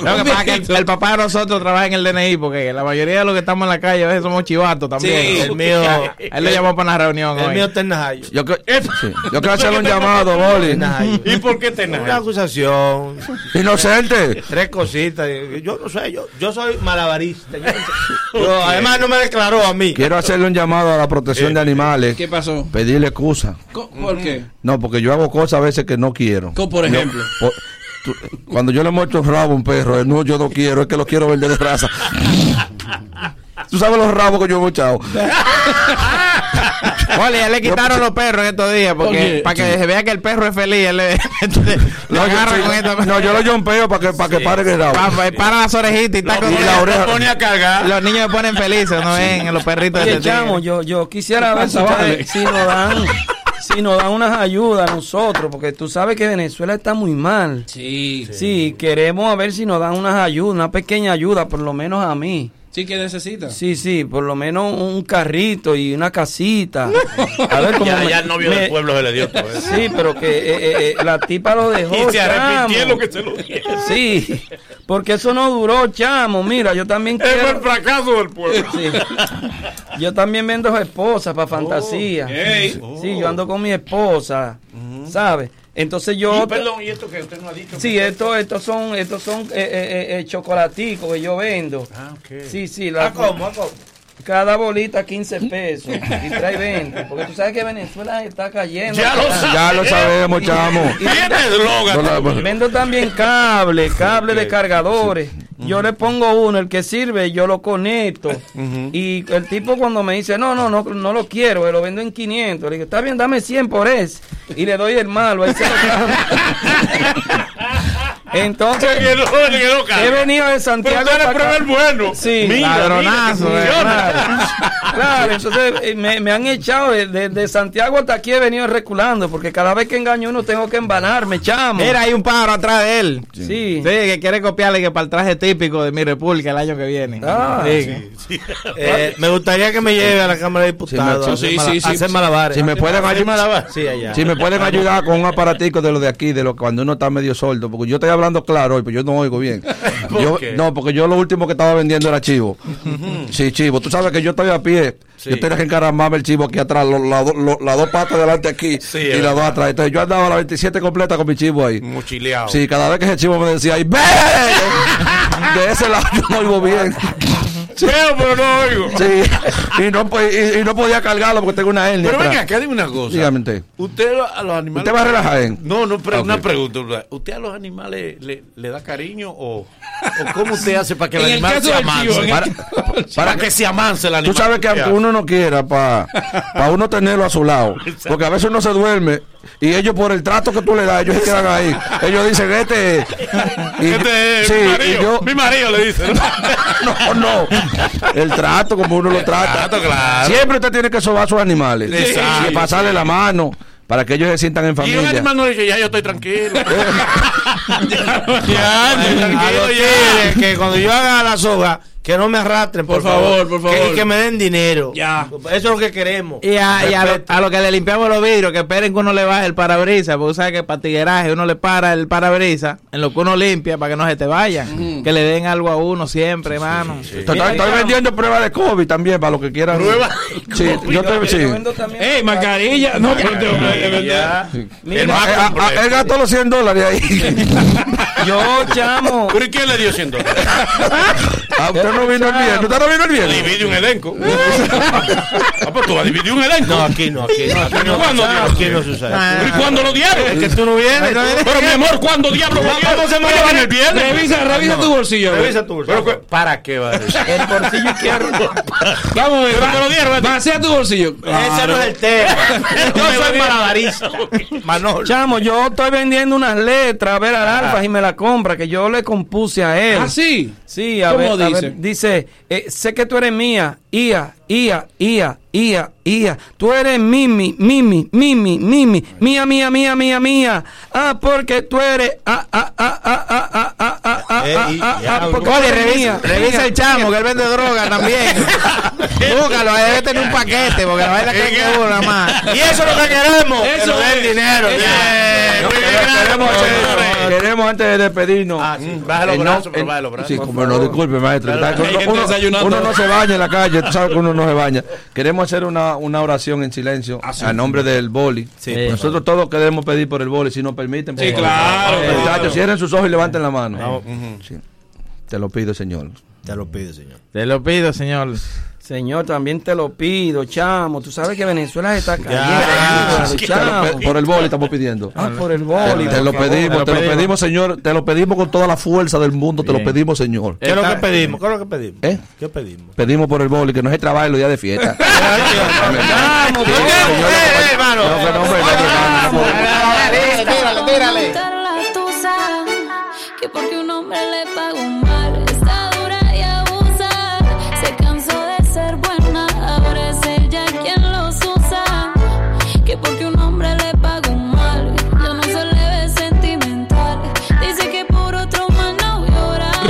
Lo que pasa es que el, el papá de nosotros trabaja en el DNI porque la mayoría de los que estamos en la calle a veces somos chivatos también. Sí. el mío, él lo llamó para una reunión El hoy. mío está en Najayo. Yo, que- sí, yo quiero hacerle un llamado, Boli. ¿Y por qué te Una acusación. Inocente. Tres cositas. Yo no sé, yo, yo soy malabarista. Yo, además, no me declaró a mí. Quiero hacerle un llamado a la protección de animales. ¿Qué pasó? Pedirle excusa. ¿Por qué? No, porque yo hago cosas a veces que no quiero. Co- por ejemplo. Por- tú- cuando yo le muestro el rabo a un perro, no, yo no quiero, es que lo quiero vender de raza. Tú sabes los rabos que yo he mochado. Ole, ya le quitaron los perros en estos días porque Oye, para que se vea que el perro es feliz, él le, lo No, yo, agarra sí, con esto. no, yo lo yompeo para que, para que pare el rabo. Pa- pa- para las orejitas y está con y la oreja. pone a cargar. Los niños me ponen felices, ¿no ven? Los perritos de Oye, este chamo, yo, yo quisiera ver si, vale? nos dan si nos dan unas ayudas a nosotros, porque tú sabes que Venezuela está muy mal. Sí. Sí, queremos a ver si nos dan unas ayudas, una pequeña ayuda, por lo menos a mí. Sí, que necesita. Sí, sí, por lo menos un carrito y una casita. A ver cómo Ya, me- ya el novio me- del pueblo se le dio todo eso. Sí, pero que eh, eh, eh, la tipa lo dejó. Y se arrepintieron chamo. que se lo dieron. Sí, porque eso no duró, chamo. Mira, yo también Es el fracaso del pueblo. Sí. Yo también vendo esposas para fantasía. Ey. Sí, yo ando con mi esposa, ¿sabes? Entonces yo... Y, perdón, ¿y esto que usted no ha dicho? Sí, estos estos son estos son eh, eh, eh, chocolaticos que yo vendo. Ah, ok. Sí, sí, la, ¿A cómo? ¿A cómo? Cada bolita 15 pesos y trae 20, porque tú sabes que Venezuela está cayendo. Ya lo Ah, Ya lo sabemos, chamo. Tiene droga. No, no, y Vendo también cable, cable de cargadores. Yo le pongo uno, el que sirve, yo lo conecto. Y el tipo cuando me dice, no, no, no, no lo quiero, eh, lo vendo en 500. Le digo, está bien, dame 100 por ese. Y le doy el malo. ahí se lo. Entonces, Que no, que no, cara. he venido de Santiago. Pero tú eres para acá. bueno. Sí, Mira, ladronazo. mira que eh, claro. Claro, entonces eh, me, me han echado de, de- de Santiago hasta aquí he venido reculando porque cada vez que engaño uno tengo que embanarme, chamo. Mira, hay un pájaro atrás de él. Sí. que quiere copiarle que para el traje típico de mi república el año que viene. Ah, Sí. Eh, me gustaría que me lleve a la Cámara de Diputados a hacer hacer malabares. Si me pueden ¿Hacer ayudar? Sí, si me pueden ayudar con un aparatico de lo de aquí, de lo cuando uno está medio sordo, porque yo estoy hablando claro hoy, pero yo no oigo bien. ¿Por Yo- qué? no, porque yo lo último que estaba vendiendo era chivo. Sí, chivo. Tú sabes que yo estoy a pie. Yo tenía que encaramarme el chivo aquí atrás, lo- la do- las dos patas delante aquí Sí, y las dos atrás. Entonces yo andaba a la 27 completa con mi chivo ahí. Mochileado. Sí, cada vez que ese chivo me decía, ¡ay, ve! De ese lado yo no oigo bien. Veo, pero no oigo. Sí, y no, po- y, y no podía cargarlo porque tengo una hernia. Pero venga, acá dime una cosa. Dígame usted. Usted a los animales. ¿Usted va a relajar, eh? No, no, pero Ok. una pregunta. ¿Usted a los animales le, le da cariño o, o cómo usted hace para que el En el animal se amance? en Para, para que se amance el Tú animal. sabes que aunque uno no quiera, para uno tenerlo a su lado, porque a veces uno se duerme y ellos por el trato que tú le das, ellos se quedan ahí. Ellos dicen, este... y- Este es sí, mi y marido. yo- Mi marido le dice. no, no. El trato, como uno lo trata. trato, claro. Siempre usted tiene que sobar a sus animales. Exacto. Y pasarle la mano para que ellos se sientan en Y un familia. animal no dice, ya yo estoy tranquilo. ya, no, ya, estoy a tranquilo ya. que cuando yo haga la soga, que no me arrastren, por, Por favor, por favor. Que, que me den dinero. Ya. Eso es lo que queremos. Y a, y a lo, a lo que le limpiamos los vidrios, que esperen que uno le baje el parabrisas, porque sabe que para tigueraje uno le para el parabrisas en lo que uno limpia para que no se te vayan. Que le den algo a uno siempre, hermano. Estoy, estoy vendiendo pruebas de COVID también para los que quieran. Prueba Sí, yo estoy, sí. ¡Ey, mascarilla! No, pero te completo. Él gastó los 100 dólares ahí. Yo, chamo. ¿Pero y quién le dio 100 dólares? Ah, usted no vino el viernes. ¿Usted no vino el viernes? Divide un elenco. ah, pues tú vas a dividir un elenco. No, aquí no, aquí no. Aquí no, ¿Cuándo? aquí no usa. ¿Y cuándo lo dieron? Es que tú no vienes. Pero mi amor, ¿cuándo diablo lo dieron? ¿Cómo se me en el viernes. Revisa, revisa tu bolsillo. Revisa tu bolsillo. ¿Para qué va a? El bolsillo izquierdo. Vamos a ver. ¿Pero lo dieron? Masea tu bolsillo. Ese no es el tema. Yo soy malabarista. Manolo. Chamo, yo estoy vendiendo unas letras a ver al Alfa y me la compra, que yo le compuse a él. ¿Ah, sí? Sí, a ¿Cómo ver, a dice? ver, dice, eh, sé que tú eres mía, ia, ia, ia, ia, ia. Tú eres mimi, mimi, mimi, mimi, mía, mía, mía, mía, mía. Ah, porque tú eres, ah, ah, ah, ah, ah, ah, ah, ah, ah, Eh, ah, ah, ah, Oye, revisa, revisa el chamo, que él vende droga también. Búscalo, debe tener un paquete, porque la vaina que es uno más. Y eso es lo que queremos. que Eso es. dinero. Muy bien, queremos, antes de despedirnos. Ah, sí. Baja los Eh, brazos, pero eh, baja los brazos. Sí, como no, disculpe, maestro. Uno no se baña en la calle, tú sabes que uno no se baña. Queremos hacer una, una oración en silencio a nombre del boli. Sí, Eh, Nosotros todos queremos pedir por el boli, si nos permiten. Sí, claro, Eh, claro. Muchachos, cierren sus ojos y levanten la mano. Sí. Te lo pido, Señor. Te lo pido, señor. Te lo pido, señor. Señor, también te lo pido, chamo. Tú sabes que Venezuela está chamo. pe- por el boli estamos pidiendo. Ah, por el Te, boli. te lo pedimos, te lo pedimos. Señor. Te lo pedimos con toda la fuerza del mundo. Te lo pedimos, Señor. ¿Qué es lo que pedimos? ¿Qué es lo que pedimos? ¿Eh? ¿Qué pedimos? Pedimos por el boli, que no se trabaje los días de fiesta. Vamos, pues. Eh, hermano. Tírale, tírale.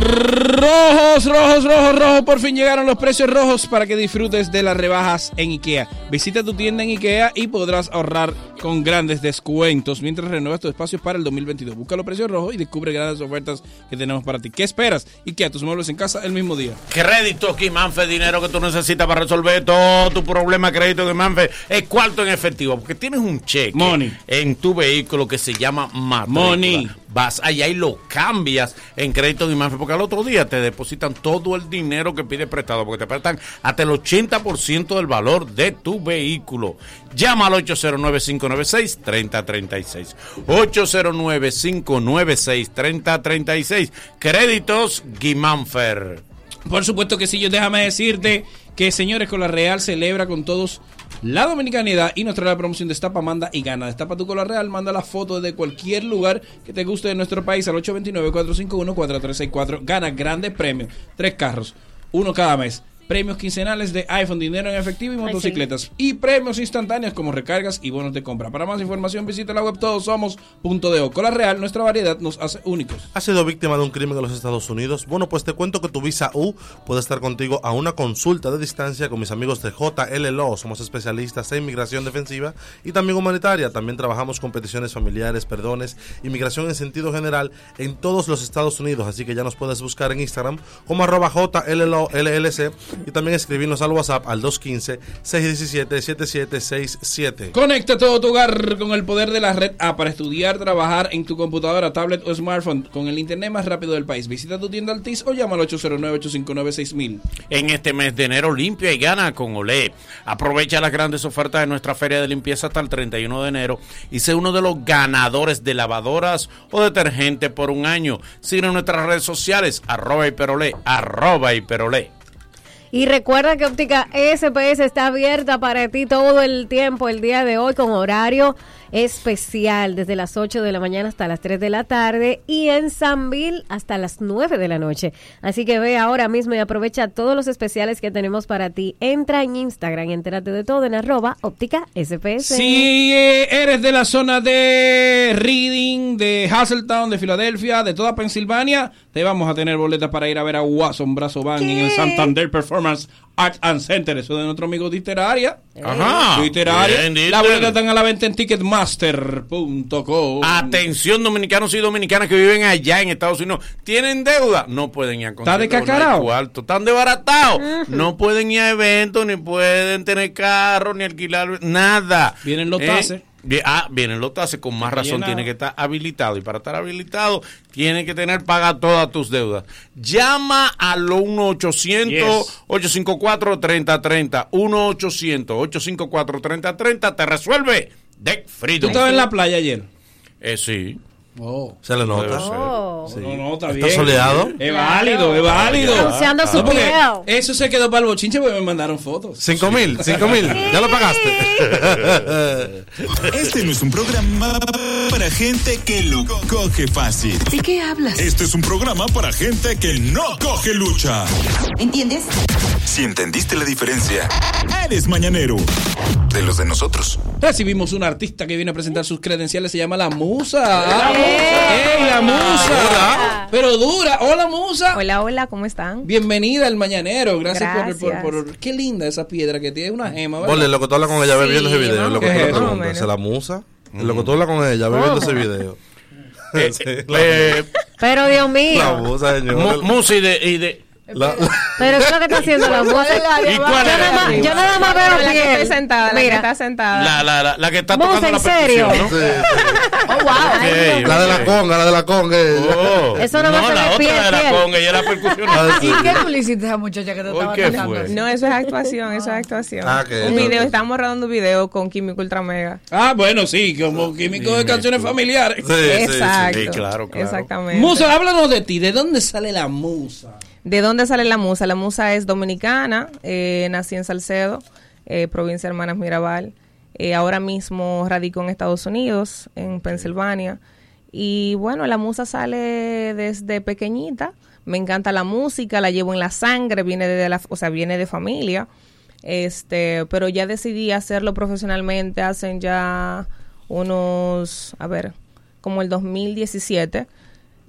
Brrr. Rojos, rojos, rojos, rojos. Por fin llegaron los precios rojos para que disfrutes de las rebajas en IKEA. Visita tu tienda en IKEA y podrás ahorrar con grandes descuentos mientras renuevas tu espacio para el 2022. Busca los precios rojos y descubre grandes ofertas que tenemos para ti. ¿Qué esperas? IKEA, tus muebles en casa el mismo día. Crédito Manfe, dinero que tú necesitas para resolver todo tu problema. Crédito Manfe es cuarto en efectivo, porque tienes un cheque Money. en tu vehículo que se llama matrícula. Money. Vas allá y lo cambias en crédito Manfe, porque al otro día te depositan todo el dinero que pides prestado, porque te prestan hasta el 80% del valor de tu vehículo. Llama al 809-596-3036. 809-596-3036. Créditos Guimánfer. Por supuesto que sí, yo déjame decirte que señores con la Real celebra con todos la dominicanidad y nos trae la promoción Destapa, manda y gana. Destapa tu cola real, manda la foto de cualquier lugar que te guste de nuestro país al 829-451-4364. Gana grandes premios, tres carros, uno cada mes. Premios quincenales de iPhone, dinero en efectivo y motocicletas. Y premios instantáneos como recargas y bonos de compra. Para más información visita la web todosomos.de. Cola Real, nuestra variedad nos hace únicos. ¿Has sido víctima de un crimen en los Estados Unidos? Bueno, pues te cuento que tu visa U puede estar contigo a una consulta de distancia con mis amigos de JLLO. Somos especialistas en inmigración defensiva y también humanitaria. También trabajamos con peticiones familiares, perdones, inmigración en sentido general en todos los Estados Unidos. Así que ya nos puedes buscar en Instagram como arroba JLLO LLC y también escribirnos al WhatsApp al 215-617-7767. Conecta todo tu hogar con el poder de la red A para estudiar, trabajar en tu computadora, tablet o smartphone con el internet más rápido del país. Visita tu tienda Altis o llama al 809-859-6000. En este mes de enero limpia y gana con Olé. Aprovecha las grandes ofertas de nuestra feria de limpieza hasta el 31 de enero y sé uno de los ganadores de lavadoras o detergente por un año. Sigue en nuestras redes sociales, arroba hiperolé, arroba hiperolé. Y recuerda que Óptica SPS está abierta para ti todo el tiempo, el día de hoy, con horario especial, desde las 8 de la mañana hasta las 3 de la tarde y en Sanville hasta las 9 de la noche. Así que ve ahora mismo y aprovecha todos los especiales que tenemos para ti. Entra en Instagram, entérate de todo en arroba Óptica SPS. Si eh, eres de la zona de Reading, de Hasseltown, de Filadelfia, de toda Pensilvania, te vamos a tener boletas para ir a ver a Watson Brazo en el Santander Performance Art and Center. Eso de nuestro amigo Literaria. Ajá. Literaria. Bien, Dieter. Las boletas están a la venta en ticketmaster.com. Atención dominicanos y dominicanas que viven allá en Estados Unidos. ¿Tienen deuda? No pueden ir a ¿Está descacarado? no hay cuarto, Están desbaratados. No pueden ir a eventos, ni pueden tener carro, ni alquilar, nada. Vienen los Eh, tases. Ah, vienen los tases, con más razón tiene que estar habilitado. Y para estar habilitado, tiene que tener paga todas tus deudas. Llama al 1-800-854-3030. 1-800-854-3030. Te resuelve. Deck ¿Tú Freedom. estabas en la playa ayer? Eh, sí. Oh. Se le nota. Oh. Sí. No, no, está ¿Está bien. soleado? Es válido, es válido. Anunciando su piel. Eso se quedó para el bochinche porque me mandaron fotos. Cinco mil, cinco mil. Ya lo pagaste. Este no es un programa para gente que lo coge fácil. ¿De qué hablas? Este es un programa para gente que no coge lucha. ¿Entiendes? Si entendiste la diferencia, eres mañanero. De los de nosotros. Recibimos una artista que viene a presentar sus credenciales, se llama La Musa. ¡Ey, La Musa! Pero dura. Hola, Musa. Hola, hola, ¿cómo están? Bienvenida al Mañanero. Gracias, por- Por, Gracias. por, Qué linda esa piedra que tiene una gema. ¿verdad? Ponle, lo que tú hablas con ella, viendo ese video. Lo que tú le menos. preguntas, Más o menos. ¿se la musa? Lo que tú hablas con ella, viendo ese video. Eh, Sí, eh, la- eh, Pero Dios La mío. musa, señor. mu- Musa y de, La- Pero ¿qué es lo que está haciendo la musa? ¿Y cuál Yo nada más, yo nada más veo la que está sentada, la que Mira. está sentada. la, la, la, la que está tocando ¿en la serio? percusión, ¿no? Sí, Oh, wow. Ay, Ok, Dios La de la conga, la de la conga. ella. Oh. Eso no va a ser la de otra de la piel. conga, ella era percusión. Ah, sí. ¿Y qué tú le hiciste a esa muchacha que te ¿Por estaba fue? No, eso es actuación, eso es actuación. Ah, que un video, estamos rodando un video con Químico Ultra Mega. Ah, bueno, sí, como químico de canciones familiares. Sí, sí, sí. Exacto. sí, claro, claro. Exactamente. Musa, háblanos de ti. ¿De dónde sale la musa? ¿De dónde sale la musa? La musa es dominicana, eh, nací en Salcedo, eh, provincia de Hermanas Mirabal. Eh, ahora mismo radico en Estados Unidos, en Pensilvania. Y bueno, la musa sale desde pequeñita. Me encanta la música, la llevo en la sangre, viene de la, o sea, viene de familia. Este, pero ya decidí hacerlo profesionalmente hace ya unos, a ver, como el 2017.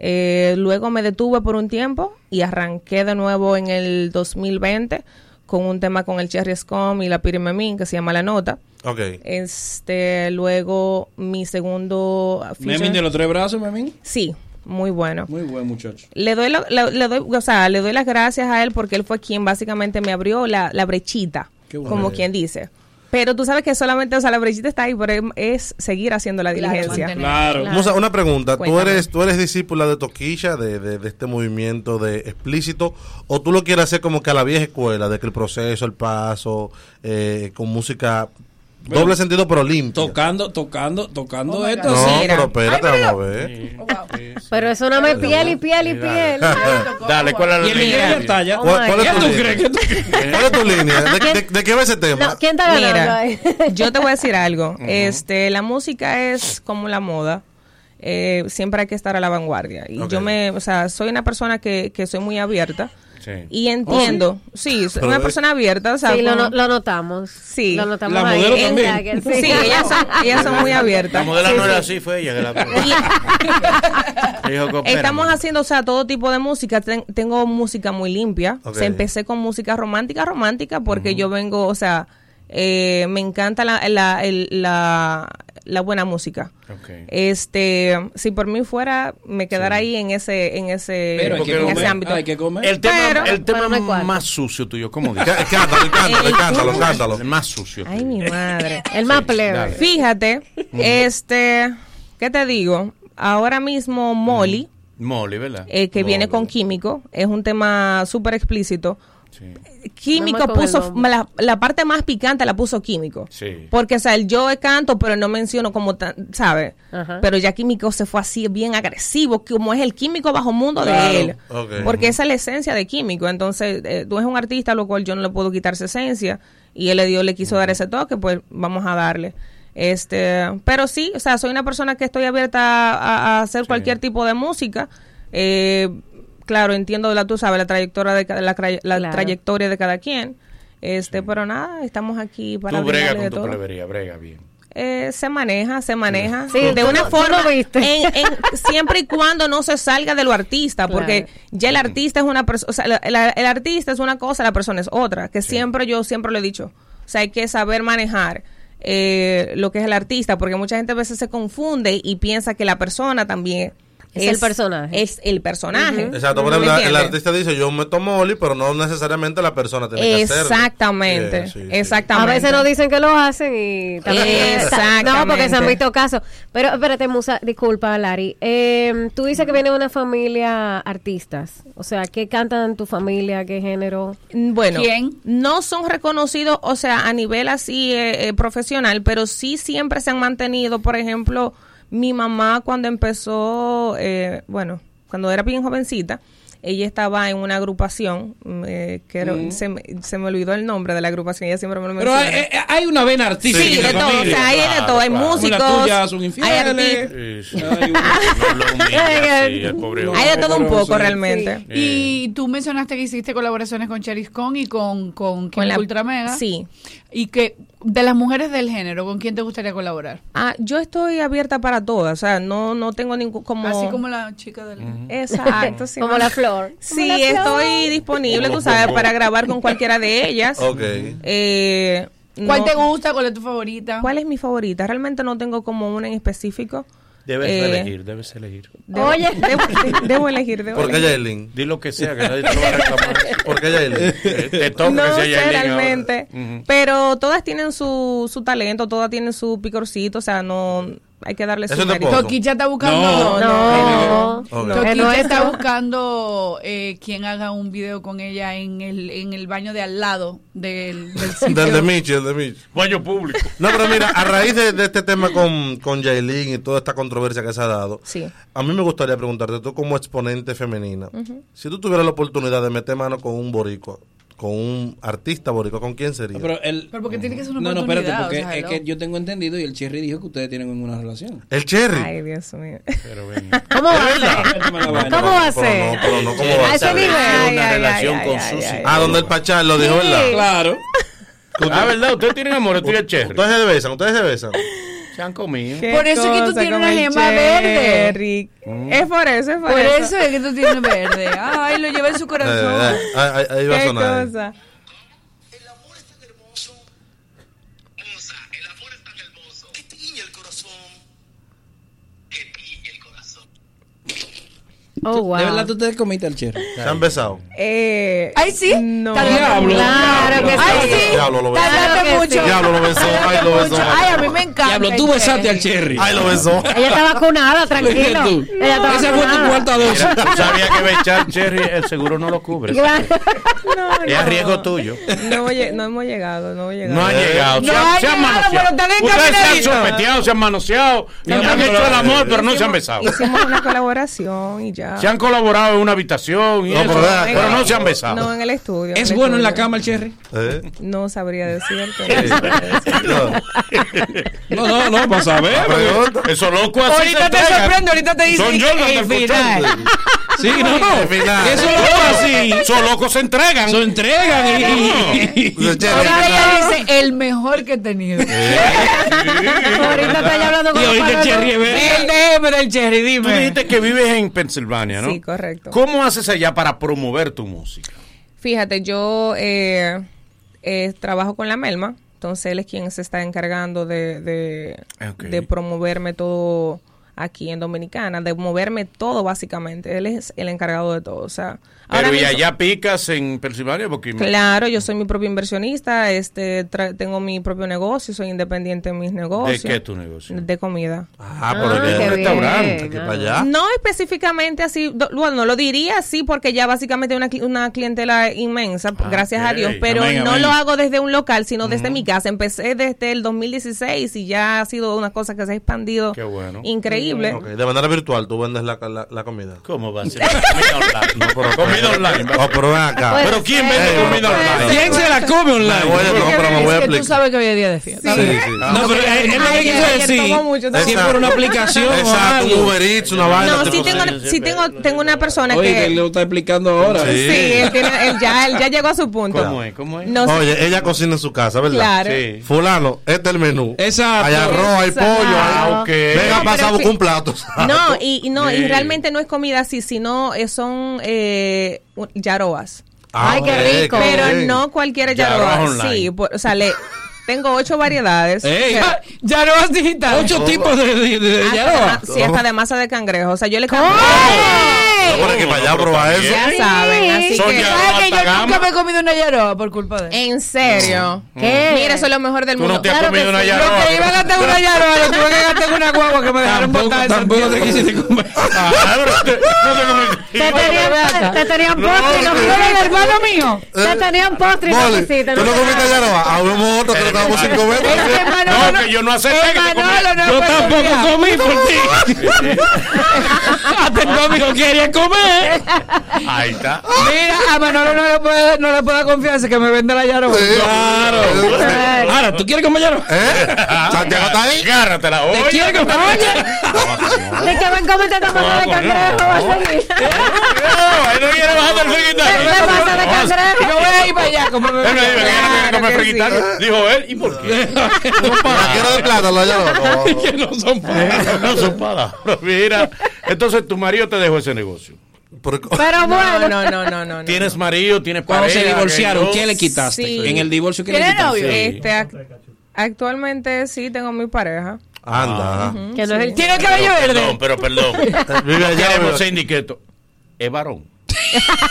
Eh, luego me detuve por un tiempo y arranqué de nuevo en el 2020 con un tema con el Cherry Scum y la Pirimemín que se llama La Nota. Ok. Este, luego mi segundo feature- Memín de los tres brazos, Memín. Sí, muy bueno. Muy buen muchacho. Le doy, lo- le, le doy, o sea, le doy las gracias a él porque él fue quien básicamente me abrió la, la brechita, Qué bueno. como quien dice. Pero tú sabes que solamente, o sea, la brechita está ahí, pero es seguir haciendo la Claro, diligencia. Claro. Musa, una pregunta. ¿Tú eres, ¿Tú eres discípula de Toquilla, de, de, de este movimiento de explícito? ¿O tú lo quieres hacer como que a la vieja escuela, de que el proceso, el paso, eh, con música doble sentido pero limpio. Tocando, tocando, tocando No, esto. pero espérate, vamos a ver. Pero eso no me piel y piel y piel. Dale, ¿cuál es la línea? ya. ¿Cuál, es ¿Qué tu tú línea? ¿Cuál es tu línea? ¿De, de- de qué va ese tema? No, ¿Quién está ganando Mira, yo te voy a decir algo. Este, la música es como la moda. Eh, siempre hay que estar a la vanguardia. Y yo me, o sea, soy una persona que, que soy muy abierta. Sí. Y entiendo, sí, soy Pero una persona abierta, o sea, Sí, lo, como- no- lo notamos. Sí. Lo notamos La ahí. modelo también. Sí, ellas son, ellas son muy abiertas. La modelo Sí, no sí. era así, fue ella que la Dijo Estamos haciendo, o sea, todo tipo de música. Ten- tengo música muy limpia. Ok. O sea, empecé con música romántica, romántica, porque yo vengo, o sea, eh, me encanta la, la, el- la, la buena música. Este, si por mí fuera, me quedara ahí en ese, en ese, Pero hay que en ese comer, ámbito. hay que comer. El tema, Pero- el tema pero no hay cuarto. más sucio tuyo, ¿cómo dices? Cántalo, cántalo, cántalo, cántalo. El más sucio. Ay, mi madre. El más plebe. dale. Fíjate, este, ¿qué te digo? Ahora mismo Molly, Molly, ¿verdad? eh, que viene con Químico, es un tema súper explícito. Químico No puso, la, la parte más picante la puso Químico. Sí. Porque, o sea, el yo canto, pero no menciono como, tan- ¿sabes? Pero ya Químico se fue así bien agresivo, como es el Químico bajo mundo Claro. de él. Porque esa es la esencia de Químico. Entonces, eh, tú eres un artista, lo cual yo no le puedo quitar esa esencia. Y él le dio, le quiso dar ese toque, pues vamos a darle. Este, pero sí, o sea, soy una persona que estoy abierta a, a hacer cualquier tipo de música. Eh, claro, entiendo la, tú sabes, la trayectoria de cada- la, la Claro. trayectoria de cada quien. Este, pero nada, estamos aquí para Tú brega de con tu todo. plebería, brega bien. Eh, se maneja, se maneja Sí, de una forma no viste. en- en- siempre y cuando no se salga de lo artista, porque ya el artista es una persona, o sea, el, artista es una cosa, la persona es otra, que siempre yo siempre lo he dicho, o sea, hay que saber manejar eh, lo que es el artista, porque mucha gente a veces se confunde y piensa que la persona también Es el personaje. es el personaje. Exacto, por ¿Me ejemplo, el artista dice yo me tomo Oli, pero no necesariamente la persona tiene que hacerlo. Exactamente, sí, sí. exactamente. A veces nos dicen que lo hacen y también. Exactamente. No, porque se han visto casos. Pero espérate, Musa, disculpa, Lari. Eh, tú dices que viene de una familia artistas. O sea, ¿qué cantan en tu familia? ¿Qué género? Mm, Bueno, ¿Quién? no son reconocidos, o sea, a nivel así eh, eh, profesional, pero sí siempre se han mantenido. Por ejemplo, mi mamá cuando empezó, eh, bueno, cuando era bien jovencita, ella estaba en una agrupación, mm, eh, que era- Mm. se, me, se me olvidó el nombre de la agrupación, ella siempre me lo Pero menciona. hay, hay- hay una vena artística. Sí, de todo, o familia. sea, hay de todo, hay músicos, hay artistas. Sí, sí. No. Hay de todo un poco sí. realmente. Y tú mencionaste que hiciste colaboraciones con Cheriscon y con, con, Con la- Ultra Mega. Sí. Y que de las mujeres del género, ¿con quién te gustaría colaborar? Ah, yo estoy abierta para todas, o sea, no, no tengo ningún como... Así como la chica del... Exacto, sí. Como la flor. Sí, flor. estoy disponible, tú sabes, para grabar con cualquiera de ellas. Ok. Eh, ¿Cuál no- te gusta? ¿Cuál es tu favorita? ¿Cuál es mi favorita? Realmente no tengo como una en específico. Debes Eh, elegir, debes elegir. Debo, Oye. debo, de- debo elegir, debo ¿Por qué. Yailin? Di lo que sea, que nadie te lo va a reclamar. ¿Por qué Yailin? Eh, Te toca No que sea sé realmente, pero todas tienen su, su talento, todas tienen su picorcito, o sea, no hay que darle ¿Eso su mérito. Toquicha está buscando... No, No. Nuestro. está buscando eh, quien haga un video con ella en el, en el baño de al lado del, del sitio. Del de Michi, el de Michi. Baño público. No, pero mira, a raíz de, de este tema con, con Yailin y toda esta controversia que se ha dado, Sí. a mí me gustaría preguntarte, tú como exponente femenina, si tú tuvieras la oportunidad de meter mano con un boricua, con un artista boricua, ¿con quién sería? Pero, el, Pero porque tiene que ser una no, no, espérate, porque o sea, es que yo tengo entendido y el Cherry dijo que ustedes tienen una relación. el Cherry. Ay, Dios mío. Pero ven. ¿Cómo va a ser? ¿Cómo va a ser? no, pero no, ¿cómo va A ser? una ay, relación ay, con ay, Susi. ay, Ah, donde el Pachá lo dijo, ¿verdad? Claro. Ah, ¿verdad? Ustedes tienen amor, tú y el Cherry. Ustedes se besan, ustedes se besan. Se han comido. Qué Por eso es que tú tienes una gema verde. Cherry. Es por eso, es por, Por eso. eso es que tú tienes verde. Ay, lo lleva en su corazón. ahí, va a sonar. cosa. Oh, wow. ¿De verdad tú te comiste al cherry? ¿Se han besado? Eh, Ay, sí. No. Diablo. Claro que Ay, sí. sí. Diablo, lo besó. Tardaste Claro que mucho. sí. Diablo, lo besó. Ay, lo besó. Ay, a mí me encanta. Diablo, tú el besaste al cherry. Ay, lo besó. Ella está vacunada, tranquilo. Tú. Ella está Esa fue tu cuarta dosis. Tú sabías que Bechar Cherry el seguro no lo cubre. Claro. No, Es a riesgo tuyo. No, hemos lle- no hemos llegado, no hemos llegado. No han llegado. No se han, manoseado. Ustedes se han sopeteado, se han manoseado, No, han hecho el amor, pero no se han besado. Hicimos una colaboración y ya. Se han colaborado en una habitación y No, eso, pero pero no se han besado. No, en el estudio. ¿Es el bueno en la cama el cherry? ¿Eh? No sabría decirte. No. No. No, no, no, para saber. Eso loco así Ahorita te entregan. sorprende, ahorita te dicen Son Jordan el final. Sí, no. Final. Eso lo hago así. Esos locos se entregan. Se entregan y- final. ella dice el mejor que he tenido. Ahorita está hablando con Y ahorita el cherry El DM del Cherry, Tú dime. dijiste que vives en Pensilvania, ¿no? Sí, correcto. ¿Cómo haces allá para promover tu música? Fíjate, yo eh, eh, trabajo con la Melma, entonces él es quien se está encargando de, de promoverme todo aquí en Dominicana, de moverme todo básicamente. Él es el encargado de todo. O sea, ahora Pero y mismo- allá picas en Pensilvania porque Claro, yo soy mi propio inversionista, este, tra- tengo mi propio negocio, soy independiente en mis ¿De negocios. qué tu negocio? De comida. Ah, pero que qué es un restaurante. ah. para allá. No específicamente así, do- bueno, lo diría así porque ya básicamente una, una clientela inmensa, gracias a. Dios, pero Amén, no amén. lo hago desde un local, sino desde mi casa. Empecé desde el 2016 y ya ha sido una cosa que se ha expandido Qué bueno. increíble. De manera virtual, tú vendes la, la, la comida. ¿Cómo va a ser? No, pero Comida online. No, pero ven acá. Pero ¿quién vende Eh, comida online? ¿Quién se la come online? a- no, pero me voy a Es que tú sabes que hoy es día de fiesta. Sí, sí. No, pero él él lo que quiso decir, si es por una aplicación o Exacto, un. Uber Eats, una vaina. No, sí tengo, sí tengo, tengo una persona que él lo está explicando ahora. Sí. Él, tiene- él ya, él ya llegó a su punto. ¿Cómo es? ¿Cómo es? Oye, ella cocina en su casa, ¿verdad? Claro. Sí. Fulano, este es el menú. Exacto. Hay arroz, hay pollo. Ah, ok. Venga, No, pasa a pero buscar sí. un plato. No, y, y no, y realmente no es comida así, sino eh, son eh, yaroas. Ah, Ay, qué rico. qué Pero bien. no cualquier online. Sí, por- o sea, le, tengo ocho variedades. Ey. O sea, Ya no vas digital. Ocho tipos de, de, de, sí, hasta de masa de cangrejo. O sea, yo le cambio. No, pero que para allá probar eso. Ya saben, así Son que. ¿Sabes que yo nunca me he comido una yaroa por culpa de él? En serio. ¿Qué? Mira, eso es lo mejor del Tú mundo. no te has comido una yaroa. Lo que iba a gastar en una yaroa, lo tuve que gastar en una guagua que me dejaron botar. tampoco te quisiste comer. Ah, te- te. Te tenían, te postre y no ¿Tú eres el hermano mío? Te tenían postre y no quisiste. ¿tú no comiste yaroa? Hablamos otro que lo damos cinco veces. Es que Manolo, No, que yo no acepté que te comí. Manolo no Yo tampoco comí por ti. Hasta el domingo quería comer. Ahí está. Mira, a Manolo no le puede, no le puede confiarse que me vende la yaroa. Claro. Ahora, ¿tú quieres comer yaroa? ¿Eh? Santiago está ahí. Agárratela. ¿Te Oye. quieres comer? De que ven comerte esta masa de cangrejo. va a seguir. No, ahí no quiere bajar del friquitario. ¿Qué pasa de cangrejo? Yo voy a ir para allá como me Él me dijo que comer friquitario. Dijo él, ¿y por qué? La quiero de plata, la yaroa. No. Que no son palabras. No son palabras. Mira, entonces tu marido te dejó ese negocio. Pero- Pero No, bueno. no, no, no, no. no. Tienes marido, tienes Cuando pareja. se divorciaron, que ¿qué le quitaste? Sí. En el divorcio, ¿qué le ¿Tiene quitaste? novio? Este, ac- actualmente sí tengo mi pareja. Anda. Que no es el Tiene el cabello Perdón, verde. pero perdón. Vive allá. Queremos vive- ser indiqueto. Es varón.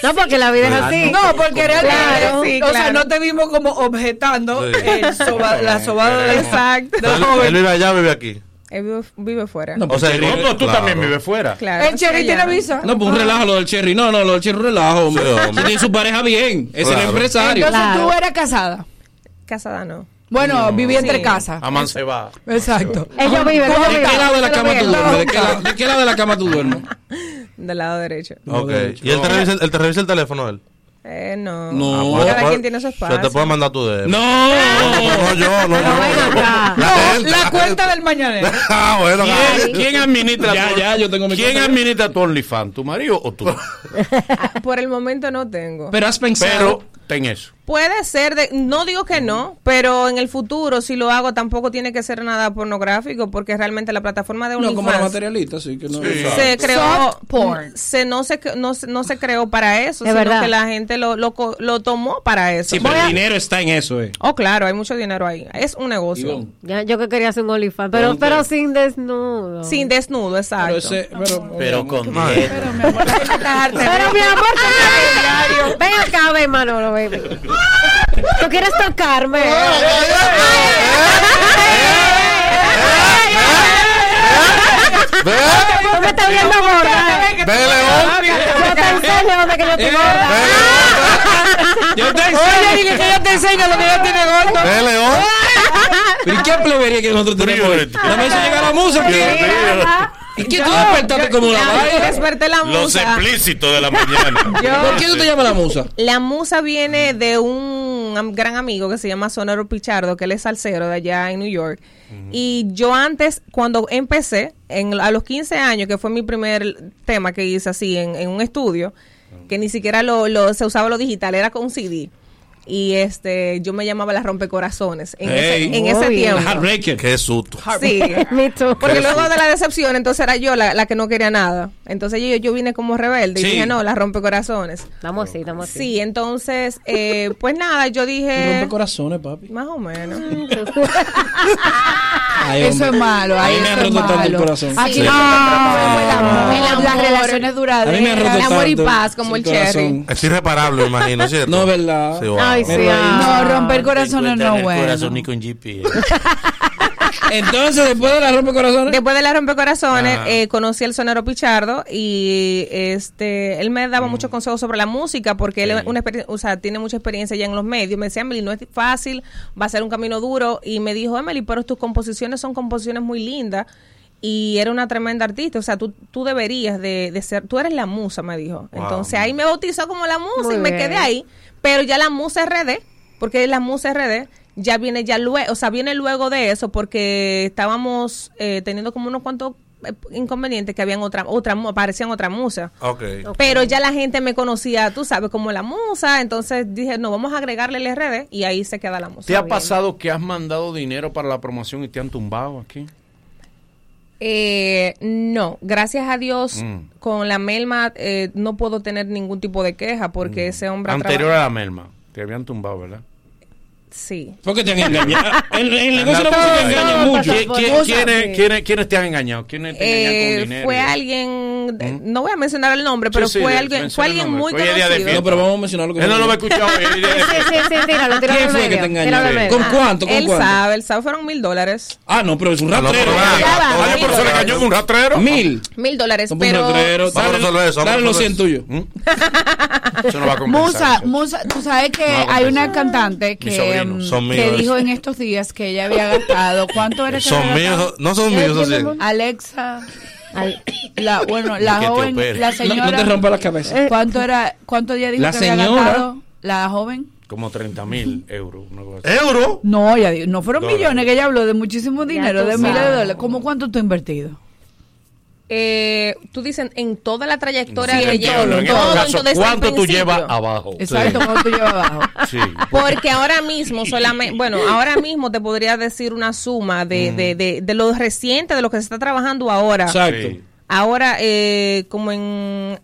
No, porque la vida es así. No, porque realmente, Claro, sí, o sea, claro. no te vimos como objetando Sí. el soba- la sobada de Exacto. Él, él vive allá, vive aquí. Él vive, vive fuera. No, O sea, tú claro. también vives fuera. claro. El Cherry tiene visa. No, pues un relajo lo del Cherry. No, no, lo del Cherry un relajo, hombre. Tiene su pareja bien. Es el empresario. Entonces Claro. tú eras casada. Casada no. Bueno, viví entre Sí. casas. Amancebada. Exacto. Ellos viven, ellos ¿De qué lado de la cama tú duermes? ¿De qué, lado, ¿De la cama tú duermes? Del lado derecho. Ok. ¿Y él te, revisa, él te revisa el teléfono él? Eh, no. No. Cada pues, quien tiene su Se te espacio. puede mandar tu DM. No. No, yo, no, ven yo. La No, la la cuenta del mañanero. Ah, bueno, ¿Quién, quién administra Ya, tu, ya, yo tengo mi ¿Quién cuenta. administra tu OnlyFans? ¿Tu marido o tú? Ah, Por el momento no tengo. Pero has pensado. Pero ten eso. Puede ser, de, no digo que no, pero en el futuro si lo hago tampoco tiene que ser nada pornográfico porque realmente la plataforma de No, como la OnlyFans materialista, sí, que no. se creó porn. se no se no, se- no se creó para eso, Es sino verdad. que la gente lo, lo, co- lo tomó para eso. Sí, pero el dinero está en eso, eh. Oh, claro, hay mucho dinero ahí. Es un negocio. Ya, yo que quería hacer un OnlyFans, pero, ¿Dónde? pero sin desnudo. Sin desnudo, exacto. Pero ese, pero, Pero con Pero mi amor, te- ven acá, ven, Manolo, baby. ¿Tú quieres tocarme? ¿Tú me estás viendo gorda? Ve. Yo te enseño donde que yo estoy gorda. Yo te Oye, dile que yo te enseño lo que yo tiene gordo. Ve, León. ¿Pero qué plebería que nosotros tenemos? hoy? Dame eso llegar a la musa. ¿Qué? ¿Y qué tú despertaste como la Yo vaina? desperté la Los musa. explícitos de la mañana. ¿Por qué tú te llamas la musa? La musa viene de un gran amigo que se llama Sonoro Pichardo, que él es salsero de allá en New York. Y yo antes, cuando empecé, en, a los 15 años, que fue mi primer tema que hice así en, en un estudio, que ni siquiera lo, lo- se usaba lo digital, era con CD. Y este, yo me llamaba la rompecorazones en ese, Hey. en ese Muy bien. tiempo. Heartbreaker. Qué susto. Sí, Me too. porque luego de la decepción, entonces era yo la, la que no quería nada. Entonces yo, yo vine como rebelde y Sí. dije, no, la rompecorazones. Estamos así, estamos así. Sí, entonces, eh, pues nada, yo dije... Rompe corazones, papi. Más o menos. Ay, Eso es malo. A Ay, mí me han eso es roto tanto el malo. corazón. Aquí Sí. no Ah. el amor, El amor. las relaciones A mí me han duraderas. roto el amor y paz, como el cherry. Es irreparable, me imagino, ¿cierto? No, ¿verdad? Sí, wow. Ay, sí. Ah. No, romper corazones no bueno. corazón ni con GP. Entonces, después de la rompe corazones. Después de la rompecorazones, Ah. eh, conocí al sonero Pichardo y este él me daba muchos consejos sobre la música porque él Sí. una o sea, tiene mucha experiencia ya en los medios. Me decía, Emily, no es fácil, va a ser un camino duro. Y me dijo, Emily, pero tus composiciones son composiciones muy lindas. Y era una tremenda artista, o sea, tú, tú deberías de, de ser, tú eres la musa, me dijo. Wow. Entonces ahí me bautizó como la musa Muy y me bien. quedé ahí. Pero ya la musa RD, porque la musa RD ya viene ya luego, o sea, viene luego de eso porque estábamos eh, teniendo como unos cuantos eh, inconvenientes que habían otra, otra, mu- aparecían otra musa. Pero ya la gente me conocía, tú sabes, como la musa, entonces dije, no, vamos a agregarle el RD y ahí se queda la musa. ¿Te ha Bien. pasado que has mandado dinero para la promoción y te han tumbado aquí? Eh, no, gracias a Dios, Mm. con la Melma eh, no puedo tener ningún tipo de queja porque ese hombre... Anterior a la merma. Te habían tumbado, ¿verdad? Sí. Porque te han engañado. En, en el negocio de la música engañan ¿Qui- mucho. qui- ¿Quiénes, quiénes, quiénes te han engañado? ¿Quiénes te Eh, con dinero? fue alguien, eh, no voy a mencionar el nombre, pero Sí, sí, fue de- alguien, fue el alguien muy Hoy conocido. No, pero vamos a mencionar lo que Él no lo va a escuchar Sí, sí, sí, tíralo, tíralo ¿Quién fue que te engañó? ¿Con cuánto? ¿Con Él cuánto? sabe, él sabe, fueron mil dólares. Ah, no, pero es un Ah, no, rastrero. Oye, pero se le engañó con un rastrero. Mil. Mil dólares, No, un pero... rastrero. Vamos a resolver eso, dale los resolver 100 tuyos. Eso no va a compensar. Musa. Musa, tú sabes que No hay una cantante que, mm, Son que dijo en estos días que ella había gastado. ¿Cuánto era que Son había míos, no son míos, son. Alexa, la, bueno, la joven, la señora. no te rompas la cabeza. ¿Cuánto era? ¿Cuánto ella dijo La que había señora. gastado? La joven. Como 30 mil euros. ¿Euro? No, dijo- no fueron Dólares. millones que ella habló de muchísimo dinero, de miles de dólares. ¿Cómo cuánto tú has invertido? Eh, tú dices en toda la trayectoria Sí, que en lleva, todo, en todo, caso, todo desde el ¿Cuánto tú llevas abajo? Exacto, ¿cuánto tú llevas abajo? Sí. Porque ahora mismo solamente, bueno, ahora mismo te podría decir una suma de, de, de, de lo reciente, de lo que se está trabajando ahora. Exacto. Sí. Ahora, eh, como en,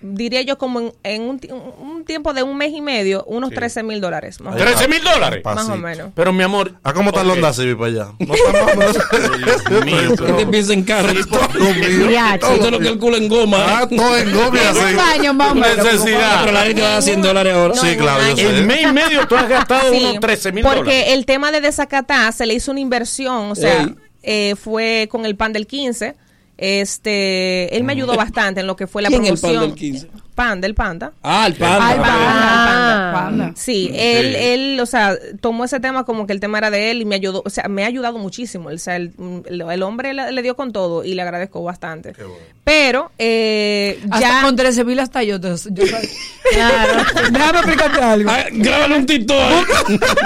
diría yo, como en, en un, un tiempo de un mes y medio, unos 13 mil dólares. Más, o menos. 13 mil dólares. Más o menos. Pero mi amor. ¿A cómo está ok. la onda Civi para allá? No está más o menos- mío, ¿Qué te piensa en carro? Todo mío. Ya, Todo Usted lo calcula en goma. Ah, todo en goma y En un así. año más o menos. Necesidad. Pero la gente va a 100 dólares ahora. No, Sí, en claro, un. En mes y medio tú has gastado Sí, unos 13 mil porque dólares. el tema de desacatar se le hizo una inversión, o sea, eh, fue con el pan del 15. Este, él me ayudó bastante en lo que fue la ¿Quién es el pan promoción. del 15? Pan del panda. Ah, el pan. Ay, Panda, panda, panda. panda. Sí, él, él, o sea, tomó ese tema como que el tema era de él y me ayudó, o sea, me ha ayudado muchísimo. O sea, el, el- el hombre le, le dio con todo y le agradezco bastante. Pero, eh, Hasta ya. con 13 mil hasta yo. te- yo claro. Déjame explicarte algo. Ah, Grábale un TikTok.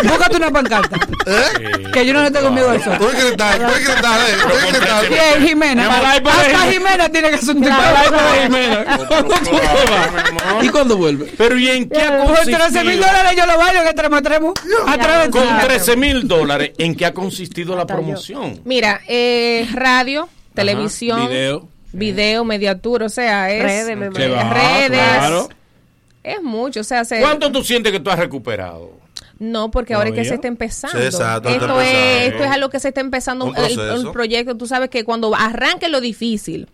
Búscate una pancarta. Que yo no le tengo miedo al sol. Tú que gritar, tú que eh, tú que. Bien, Jimena. Hasta Jimena. Tiene que hacer un para Jimena. ¿Y cuándo vuelve? Pero ¿y en qué ha Por 13 mil consistido? dólares yo lo bailo que tremo a tremo. A través de- Con 13 mil dólares, ¿en qué ha consistido la promoción? Mira, eh, radio, televisión, Video. video, mediatura, o sea, es Redes, redes. claro. Es mucho, o sea, se- ¿Cuánto tú sientes que tú has recuperado? No, porque ahora es que se está empezando. Sí, exacto, está esto, es, esto es algo que se está empezando, Un el proyecto. Tú sabes que cuando arranque lo difícil,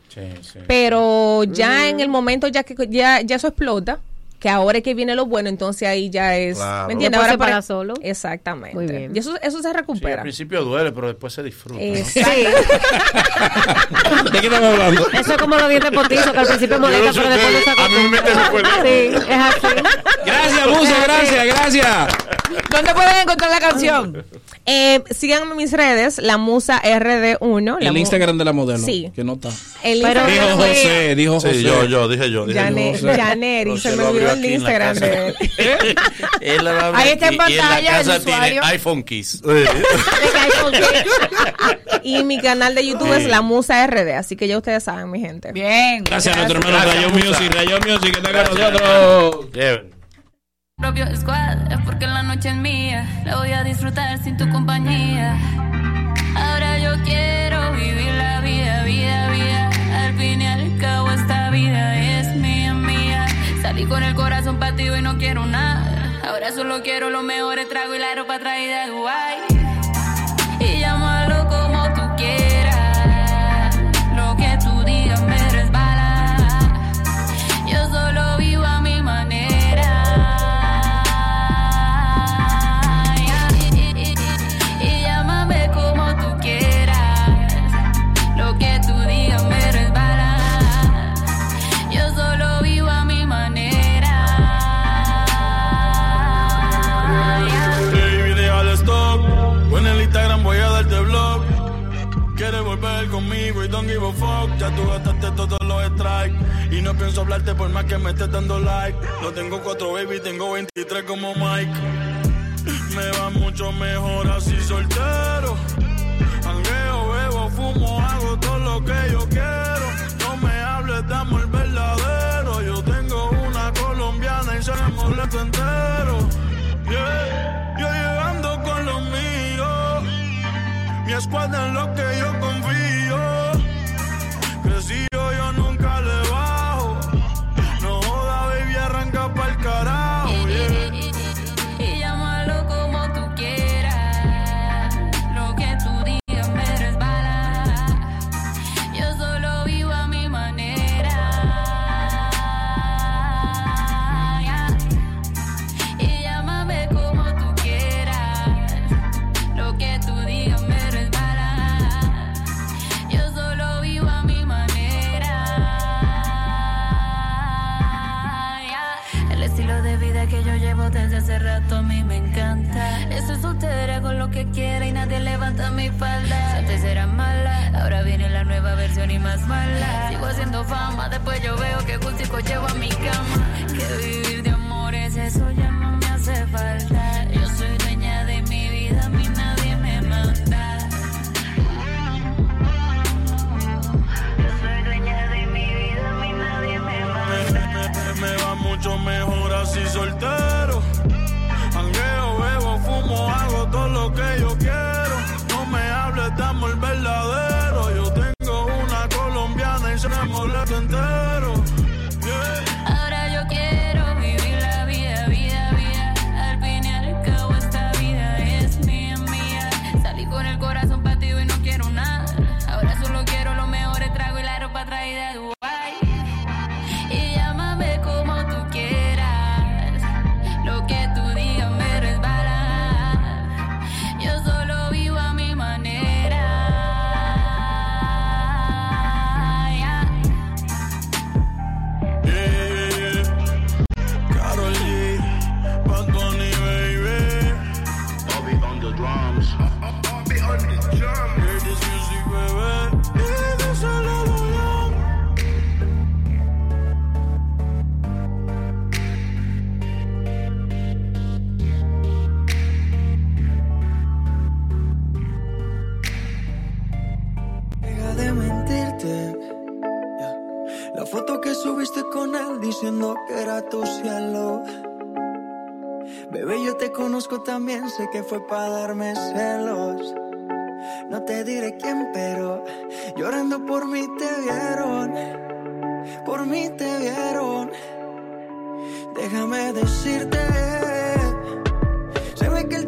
pero ya en el momento ya que ya, ya eso explota, que ahora es que viene lo bueno, entonces ahí ya es. Claro. ¿Me entiendes? Ahora se para- para solo. Exactamente. Muy bien. Y eso, eso se Sí, al recupera. principio duele, pero después se disfruta. ¿no? Exacto. ¿De qué estamos hablando? Eso es como los dientes postizos, que al principio molesta, pero después no se ustedes, a mí me cuello. Sí, es así. Gracias, Musa, gracias, gracias. ¿Dónde pueden encontrar la canción? Eh, síganme en mis redes, la musa RD1. la El mu- Instagram de la modelo. Sí. Que no está. El Dijo Instagram fue José, dijo José. Sí, yo, yo, dije yo. Dije Jane- yo. Janeri, Pero se me olvidó el Instagram de él. Él la Ahí está en y pantalla la el casa usuario. tiene iPhone Kiss. Y mi canal de YouTube es La Musa RD, así que ya ustedes saben, mi gente. Bien. Gracias a nuestro hermano Gracias, Rayo. Music, Rayo Music, que está con nosotros. Propio squad es porque la noche es mía. La voy a disfrutar sin tu compañía. Ahora yo quiero vivir la vida, vida, vida. Al fin y al cabo esta vida es mía, mía. Salí con el corazón partido y no quiero nada. Ahora solo quiero los mejores tragos y la ropa traída de Dubai. Conmigo y don't give a fuck. Ya tú gastaste todos los strikes. Y no pienso hablarte por más que me estés dando like. No tengo cuatro baby, tengo 23 como Mike. Me va mucho mejor así soltero. Hangueo, bebo, fumo, hago todo lo que yo quiero. No me hables de amor verdadero. Yo tengo una colombiana y se me molesto entero. Yeah. Escuadra en lo que yo confío. Que quiera y nadie levanta mi falda. Si antes era mala, ahora viene la nueva versión y más mala. Sigo haciendo fama, después yo veo que gustico llevo a mi cama. Que vivir de amores, eso ya a tu cielo. Bebé, yo te conozco también, sé que fue para darme celos. No te diré quién, pero llorando por mí te vieron. Por mí te vieron. Déjame decirte, se ve que él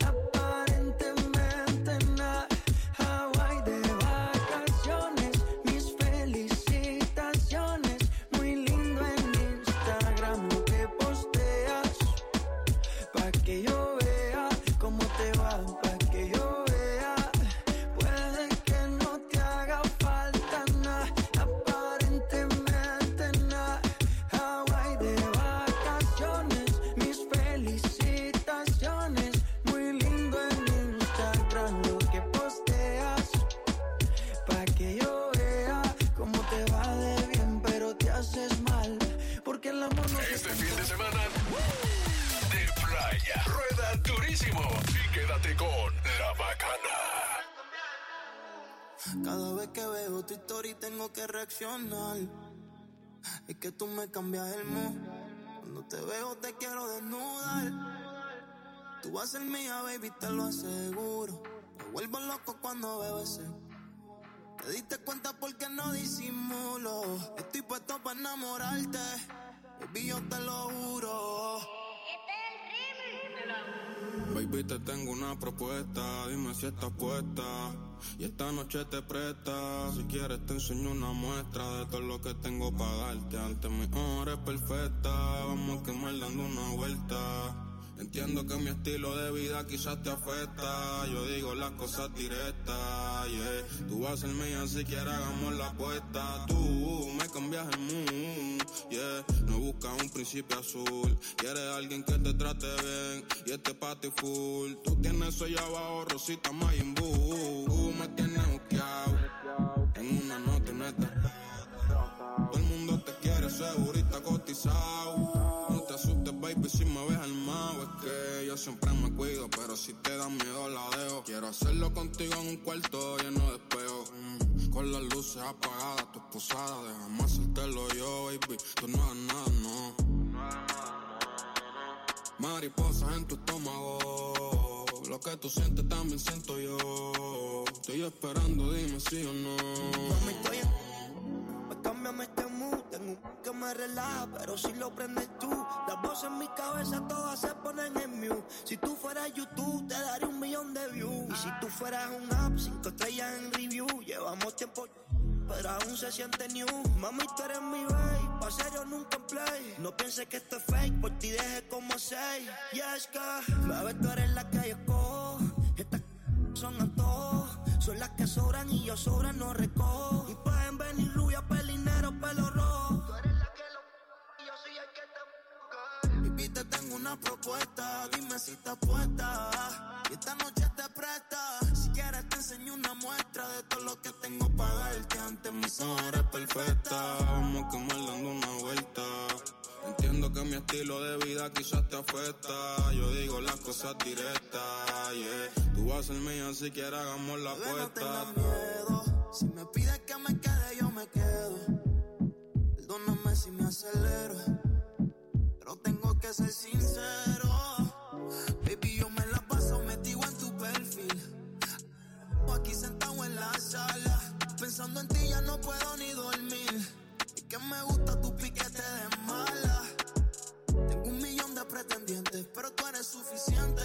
Story tengo que reaccionar. Es que tú me cambias el mood. Cuando te veo te quiero desnudar. Tú vas a ser mía, baby, te lo aseguro. Me vuelvo loco cuando veo ese. Te diste cuenta porque no disimulo. Estoy puesto para enamorarte. Baby, yo te lo juro. Baby, te tengo una propuesta, dime si estás puesta. Y esta noche te presta, si quieres te enseño una muestra de todo lo que tengo para darte. Ante mi hora es perfecta, vamos a quemar dando una vuelta. Entiendo que mi estilo de vida quizás te afecta. Yo digo las cosas directas, yeah. Tú vas a ser mía si quieres hagamos la apuesta. Tú me cambias el mood, yeah. No buscas un príncipe azul. Quieres alguien que te trate bien y este ti full. Tú tienes allá abajo, Rosita Mayimbu. Tú me tienes buqueado en una nota neta. Todo el mundo te quiere segurita cotizado. Baby, si me ves armado. Es que yo siempre me cuido, pero si te da miedo la dejo. Quiero hacerlo contigo en un cuarto lleno de espejo. Mm, Con las luces apagadas, tu esposada. Déjame hacértelo yo, baby. Tú no hagas nada, no. Mariposas en tu estómago. Lo que tú sientes también siento yo. Estoy esperando, dime si o no. Este mood. Tengo un que me relaja, pero si lo prendes tú. Las voces en mi cabeza todas se ponen en mute. Si tú fueras YouTube, te daría un millón de views. Y si tú fueras un app, cinco estrellas en review. Llevamos tiempo, pero aún se siente new. Mami, tú eres mi babe, pa' serio nunca en play. No pienses que esto es fake, por ti deje como seis. Y es que, bebé, tú eres la que yo. Estas son a todos. Son las que sobran y yo sobran no recojo. Y pueden venir rubia, pelinero, pelo rojo. Tú eres la que lo y yo soy el que te busca. Baby, tengo una propuesta, dime si estás puesta. Y esta noche te presta. Si quieres te enseño una muestra de todo lo que tengo para darte. Ante mis ojos eres perfecta. Vamos a quemar dando una vuelta. Entiendo que mi estilo de vida quizás te afecta. Yo digo las cosas directas, yeah. Tú vas a ser mía si quieres hagamos la Bebé, no apuesta. tengas miedo. Si me pides que me quede, yo me quedo. Si me acelero. Pero tengo que ser sincero. Baby, yo me la paso metido en tu perfil. Aquí sentado en la sala. Pensando en ti ya no puedo ni dormir. Es que me gusta tu piquete de mala. Tengo un millón de pretendientes, pero tú eres suficiente.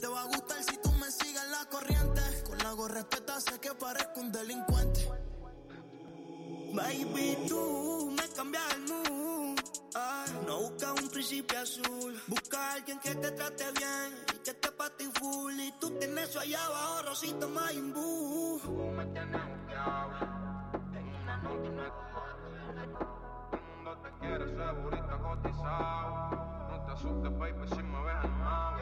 Te va a gustar si tú me sigues la corriente. Con la gorra respeta, sé que parezco un delincuente. Baby, tú me cambias el mood. Ay, no busca un príncipe azul. Busca a alguien que te trate bien y que esté pa' ti full. Y tú tienes eso allá abajo, Rosita Mayimbu. me tienes En una nota no hay Todo el mundo te quiere, segurita cotizado. No te asustes, baby, si me ves animado.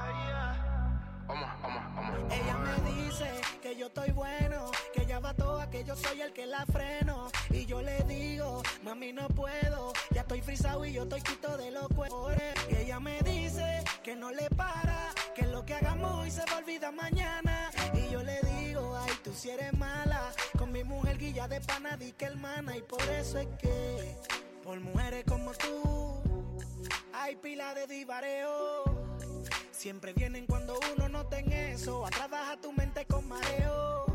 Ella me dice que yo estoy bueno, que ella va toda, que yo soy el que la freno. Y yo le digo, mami, no puedo, ya estoy frisado y yo estoy quito de los cuerpos. Y ella me dice que no le para, que lo que hagamos hoy se va a olvidar mañana. Y yo le digo, ay, tú si eres mala, con mi mujer guilla de pana, di que hermana. Y por eso es que, por mujeres como tú, hay pila de divareo. Siempre vienen cuando uno no ten eso. A trabajar tu mente con mareo.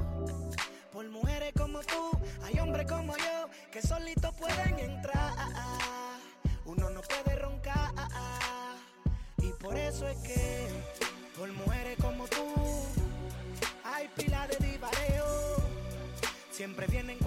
Por mujeres como tú, hay hombres como yo que solitos pueden entrar. Uno no puede roncar. Y por eso es que, por mujeres como tú, hay pila de divareo. Siempre vienen cuando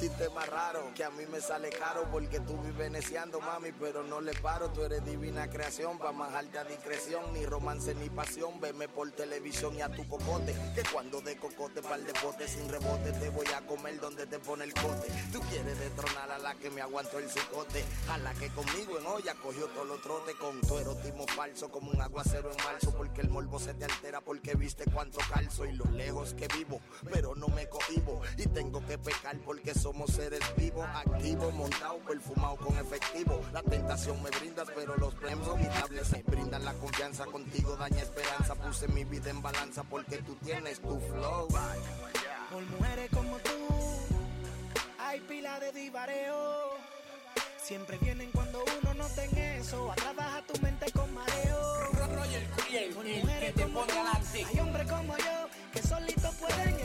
sistema raro que a mí me sale caro porque tú vives veneciando, mami, pero no le paro. Tú eres divina creación, pa' manjarte a discreción, ni romance ni pasión. Veme por televisión y a tu cocote, que cuando de cocote pa'l de bote sin rebote te voy a comer donde te pone el cote. Tú quieres destronar a la que me aguantó el cicote, a la que conmigo en olla cogió todos los trotes con tu erotismo falso como un aguacero en marzo, porque el morbo se te altera porque viste cuánto calzo y lo lejos que vivo, pero no me cohibo y tengo que pecar porque somos seres vivos, activos, montados, perfumados con efectivo. La tentación me brindas, pero los premios son inestables. Me brindan la confianza contigo, daña esperanza. Puse mi vida en balanza porque tú tienes tu flow. Por mujeres como tú, hay pila de divareo. Siempre vienen cuando uno no ten eso. A trabajar tu mente con mareo. Por mujeres como tú, hay hombres como yo que solitos pueden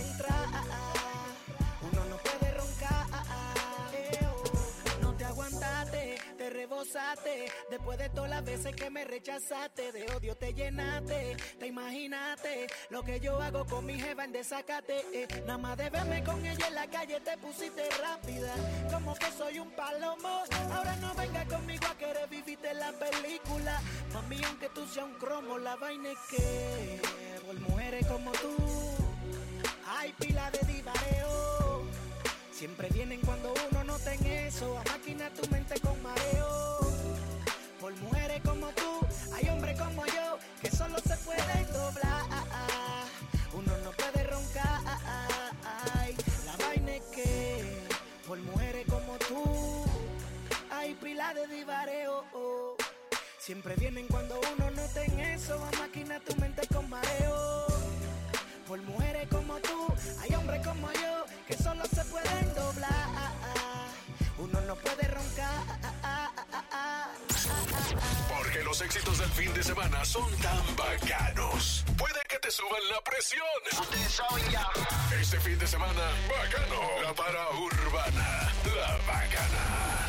Después de todas las veces que me rechazaste, de odio te llenaste. Te imaginaste lo que yo hago con mi jeva en desacate. eh. Nada más de verme con ella en la calle te pusiste rápida. Como que soy un palomo. Ahora no venga conmigo a querer vivirte la película. Mami, aunque tú seas un cromo, la vaina es que por mujeres como tú hay pila de divareo. Siempre vienen cuando uno no ten eso. A máquina tu mente con mareo. Por mujeres como tú, hay hombres como yo que solo se pueden doblar. Uno no puede roncar. La vaina es que por mujeres como tú, hay pila de divareo. Siempre vienen cuando uno no ten eso. A máquina tu mente con mareo. Por mujeres como tú, hay hombres como yo que solo se pueden doblar. Uno no puede roncar. Porque los éxitos del fin de semana son tan bacanos. Puede que te suban la presión. Ustedes saben ya. Este fin de semana, bacano. La para urbana. La bacana.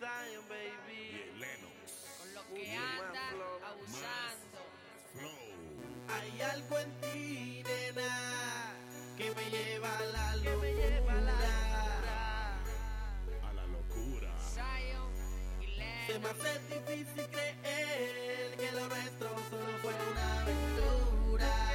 Zion, baby. Con lo que anda abusando. Hay algo en ti, nena, que me lleva a la locura. Se me hace difícil creer que lo nuestro solo fue una aventura.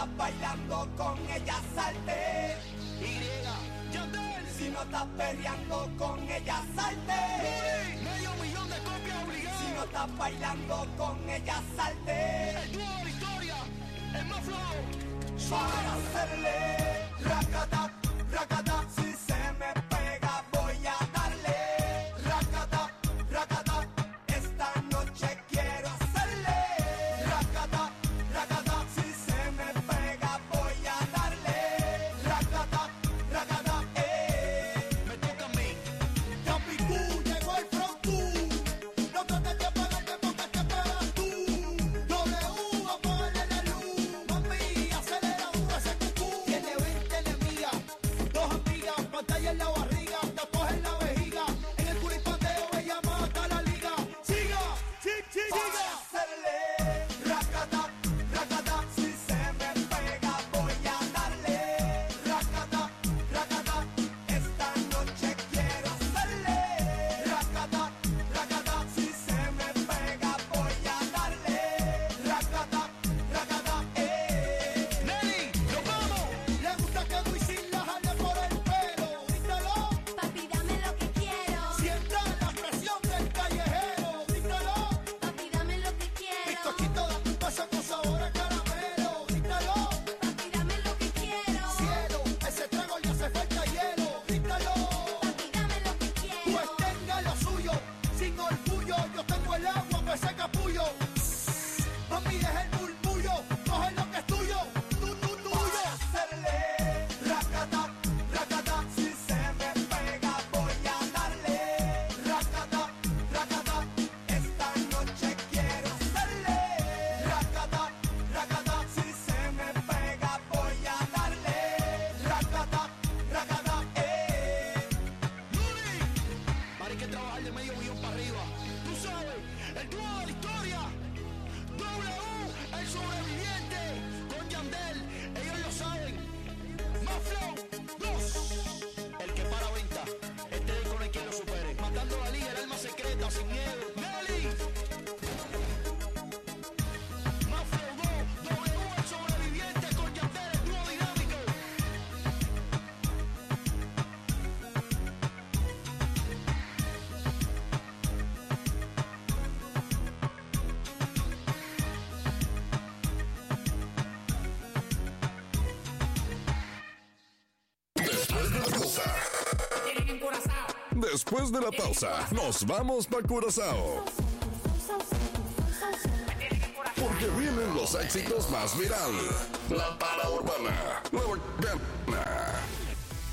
estás bailando con ella, salte. Y Si no estás perreando con ella, salte. Medio millón de copias obligadas. Si no estás bailando con ella, salte. El dúo Victoria, el más flow. Para hacerle. Después de la pausa, nos vamos para Curazao. Porque vienen los éxitos más viral. La para urbana. La.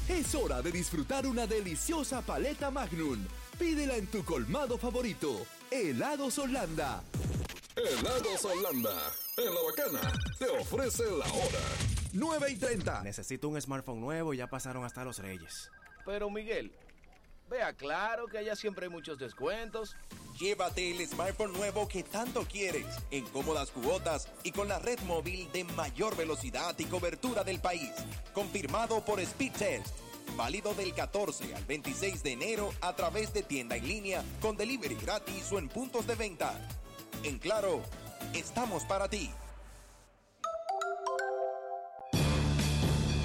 Es hora de disfrutar una deliciosa paleta Magnum. Pídela en tu colmado favorito. Helados Holanda. Helados Holanda. En la bacana. Te ofrece la hora. 9 y 30. Necesito un smartphone nuevo y ya pasaron hasta los Reyes. Pero Miguel, claro que allá siempre hay muchos descuentos. Llévate el smartphone nuevo que tanto quieres, en cómodas cuotas y con la red móvil de mayor velocidad y cobertura del país. Confirmado por Speedtest. Válido del 14 al 26 de enero a través de tienda en línea con delivery gratis o en puntos de venta. En claro, estamos para ti.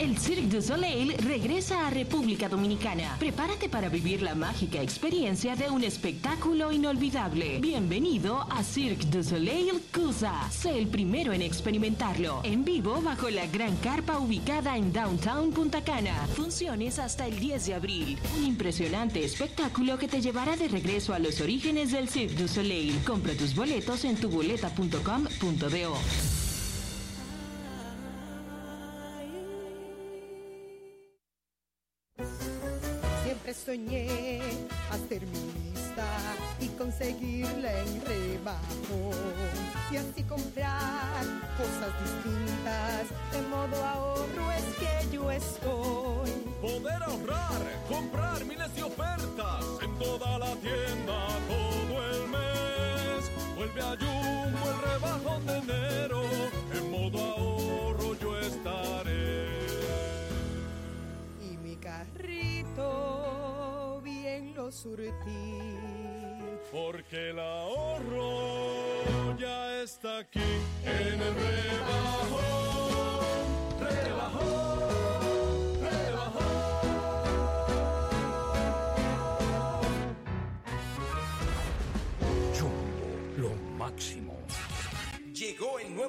El Cirque du Soleil regresa a República Dominicana. Prepárate para vivir la mágica experiencia de un espectáculo inolvidable. Bienvenido a Cirque du Soleil Cusa. Sé el primero en experimentarlo. En vivo bajo la gran carpa ubicada en Downtown Punta Cana. Funciones hasta el 10 de abril. Un impresionante espectáculo que te llevará de regreso a los orígenes del Cirque du Soleil. Compra tus boletos en tuboleta.com.do. soñé hacer mi lista y conseguirla en rebajo. Y así comprar cosas distintas. De modo ahorro es que yo estoy. Poder ahorrar, comprar miles de ofertas en toda la tienda todo el mes. Vuelve a Jumbo el rebajo de enero. Porque el ahorro ya está aquí en el. Rebajo,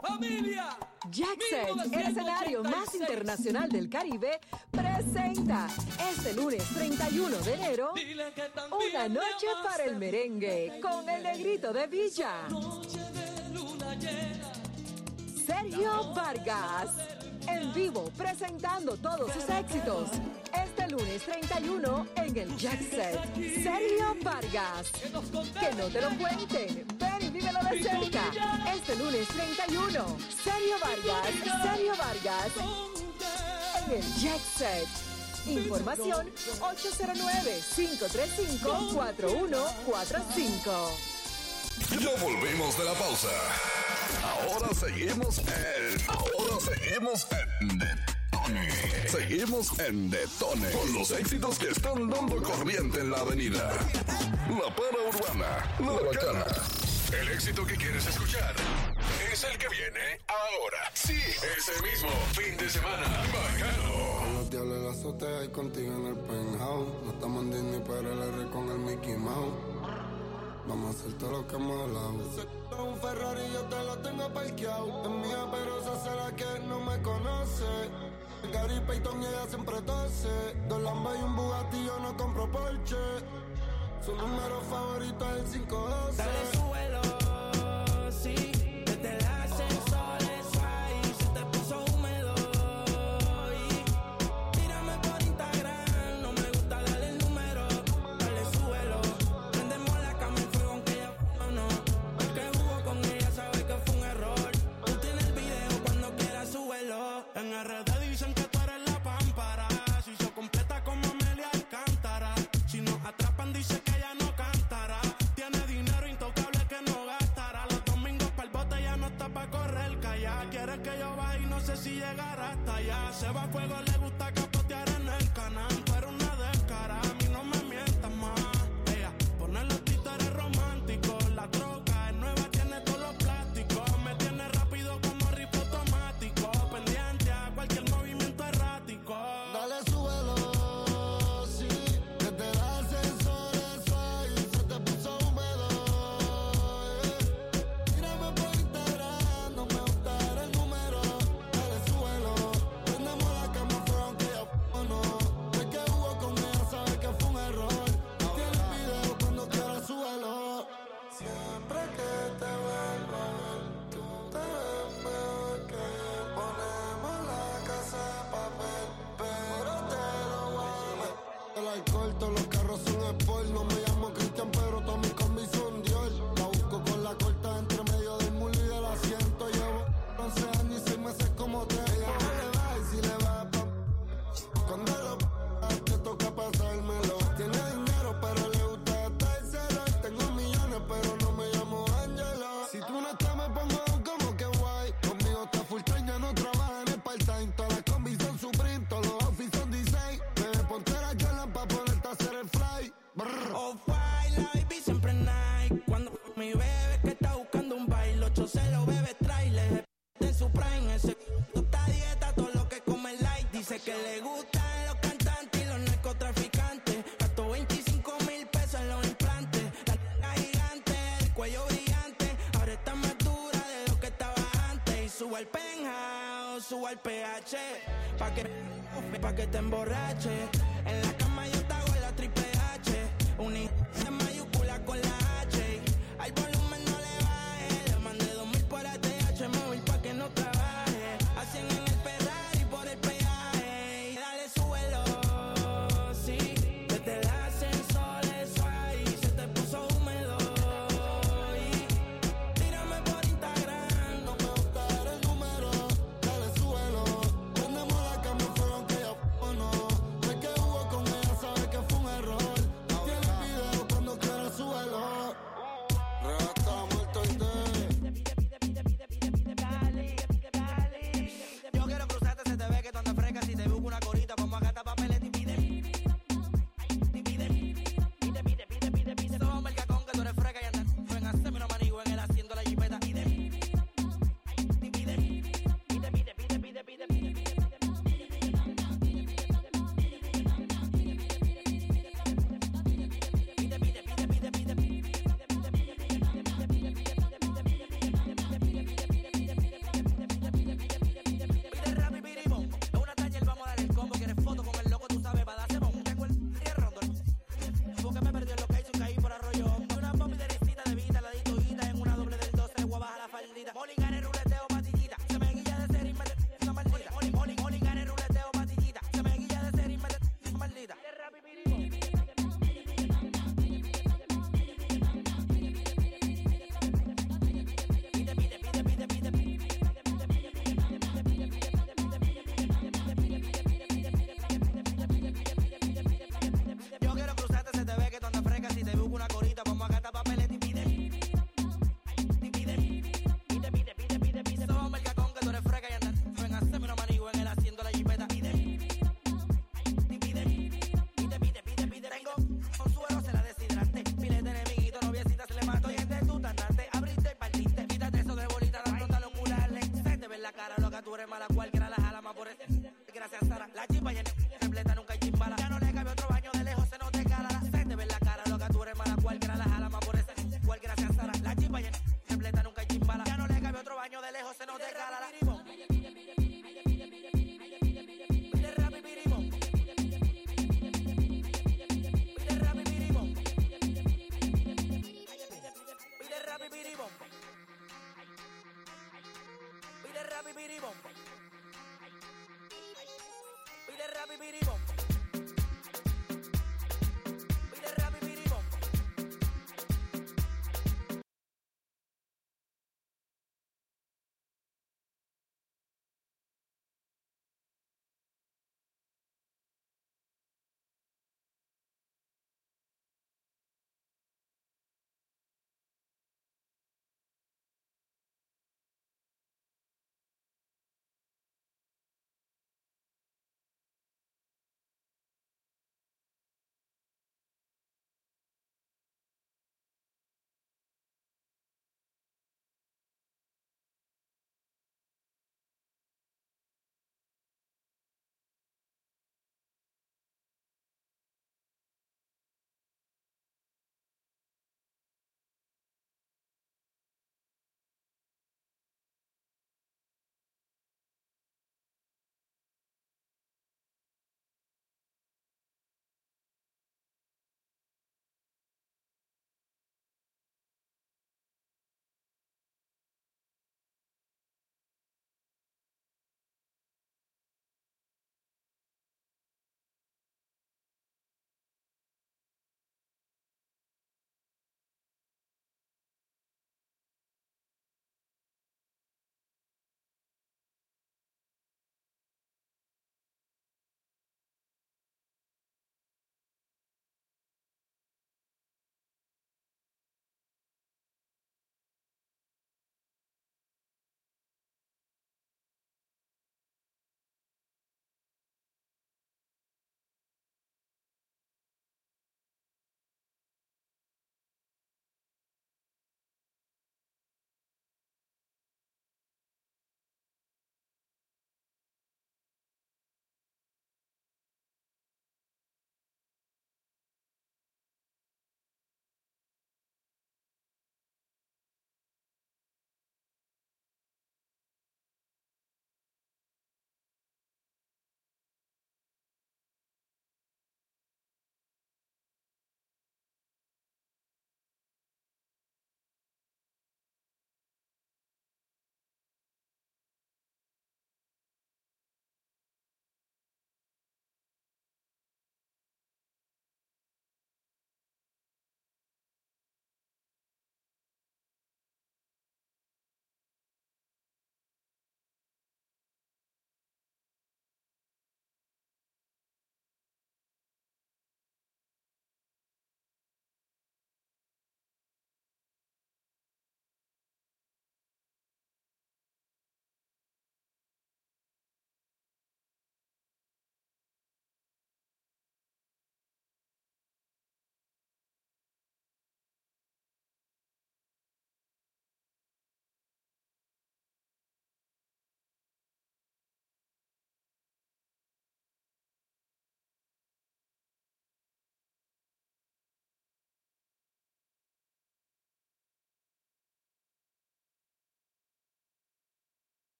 ¡Familia! Jackset, el escenario más internacional del Caribe, presenta este lunes 31 de enero una noche para el merengue con el negrito de Villa. Sergio Vargas, en vivo presentando todos sus éxitos. Este lunes 31 en el Jackset. Sergio Vargas. Que no te lo cuenten. Ven y vívelo de cerca. Este lunes 31. Sergio Vargas. Sergio Vargas. En el Jackset. Información 809-535-4145. Ya volvimos de la pausa. Ahora seguimos en. Ahora seguimos en Detone. Seguimos en Detone. Con los éxitos que están dando corriente en la avenida. La para urbana. La bacana. El éxito que quieres escuchar es el que viene ahora. Sí, ese mismo fin de semana. Bacano. Los diablos en la azotea y contigo en el penthouse. No estamos en Disney, pero el R con el Mickey Mouse. Vamos a hacer todo lo que hemos hablado. Un Ferrari yo te lo tengo parqueado. Es mía, pero esa será que no me conoce. Gary Payton y ella siempre tose. Dos Lambos y un Bugatti yo no compro Porsche. Su número favorito es el 512. Dale suelo, sí, En RD dicen que tú eres la pámpara. Si se completa como Amelia Alcántara. Si nos atrapan dice que ella no cantará. Tiene dinero intocable que no gastará. Los domingos para el bote ya no está para correr calla. Quiere que yo baje y no sé si llegará hasta allá. Se va a fuego, le gusta capotear que le gustan los cantantes y los narcotraficantes. Gastó 25 mil pesos en los implantes. La, la gigante, el cuello brillante. Ahora está más dura de lo que estaba antes. Y suba al penthouse, suba al PH. Pa' que, pa que te emborrache para cualquier